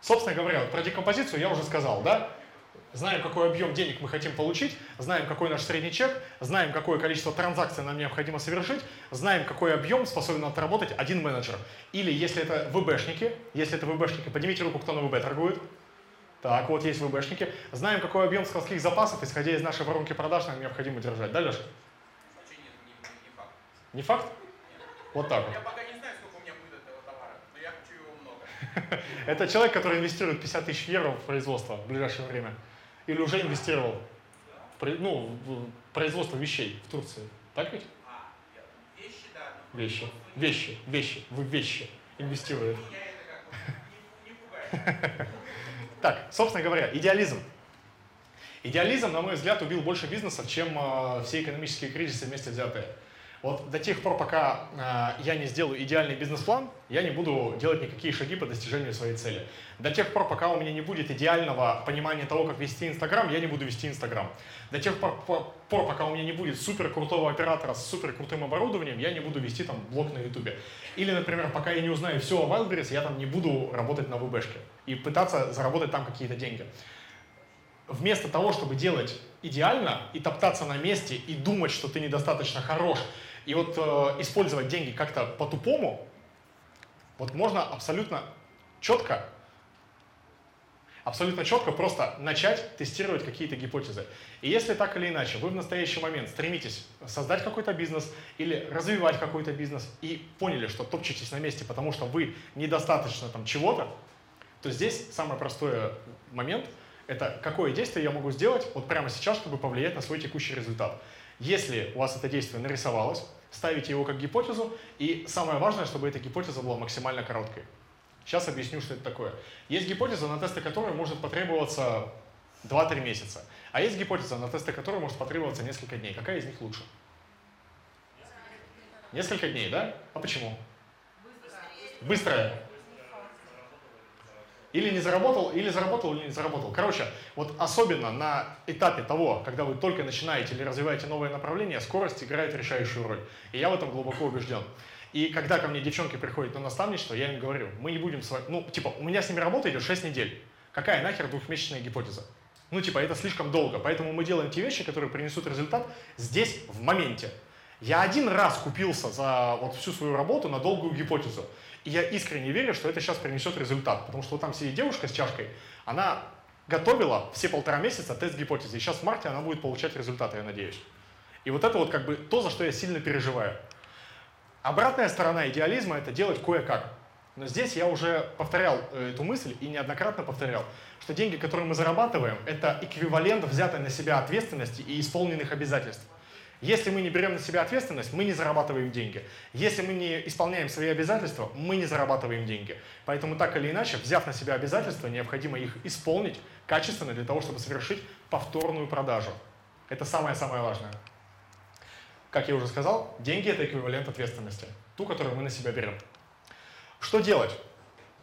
Собственно говоря, про декомпозицию я уже сказал, да? Знаем, какой объем денег мы хотим получить, знаем, какой наш средний чек, знаем, какое количество транзакций нам необходимо совершить, знаем, какой объем способен отработать один менеджер. Или если это ВБшники, если это ВБшники, поднимите руку, кто на ВБ торгует. Так, вот есть ВБшники. Знаем, какой объем складских запасов, исходя из нашей воронки продаж, нам необходимо держать. Да, Леша? Нет, не, факт. Не факт? Вот так вот. Я пока не знаю, сколько у меня будет этого товара, но я хочу его много. Это человек, который инвестирует 50 тысяч евро в производство в ближайшее время. Или уже инвестировал в, ну, в производство вещей в Турции. Так ведь? А, вещи, Вещи. Вещи. Вещи. В вещи инвестирует. Так, собственно говоря, идеализм. Идеализм, на мой взгляд, убил больше бизнесов, чем э, все экономические кризисы вместе взятые. Вот до тех пор, пока э, я не сделаю идеальный бизнес-план, я не буду делать никакие шаги по достижению своей цели. До тех пор, пока у меня не будет идеального понимания того, как вести Инстаграм, я не буду вести Инстаграм. До тех пор, по- пор, пока у меня не будет супер крутого оператора с супер крутым оборудованием, я не буду вести там блог на Ютубе. Или, например, пока я не узнаю все о Wildberries, я там не буду работать на ВБшке и пытаться заработать там какие-то деньги вместо того, чтобы делать идеально и топтаться на месте и думать, что ты недостаточно хорош, и вот э, использовать деньги как-то по-тупому, вот можно абсолютно четко, абсолютно четко просто начать тестировать какие-то гипотезы. И если так или иначе вы в настоящий момент стремитесь создать какой-то бизнес или развивать какой-то бизнес и поняли, что топчетесь на месте, потому что вы недостаточно там чего-то, то здесь самый простой момент – это какое действие я могу сделать вот прямо сейчас, чтобы повлиять на свой текущий результат. Если у вас это действие нарисовалось, ставите его как гипотезу, и самое важное, чтобы эта гипотеза была максимально короткой. Сейчас объясню, что это такое. Есть гипотеза, на тесты которой может потребоваться 2-3 месяца, а есть гипотеза, на тесты которой может потребоваться несколько дней. Какая из них лучше? Несколько дней, да? А почему? Быстрая. Или не заработал, или заработал, или не заработал. Короче, вот особенно на этапе того, когда вы только начинаете или развиваете новое направление, скорость играет решающую роль. И я в этом глубоко убежден. И когда ко мне девчонки приходят на наставничество, я им говорю, мы не будем с вами... Ну, типа, у меня с ними работа идет 6 недель. Какая нахер двухмесячная гипотеза? Ну, типа, это слишком долго. Поэтому мы делаем те вещи, которые принесут результат здесь, в моменте. Я один раз купился за вот всю свою работу на долгую гипотезу. И я искренне верю, что это сейчас принесет результат. Потому что вот там сидит девушка с чашкой, она готовила все полтора месяца тест гипотезы. И сейчас в марте она будет получать результаты, я надеюсь. И вот это вот как бы то, за что я сильно переживаю. Обратная сторона идеализма – это делать кое-как. Но здесь я уже повторял э, эту мысль и неоднократно повторял, что деньги, которые мы зарабатываем, это эквивалент взятой на себя ответственности и исполненных обязательств. Если мы не берем на себя ответственность, мы не зарабатываем деньги. Если мы не исполняем свои обязательства, мы не зарабатываем деньги. Поэтому так или иначе, взяв на себя обязательства, необходимо их исполнить качественно для того, чтобы совершить повторную продажу. Это самое-самое важное. Как я уже сказал, деньги – это эквивалент ответственности, ту, которую мы на себя берем. Что делать?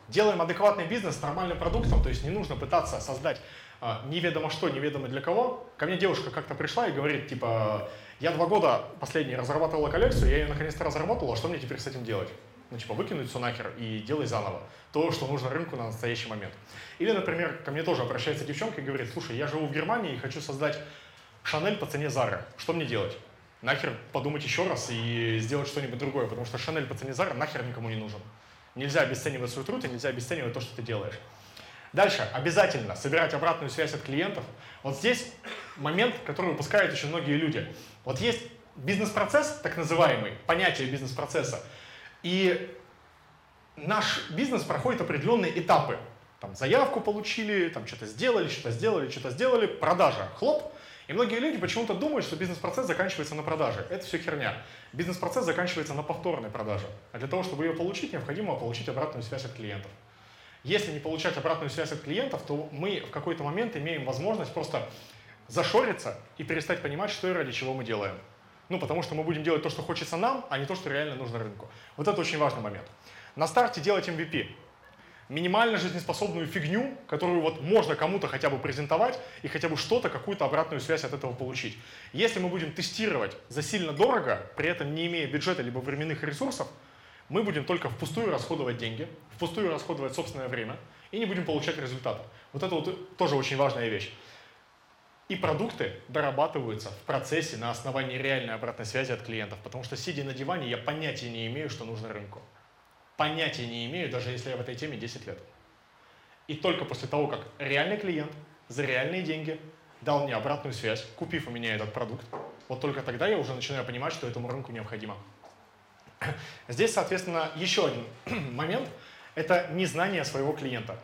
Делаем адекватный бизнес с нормальным продуктом, то есть не нужно пытаться создать а, неведомо что, неведомо для кого. Ко мне девушка как-то пришла и говорит, типа, я два года последние разрабатывала коллекцию, я ее наконец-то разработала, что мне теперь с этим делать? Ну, типа, выкинуть все нахер и делай заново. То, что нужно рынку на настоящий момент. Или, например, ко мне тоже обращается девчонка и говорит, слушай, я живу в Германии и хочу создать Шанель по цене Зары. Что мне делать? Нахер подумать еще раз и сделать что-нибудь другое, потому что Шанель по цене Зары нахер никому не нужен. Нельзя обесценивать свой труд и нельзя обесценивать то, что ты делаешь. Дальше, обязательно собирать обратную связь от клиентов. Вот здесь момент, который упускают очень многие люди. Вот есть бизнес-процесс, так называемый, понятие бизнес-процесса, и наш бизнес проходит определенные этапы. Там заявку получили, там что-то сделали, что-то сделали, что-то сделали, продажа, хлоп. И многие люди почему-то думают, что бизнес-процесс заканчивается на продаже. Это все херня. Бизнес-процесс заканчивается на повторной продаже. А для того, чтобы ее получить, необходимо получить обратную связь от клиентов. Если не получать обратную связь от клиентов, то мы в какой-то момент имеем возможность просто зашориться и перестать понимать, что и ради чего мы делаем. Ну, потому что мы будем делать то, что хочется нам, а не то, что реально нужно рынку. Вот это очень важный момент. На старте делать MVP. Минимально жизнеспособную фигню, которую вот можно кому-то хотя бы презентовать и хотя бы что-то, какую-то обратную связь от этого получить. Если мы будем тестировать за сильно дорого, при этом не имея бюджета либо временных ресурсов, мы будем только впустую расходовать деньги, впустую расходовать собственное время и не будем получать результата. Вот это вот тоже очень важная вещь. И продукты дорабатываются в процессе на основании реальной обратной связи от клиентов, потому что сидя на диване, я понятия не имею, что нужно рынку. Понятия не имею, даже если я в этой теме 10 лет. И только после того, как реальный клиент за реальные деньги дал мне обратную связь, купив у меня этот продукт, вот только тогда я уже начинаю понимать, что этому рынку необходимо. Здесь, соответственно, еще один момент – это незнание своего клиента.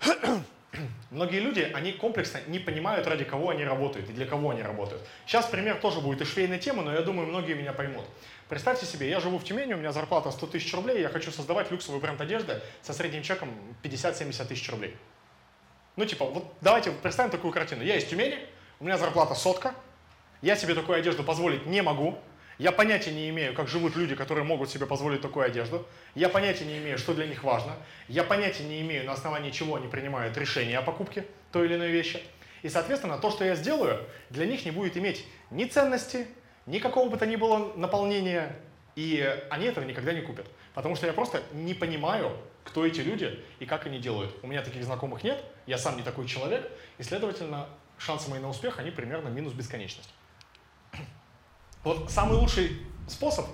Многие люди, они комплексно не понимают, ради кого они работают и для кого они работают. Сейчас пример тоже будет из швейной темы, но я думаю, многие меня поймут. Представьте себе, я живу в Тюмени, у меня зарплата 100 тысяч рублей, я хочу создавать люксовый бренд одежды со средним чеком 50-70 тысяч рублей. Ну, типа, вот давайте представим такую картину. Я из Тюмени, у меня зарплата сотка, я себе такую одежду позволить не могу, я понятия не имею, как живут люди, которые могут себе позволить такую одежду. Я понятия не имею, что для них важно. Я понятия не имею, на основании чего они принимают решение о покупке той или иной вещи. И, соответственно, то, что я сделаю, для них не будет иметь ни ценности, ни какого бы то ни было наполнения, и они этого никогда не купят. Потому что я просто не понимаю, кто эти люди и как они делают. У меня таких знакомых нет, я сам не такой человек, и, следовательно, шансы мои на успех, они примерно минус бесконечность. Вот самый лучший способ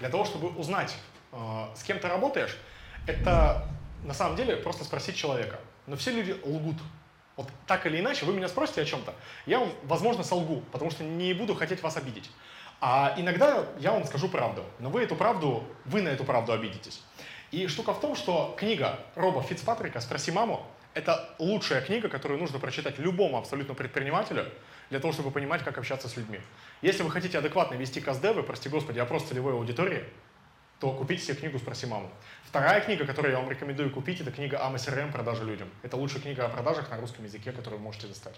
для того, чтобы узнать, э, с кем ты работаешь, это на самом деле просто спросить человека. Но все люди лгут. Вот так или иначе, вы меня спросите о чем-то, я вам, возможно, солгу, потому что не буду хотеть вас обидеть. А иногда я вам скажу правду, но вы эту правду, вы на эту правду обидитесь. И штука в том, что книга Роба Фицпатрика «Спроси маму» — это лучшая книга, которую нужно прочитать любому абсолютно предпринимателю для того, чтобы понимать, как общаться с людьми. Если вы хотите адекватно вести каздевы, прости господи, опрос целевой аудитории, то купите себе книгу «Спроси маму». Вторая книга, которую я вам рекомендую купить, это книга АМСРМ «Продажи людям». Это лучшая книга о продажах на русском языке, которую вы можете достать.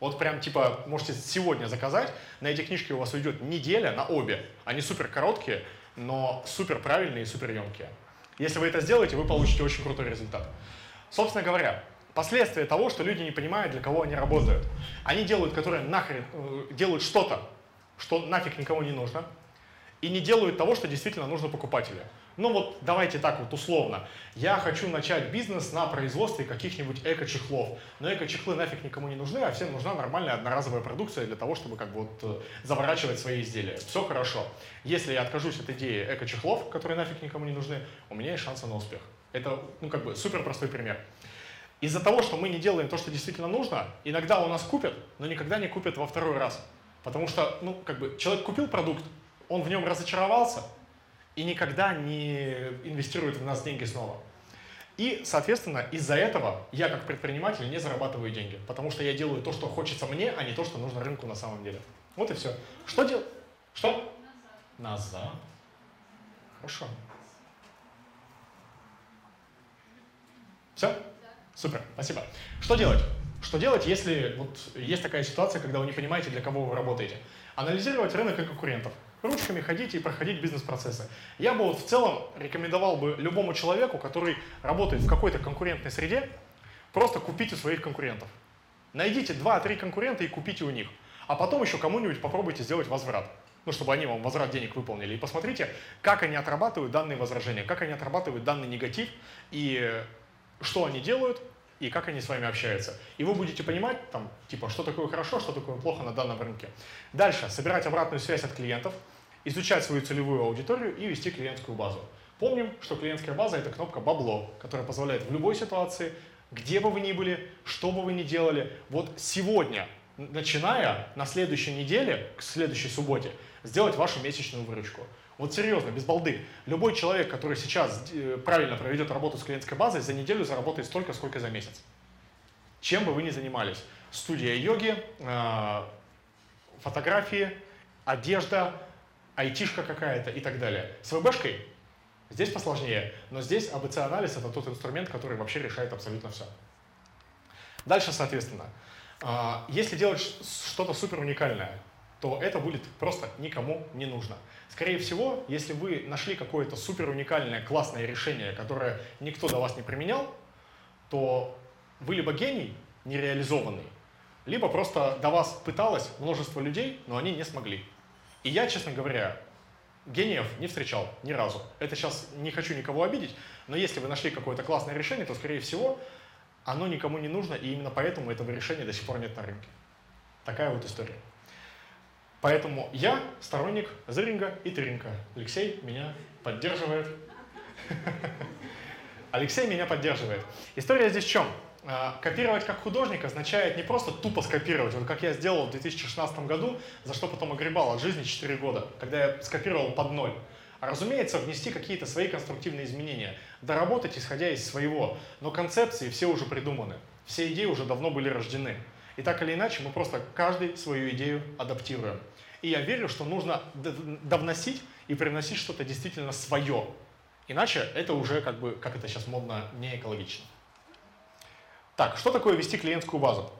Вот прям типа можете сегодня заказать, на эти книжки у вас уйдет неделя на обе. Они супер короткие, но супер правильные и супер емкие. Если вы это сделаете, вы получите очень крутой результат. Собственно говоря, последствия того, что люди не понимают, для кого они работают. Они делают, которые нахрен, э, делают что-то, что нафиг никому не нужно, и не делают того, что действительно нужно покупателю. Ну вот давайте так вот условно. Я хочу начать бизнес на производстве каких-нибудь эко-чехлов. Но эко-чехлы нафиг никому не нужны, а всем нужна нормальная одноразовая продукция для того, чтобы как бы вот э, заворачивать свои изделия. Все хорошо. Если я откажусь от идеи эко-чехлов, которые нафиг никому не нужны, у меня есть шансы на успех. Это, ну, как бы супер простой пример. Из-за того, что мы не делаем то, что действительно нужно, иногда у нас купят, но никогда не купят во второй раз. Потому что, ну, как бы, человек купил продукт, он в нем разочаровался и никогда не инвестирует в нас деньги снова. И, соответственно, из-за этого я как предприниматель не зарабатываю деньги, потому что я делаю то, что хочется мне, а не то, что нужно рынку на самом деле. Вот и все. Что делать? Что? Назад. Назад. Хорошо. Все? Супер, спасибо. Что делать? Что делать, если вот есть такая ситуация, когда вы не понимаете, для кого вы работаете? Анализировать рынок и конкурентов. Ручками ходить и проходить бизнес-процессы. Я бы вот в целом рекомендовал бы любому человеку, который работает в какой-то конкурентной среде, просто купить у своих конкурентов. Найдите 2-3 конкурента и купите у них. А потом еще кому-нибудь попробуйте сделать возврат. Ну, чтобы они вам возврат денег выполнили. И посмотрите, как они отрабатывают данные возражения, как они отрабатывают данный негатив и что они делают, и как они с вами общаются. И вы будете понимать, там, типа, что такое хорошо, что такое плохо на данном рынке. Дальше, собирать обратную связь от клиентов, изучать свою целевую аудиторию и вести клиентскую базу. Помним, что клиентская база – это кнопка «Бабло», которая позволяет в любой ситуации, где бы вы ни были, что бы вы ни делали, вот сегодня, начиная на следующей неделе, к следующей субботе, сделать вашу месячную выручку. Вот серьезно, без балды. Любой человек, который сейчас э, правильно проведет работу с клиентской базой, за неделю заработает столько, сколько за месяц. Чем бы вы ни занимались. Студия йоги, э, фотографии, одежда, айтишка какая-то и так далее. С ВБшкой здесь посложнее, но здесь АБЦ-анализ это тот инструмент, который вообще решает абсолютно все. Дальше, соответственно, э, если делать что-то супер уникальное, то это будет просто никому не нужно. Скорее всего, если вы нашли какое-то супер уникальное, классное решение, которое никто до вас не применял, то вы либо гений нереализованный, либо просто до вас пыталось множество людей, но они не смогли. И я, честно говоря, гениев не встречал ни разу. Это сейчас не хочу никого обидеть, но если вы нашли какое-то классное решение, то, скорее всего, оно никому не нужно, и именно поэтому этого решения до сих пор нет на рынке. Такая вот история. Поэтому я сторонник зыринга и тыринга. Алексей меня поддерживает. Алексей меня поддерживает. История здесь в чем? А, Копировать как художник означает не просто тупо скопировать, вот как я сделал в 2016 году, за что потом огребал от жизни 4 года, когда я скопировал под ноль. А разумеется, внести какие-то свои конструктивные изменения, доработать, исходя из своего. Но концепции все уже придуманы, все идеи уже давно были рождены. И так или иначе, мы просто каждый свою идею адаптируем. И я верю, что нужно довносить и привносить что-то действительно свое. Иначе это уже, как бы, как это сейчас модно, не экологично. Так, что такое вести клиентскую базу?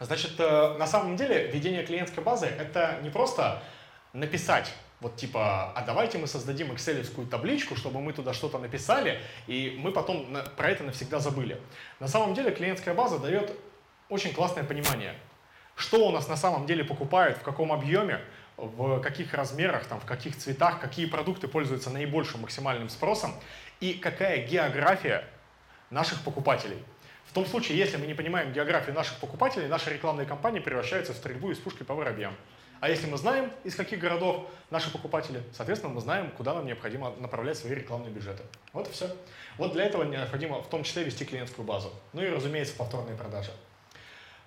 Значит, э, на самом деле ведение клиентской базы это не просто написать вот типа, а давайте мы создадим экселевскую табличку, чтобы мы туда что-то написали, и мы потом про это навсегда забыли. На самом деле клиентская база дает очень классное понимание, что у нас на самом деле покупают, в каком объеме, в каких размерах, там, в каких цветах, какие продукты пользуются наибольшим максимальным спросом и какая география наших покупателей. В том случае, если мы не понимаем географию наших покупателей, наши рекламные кампании превращаются в стрельбу из пушки по воробьям. А если мы знаем, из каких городов наши покупатели, соответственно, мы знаем, куда нам необходимо направлять свои рекламные бюджеты. Вот и все. Вот для этого необходимо в том числе вести клиентскую базу. Ну и, разумеется, повторные продажи.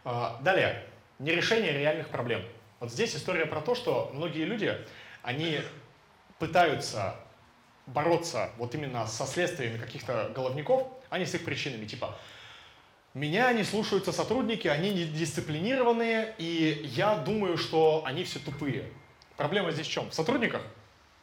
А, Далее. Нерешение реальных проблем. Вот здесь история про то, что многие люди, они пытаются бороться вот именно со следствиями каких-то головников, а не с их причинами. Типа, меня не слушаются сотрудники, они недисциплинированные, и я думаю, что они все тупые. Проблема здесь в чем? В сотрудниках?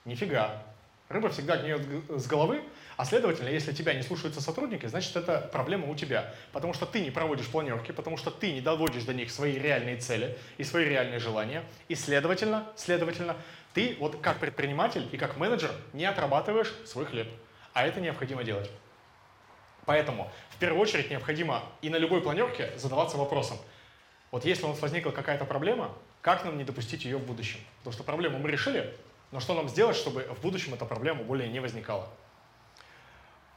Нифига. Рыба всегда гниет с головы, а следовательно, если тебя не слушаются сотрудники, значит это проблема у тебя. Потому что ты не проводишь планерки, потому что ты не доводишь до них свои реальные цели и свои реальные желания. И следовательно, следовательно, ты вот как предприниматель и как менеджер не отрабатываешь свой хлеб. А это необходимо делать. Поэтому в первую очередь необходимо и на любой планерке задаваться вопросом, вот если у нас возникла какая-то проблема, как нам не допустить ее в будущем? Потому что проблему мы решили, но что нам сделать, чтобы в будущем эта проблема более не возникала?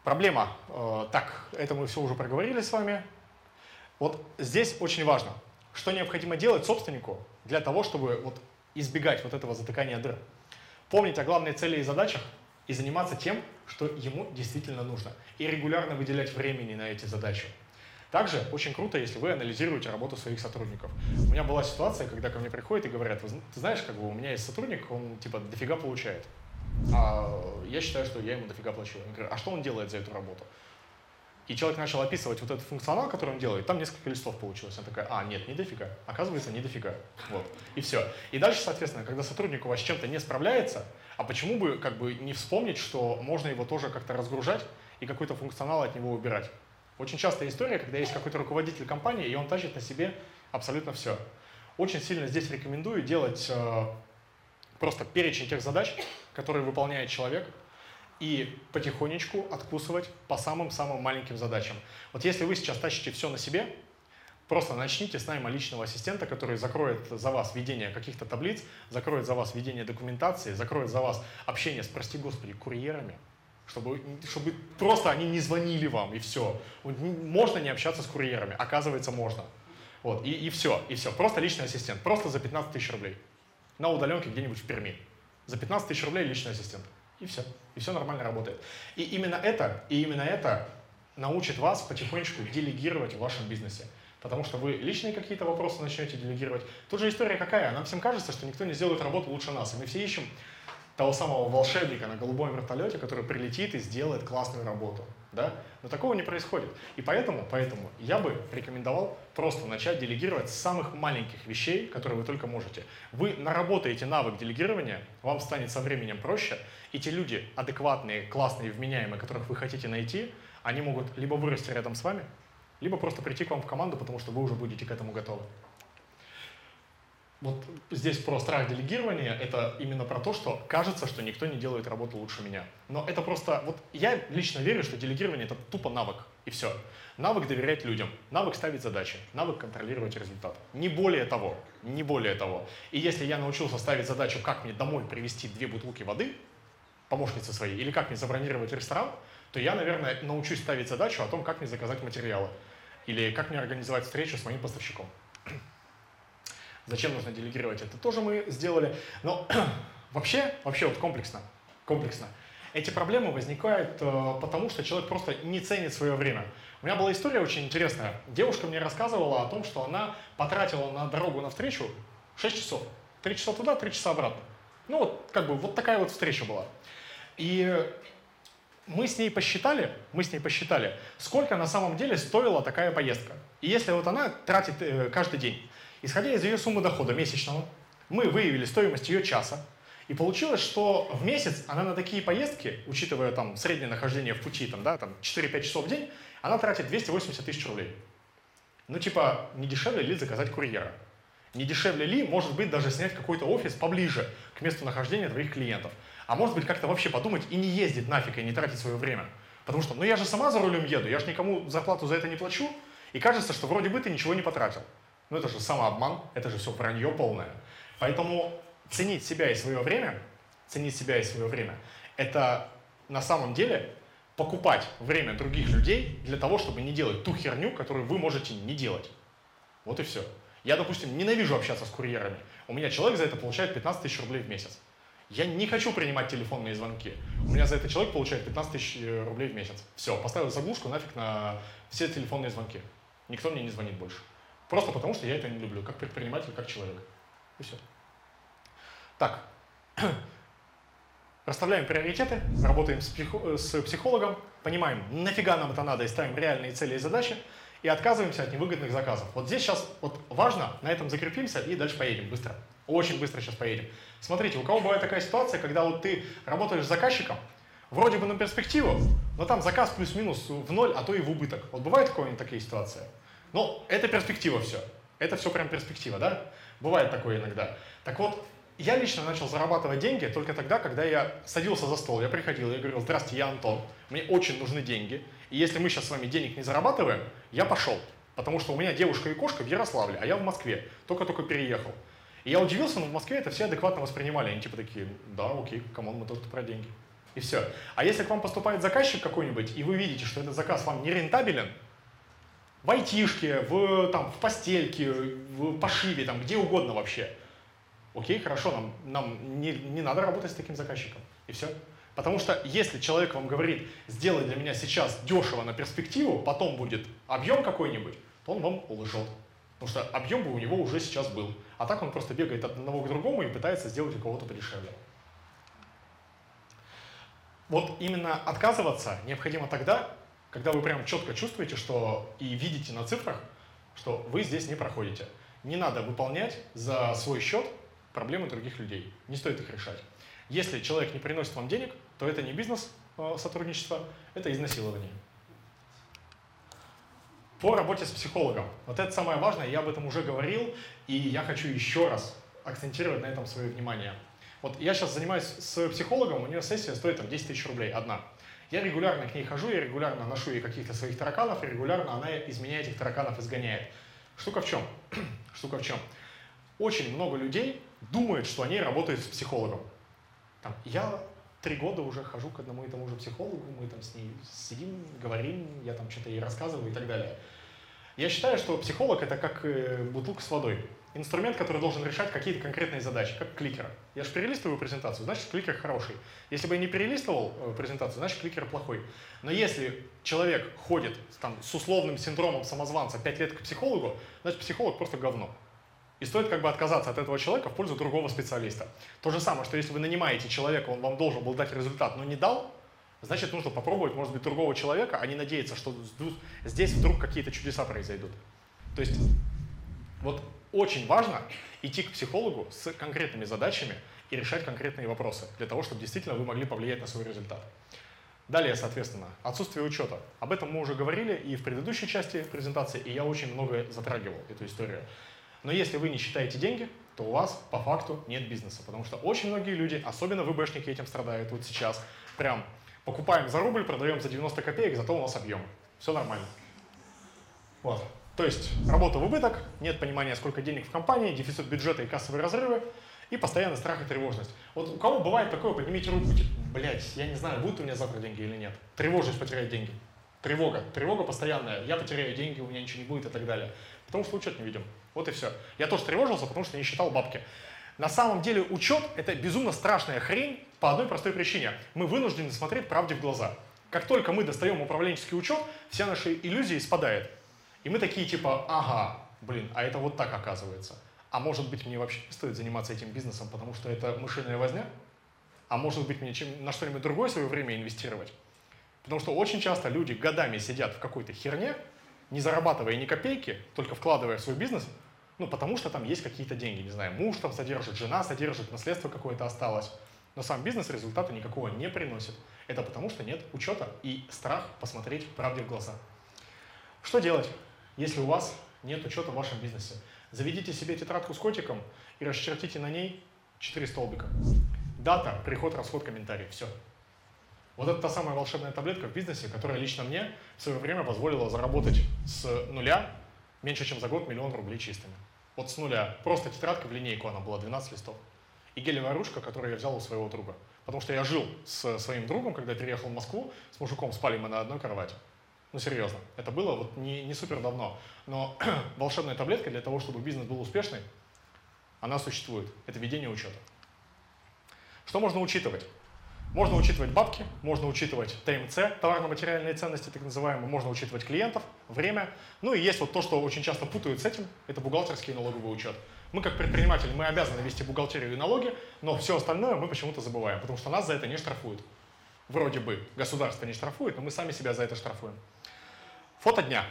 Проблема, э, так, это мы все уже проговорили с вами. Вот здесь очень важно, что необходимо делать собственнику для того, чтобы вот избегать вот этого затыкания дыр. Помнить о главной цели и задачах и заниматься тем, что ему действительно нужно. И регулярно выделять времени на эти задачи. Также очень круто, если вы анализируете работу своих сотрудников. У меня была ситуация, когда ко мне приходят и говорят, «Вы зн- ты знаешь, как бы у меня есть сотрудник, он типа дофига получает. А я считаю, что я ему дофига плачу. Я говорю, а что он делает за эту работу? И человек начал описывать вот этот функционал, который он делает, там несколько листов получилось. Она такая, а, нет, не дофига. Оказывается, не дофига. Вот. И все. И дальше, соответственно, когда сотрудник у вас с чем-то не справляется, а почему бы как бы не вспомнить, что можно его тоже как-то разгружать и какой-то функционал от него убирать? Очень частая история, когда есть какой-то руководитель компании, и он тащит на себе абсолютно все. Очень сильно здесь рекомендую делать э, просто перечень тех задач, которые выполняет человек, и потихонечку откусывать по самым-самым маленьким задачам. Вот если вы сейчас тащите все на себе, просто начните с найма личного ассистента, который закроет за вас ведение каких-то таблиц, закроет за вас ведение документации, закроет за вас общение с, прости господи, курьерами, чтобы, чтобы просто они не звонили вам, и все. Можно не общаться с курьерами, оказывается, можно. Вот, и, и все, и все. Просто личный ассистент, просто за 15 тысяч рублей. На удаленке где-нибудь в Перми. За 15 тысяч рублей личный ассистент. И все. И все нормально работает. И именно это, и именно это научит вас потихонечку делегировать в вашем бизнесе. Потому что вы личные какие-то вопросы начнете делегировать. Тут же история какая? Нам всем кажется, что никто не сделает работу лучше нас. И мы все ищем того самого волшебника на голубом вертолете, который прилетит и сделает классную работу. Да? Но такого не происходит. И поэтому, поэтому я бы рекомендовал просто начать делегировать с самых маленьких вещей, которые вы только можете. Вы наработаете навык делегирования, вам станет со временем проще, и те люди адекватные, классные, вменяемые, которых вы хотите найти, они могут либо вырасти рядом с вами, либо просто прийти к вам в команду, потому что вы уже будете к этому готовы. Вот здесь про страх делегирования, это именно про то, что кажется, что никто не делает работу лучше меня. Но это просто, вот я лично верю, что делегирование это тупо навык, и все. Навык доверять людям, навык ставить задачи, навык контролировать результат. Не более того, не более того. И если я научился ставить задачу, как мне домой привезти две бутылки воды, помощницы своей, или как мне забронировать ресторан, то я, наверное, научусь ставить задачу о том, как мне заказать материалы, или как мне организовать встречу с моим поставщиком. Зачем нужно делегировать? Это тоже мы сделали. Но вообще, вообще вот комплексно, комплексно. Эти проблемы возникают э, потому, что человек просто не ценит свое время. У меня была история очень интересная. Девушка мне рассказывала о том, что она потратила на дорогу навстречу 6 часов. 3 часа туда, 3 часа обратно. Ну вот, как бы, вот такая вот встреча была. И мы с ней посчитали, мы с ней посчитали, сколько на самом деле стоила такая поездка. И если вот она тратит э, каждый день, исходя из ее суммы дохода месячного, мы выявили стоимость ее часа, и получилось, что в месяц она на такие поездки, учитывая там среднее нахождение в пути, там, да, там 4-5 часов в день, она тратит 280 тысяч рублей. Ну, типа, не дешевле ли заказать курьера? Не дешевле ли, может быть, даже снять какой-то офис поближе к месту нахождения твоих клиентов? А может быть, как-то вообще подумать и не ездить нафиг, и не тратить свое время. Потому что, ну я же сама за рулем еду, я же никому зарплату за это не плачу, и кажется, что вроде бы ты ничего не потратил. Ну это же самообман, это же все вранье полное. Поэтому ценить себя и свое время, ценить себя и свое время, это на самом деле покупать время других людей для того, чтобы не делать ту херню, которую вы можете не делать. Вот и все. Я, допустим, ненавижу общаться с курьерами. У меня человек за это получает 15 тысяч рублей в месяц. Я не хочу принимать телефонные звонки. У меня за это человек получает 15 тысяч э, рублей в месяц. Все, поставил заглушку нафиг на все телефонные звонки. Никто мне не звонит больше. Просто потому, что я это не люблю, как предприниматель, как человек. И все. Так, расставляем приоритеты, работаем с, психо с психологом, понимаем, нафига нам это надо, и ставим реальные цели и задачи, и отказываемся от невыгодных заказов. Вот здесь сейчас вот важно, на этом закрепимся и дальше поедем быстро. Очень быстро сейчас поедем. Смотрите, у кого бывает такая ситуация, когда вот ты работаешь с заказчиком, вроде бы на перспективу, но там заказ плюс-минус в ноль, а то и в убыток. Вот бывает такое такие ситуации? Но это перспектива все. Это все прям перспектива, да? Бывает такое иногда. Так вот, я лично начал зарабатывать деньги только тогда, когда я садился за стол, я приходил, я говорил, здравствуйте, я Антон, мне очень нужны деньги, и если мы сейчас с вами денег не зарабатываем, я пошел, потому что у меня девушка и кошка в Ярославле, а я в Москве, только-только переехал. И я удивился, но в Москве это все адекватно воспринимали. Они типа такие, да, окей, come on, мы только про деньги. И все. А если к вам поступает заказчик какой-нибудь, и вы видите, что этот заказ вам не рентабелен, в айтишке, в, там, в постельке, в пошиве, там, где угодно вообще, окей, хорошо, нам, нам не, не надо работать с таким заказчиком. И все. Потому что если человек вам говорит, сделай для меня сейчас дешево на перспективу, потом будет объем какой-нибудь, то он вам лжет. Потому что объем бы у него уже сейчас был. А так он просто бегает от одного к другому и пытается сделать у кого-то подешевле. Вот именно отказываться необходимо тогда, когда вы прям четко чувствуете, что и видите на цифрах, что вы здесь не проходите. Не надо выполнять за свой счет проблемы других людей. Не стоит их решать. Если человек не приносит вам денег, то это не бизнес э, сотрудничество, это изнасилование по работе с психологом. Вот это самое важное, я об этом уже говорил, и я хочу еще раз акцентировать на этом свое внимание. Вот я сейчас занимаюсь с психологом, у нее сессия стоит там 10 тысяч рублей, одна. Я регулярно к ней хожу, я регулярно ношу ей каких-то своих тараканов, и регулярно она из меня этих тараканов изгоняет. Штука в чем? Штука в чем? Очень много людей думают, что они работают с психологом. Там, я три года уже хожу к одному и тому же психологу, мы там с ней сидим, говорим, я там что-то ей рассказываю и так далее. Я считаю, что психолог это как э, бутылка с водой. Инструмент, который должен решать какие-то конкретные задачи, как кликер. Я же перелистываю презентацию, значит кликер хороший. Если бы я не перелистывал э, презентацию, значит кликер плохой. Но если человек ходит там, с условным синдромом самозванца 5 лет к психологу, значит психолог просто говно. И стоит как бы отказаться от этого человека в пользу другого специалиста. То же самое, что если вы нанимаете человека, он вам должен был дать результат, но не дал, значит нужно попробовать, может быть, другого человека, а не надеяться, что здесь вдруг какие-то чудеса произойдут. То есть вот очень важно идти к психологу с конкретными задачами и решать конкретные вопросы, для того, чтобы действительно вы могли повлиять на свой результат. Далее, соответственно, отсутствие учета. Об этом мы уже говорили и в предыдущей части презентации, и я очень много затрагивал эту историю. Но если вы не считаете деньги, то у вас по факту нет бизнеса. Потому что очень многие люди, особенно ВБшники этим страдают вот сейчас. Прям покупаем за рубль, продаем за 90 копеек, зато у нас объем. Все нормально. Вот. То есть работа в убыток, нет понимания, сколько денег в компании, дефицит бюджета и кассовые разрывы, и постоянно страх и тревожность. Вот у кого бывает такое, поднимите руку, типа, блядь, я не знаю, будут у меня завтра деньги или нет. Тревожность потерять деньги. Тревога. Тревога постоянная. Я потеряю деньги, у меня ничего не будет и так далее. Потому что учет не ведем. Вот и все. Я тоже тревожился, потому что не считал бабки. На самом деле учет – это безумно страшная хрень, По одной простой причине. Мы вынуждены смотреть правде в глаза. Как только мы достаем управленческий учет, вся наша иллюзия спадает. И мы такие типа, ага, блин, а это вот так оказывается. А может быть мне вообще не стоит заниматься этим бизнесом, потому что это мышиная возня? А может быть мне чем, на что-нибудь другое свое время инвестировать? Потому что очень часто люди годами сидят в какой-то херне, не зарабатывая ни копейки, только вкладывая в свой бизнес, ну, потому что там есть какие-то деньги, не знаю, муж там содержит, жена содержит, наследство какое-то осталось. Но сам бизнес результата никакого не приносит. Это потому что нет учета и страх посмотреть правде в глаза. Что делать, если у вас нет учета в вашем бизнесе? Заведите себе тетрадку с котиком и расчертите на ней четыре столбика. Дата, приход, расход, комментарий. Все. Вот это та самая волшебная таблетка в бизнесе, которая лично мне в свое время позволила заработать с нуля меньше, чем за год миллион рублей чистыми. Вот с нуля. Просто тетрадка в линейку, она была 12 листов. И гелевая ручка, которую я взял у своего друга. Потому что я жил с своим другом, когда переехал в Москву, с мужиком спали мы на одной кровати. Ну, серьезно. Это было вот не, не супер давно. Но волшебная таблетка для того, чтобы бизнес был успешный, она существует. Это ведение учета. Что можно учитывать? Можно учитывать бабки, можно учитывать ТМЦ, товарно-материальные ценности, так называемые, можно учитывать клиентов, время. Ну и есть вот то, что очень часто путают с этим, это бухгалтерский и налоговый учет. Мы как предприниматели, мы обязаны вести бухгалтерию и налоги, но все остальное мы почему-то забываем, потому что нас за это не штрафуют. Вроде бы государство не штрафует, но мы сами себя за это штрафуем. Фото дня.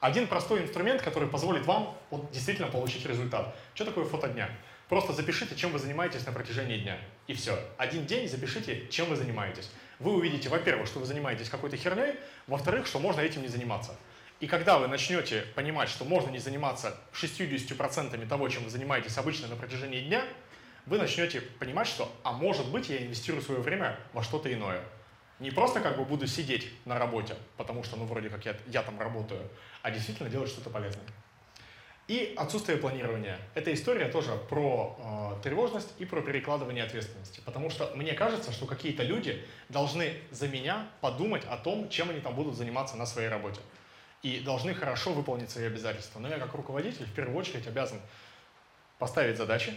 Один простой инструмент, который позволит вам вот, действительно получить результат. Что такое фото дня? Просто запишите, чем вы занимаетесь на протяжении дня. И все. Один день запишите, чем вы занимаетесь. Вы увидите, во-первых, что вы занимаетесь какой-то херней, во-вторых, что можно этим не заниматься. И когда вы начнете понимать, что можно не заниматься 60% того, чем вы занимаетесь обычно на протяжении дня, вы начнете понимать, что, а может быть, я инвестирую свое время во что-то иное. Не просто как бы буду сидеть на работе, потому что, ну, вроде как я, я там работаю, а действительно делать что-то полезное. И отсутствие планирования. Эта история тоже про э, тревожность и про перекладывание ответственности. Потому что мне кажется, что какие-то люди должны за меня подумать о том, чем они там будут заниматься на своей работе. И должны хорошо выполнить свои обязательства. Но я как руководитель в первую очередь обязан поставить задачи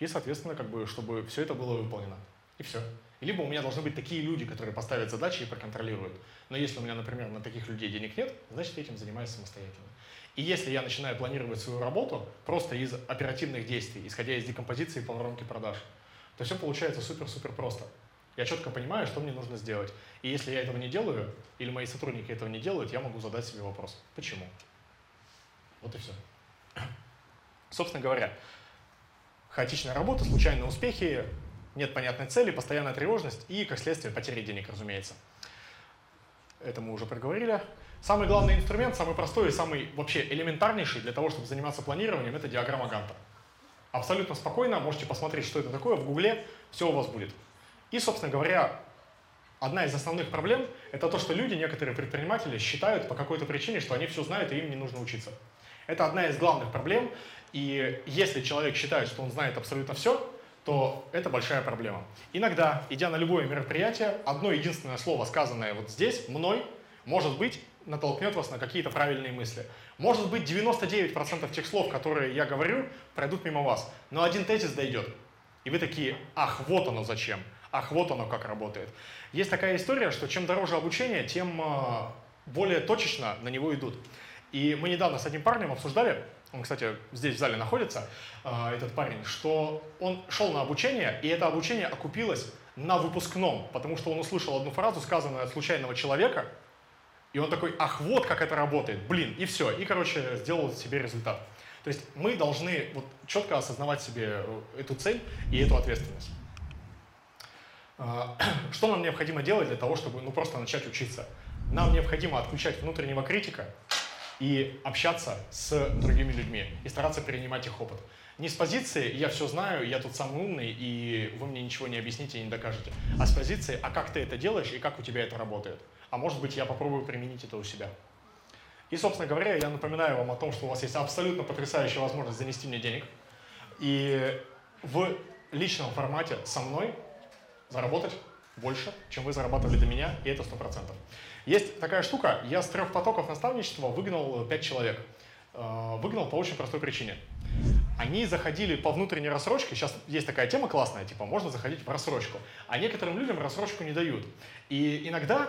и, соответственно, как бы, чтобы все это было выполнено. И все. Либо у меня должны быть такие люди, которые поставят задачи и проконтролируют. Но если у меня, например, на таких людей денег нет, значит, я этим занимаюсь самостоятельно. И если я начинаю планировать свою работу просто из оперативных действий, исходя из декомпозиции по воронке продаж, то все получается супер-супер просто. Я четко понимаю, что мне нужно сделать. И если я этого не делаю, или мои сотрудники этого не делают, я могу задать себе вопрос, почему? Вот и все. Собственно говоря, хаотичная работа, случайные успехи, нет понятной цели, постоянная тревожность и, как следствие, потери денег, разумеется. Это мы уже проговорили. Самый главный инструмент, самый простой и самый вообще элементарнейший для того, чтобы заниматься планированием, это диаграмма Ганта. Абсолютно спокойно можете посмотреть, что это такое в Гугле, все у вас будет. И, собственно говоря, одна из основных проблем – это то, что люди, некоторые предприниматели, считают по какой-то причине, что они все знают и им не нужно учиться. Это одна из главных проблем, и если человек считает, что он знает абсолютно все, то это большая проблема. Иногда, идя на любое мероприятие, одно единственное слово, сказанное вот здесь, мной, может быть, натолкнет вас на какие-то правильные мысли. Может быть, 99% тех слов, которые я говорю, пройдут мимо вас, но один тезис дойдет. И вы такие, ах, вот оно зачем, ах, вот оно как работает. Есть такая история, что чем дороже обучение, тем а, более точечно на него идут. И мы недавно с одним парнем обсуждали, он, кстати, здесь в зале находится, а, этот парень, что он шел на обучение, и это обучение окупилось на выпускном, потому что он услышал одну фразу, сказанную от случайного человека, и он такой, ах, вот как это работает, блин, и все, и, короче, сделал себе результат. То есть мы должны вот четко осознавать себе эту цель и эту ответственность. А, что нам необходимо делать для того, чтобы ну, просто начать учиться? Нам необходимо отключать внутреннего критика, и общаться с другими людьми, и стараться перенимать их опыт. Не с позиции «я все знаю, я тут самый умный, и вы мне ничего не объясните и не докажете», а с позиции «а как ты это делаешь и как у тебя это работает?» А может быть, я попробую применить это у себя. И, собственно говоря, я напоминаю вам о том, что у вас есть абсолютно потрясающая возможность занести мне денег. И в личном формате со мной заработать больше, чем вы зарабатывали до меня, и это 100%. Есть такая штука, я с трех потоков наставничества выгнал пять человек. Э, выгнал по очень простой причине. они заходили по внутренней рассрочке. Сейчас есть такая тема классная, типа можно заходить в рассрочку. А некоторым людям рассрочку не дают. И иногда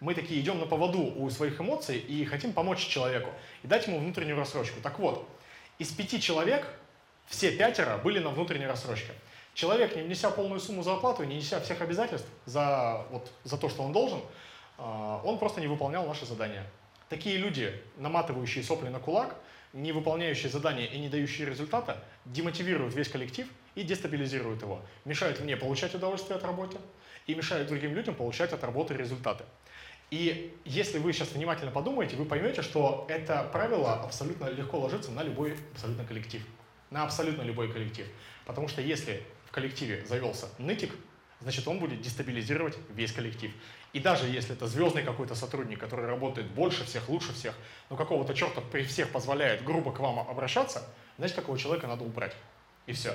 мы такие идем на поводу у своих эмоций и хотим помочь человеку и дать ему внутреннюю рассрочку. Так вот, из пяти человек все пятеро были на внутренней рассрочке. Человек, не внеся полную сумму за оплату, не неся всех обязательств за, вот, за то, что он должен, он просто не выполнял наши задания. Такие люди, наматывающие сопли на кулак, не выполняющие задания и не дающие результата, демотивируют весь коллектив и дестабилизируют его. Мешают мне получать удовольствие от работы и мешают другим людям получать от работы результаты. И если вы сейчас внимательно подумаете, вы поймете, что это правило абсолютно легко ложится на любой абсолютно коллектив. На абсолютно любой коллектив. Потому что если в коллективе завелся нытик, значит он будет дестабилизировать весь коллектив. И даже если это звездный какой-то сотрудник, который работает больше всех, лучше всех, но какого-то черта при всех позволяет грубо к вам обращаться, значит такого человека надо убрать. И все.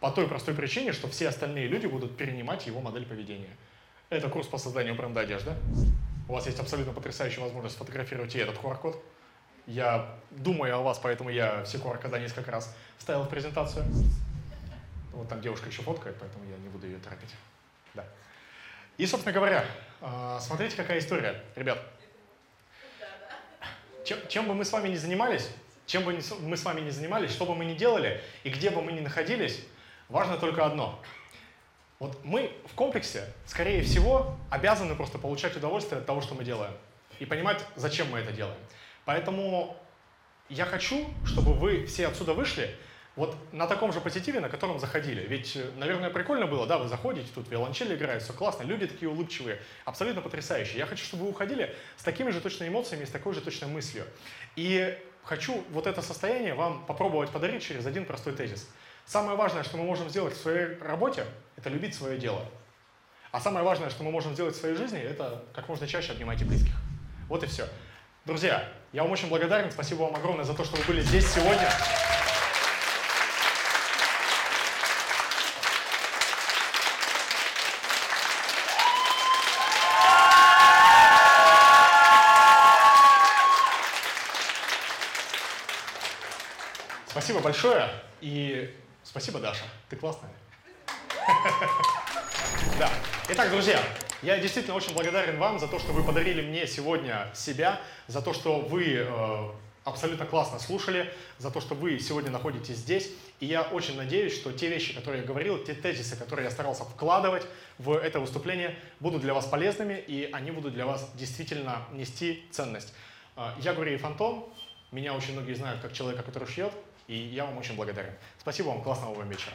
По той простой причине, что все остальные люди будут перенимать его модель поведения. Это курс по созданию бренда одежды. У вас есть абсолютно потрясающая возможность сфотографировать и этот QR-код. Я думаю о вас, поэтому я все QR-кода несколько раз вставил в презентацию. Вот там девушка еще фоткает, поэтому я не буду ее торопить. Да. И, собственно говоря, а, смотрите, какая история, ребят. Чем, чем бы мы с вами ни занимались, чем бы мы с вами ни занимались, что бы мы ни делали и где бы мы ни находились, важно только одно – вот мы в комплексе, скорее всего, обязаны просто получать удовольствие от того, что мы делаем. И понимать, зачем мы это делаем. Поэтому я хочу, чтобы вы все отсюда вышли вот на таком же позитиве, на котором заходили. Ведь, наверное, прикольно было, да, вы заходите, тут виолончели играют, все классно, люди такие улыбчивые, абсолютно потрясающие. Я хочу, чтобы вы уходили с такими же точно эмоциями, с такой же точной мыслью. И хочу вот это состояние вам попробовать подарить через один простой тезис – Самое важное, что мы можем сделать в своей работе, это любить свое дело. А самое важное, что мы можем сделать в своей жизни, это как можно чаще обнимайте близких. Вот и все. Друзья, я вам очень благодарен. Спасибо вам огромное за то, что вы были здесь сегодня. Спасибо большое. И Спасибо, Даша. Ты классная. Да. Итак, друзья, я действительно очень благодарен вам за то, что вы подарили мне сегодня себя, за то, что вы э, абсолютно классно слушали, за то, что вы сегодня находитесь здесь. И я очень надеюсь, что те вещи, которые я говорил, те тезисы, которые я старался вкладывать в это выступление, будут для вас полезными, и они будут для вас действительно нести ценность. Э, я Гурий Фантом, меня очень многие знают как человека, который шьет, и я вам очень благодарен. Спасибо вам, классного вам вечера.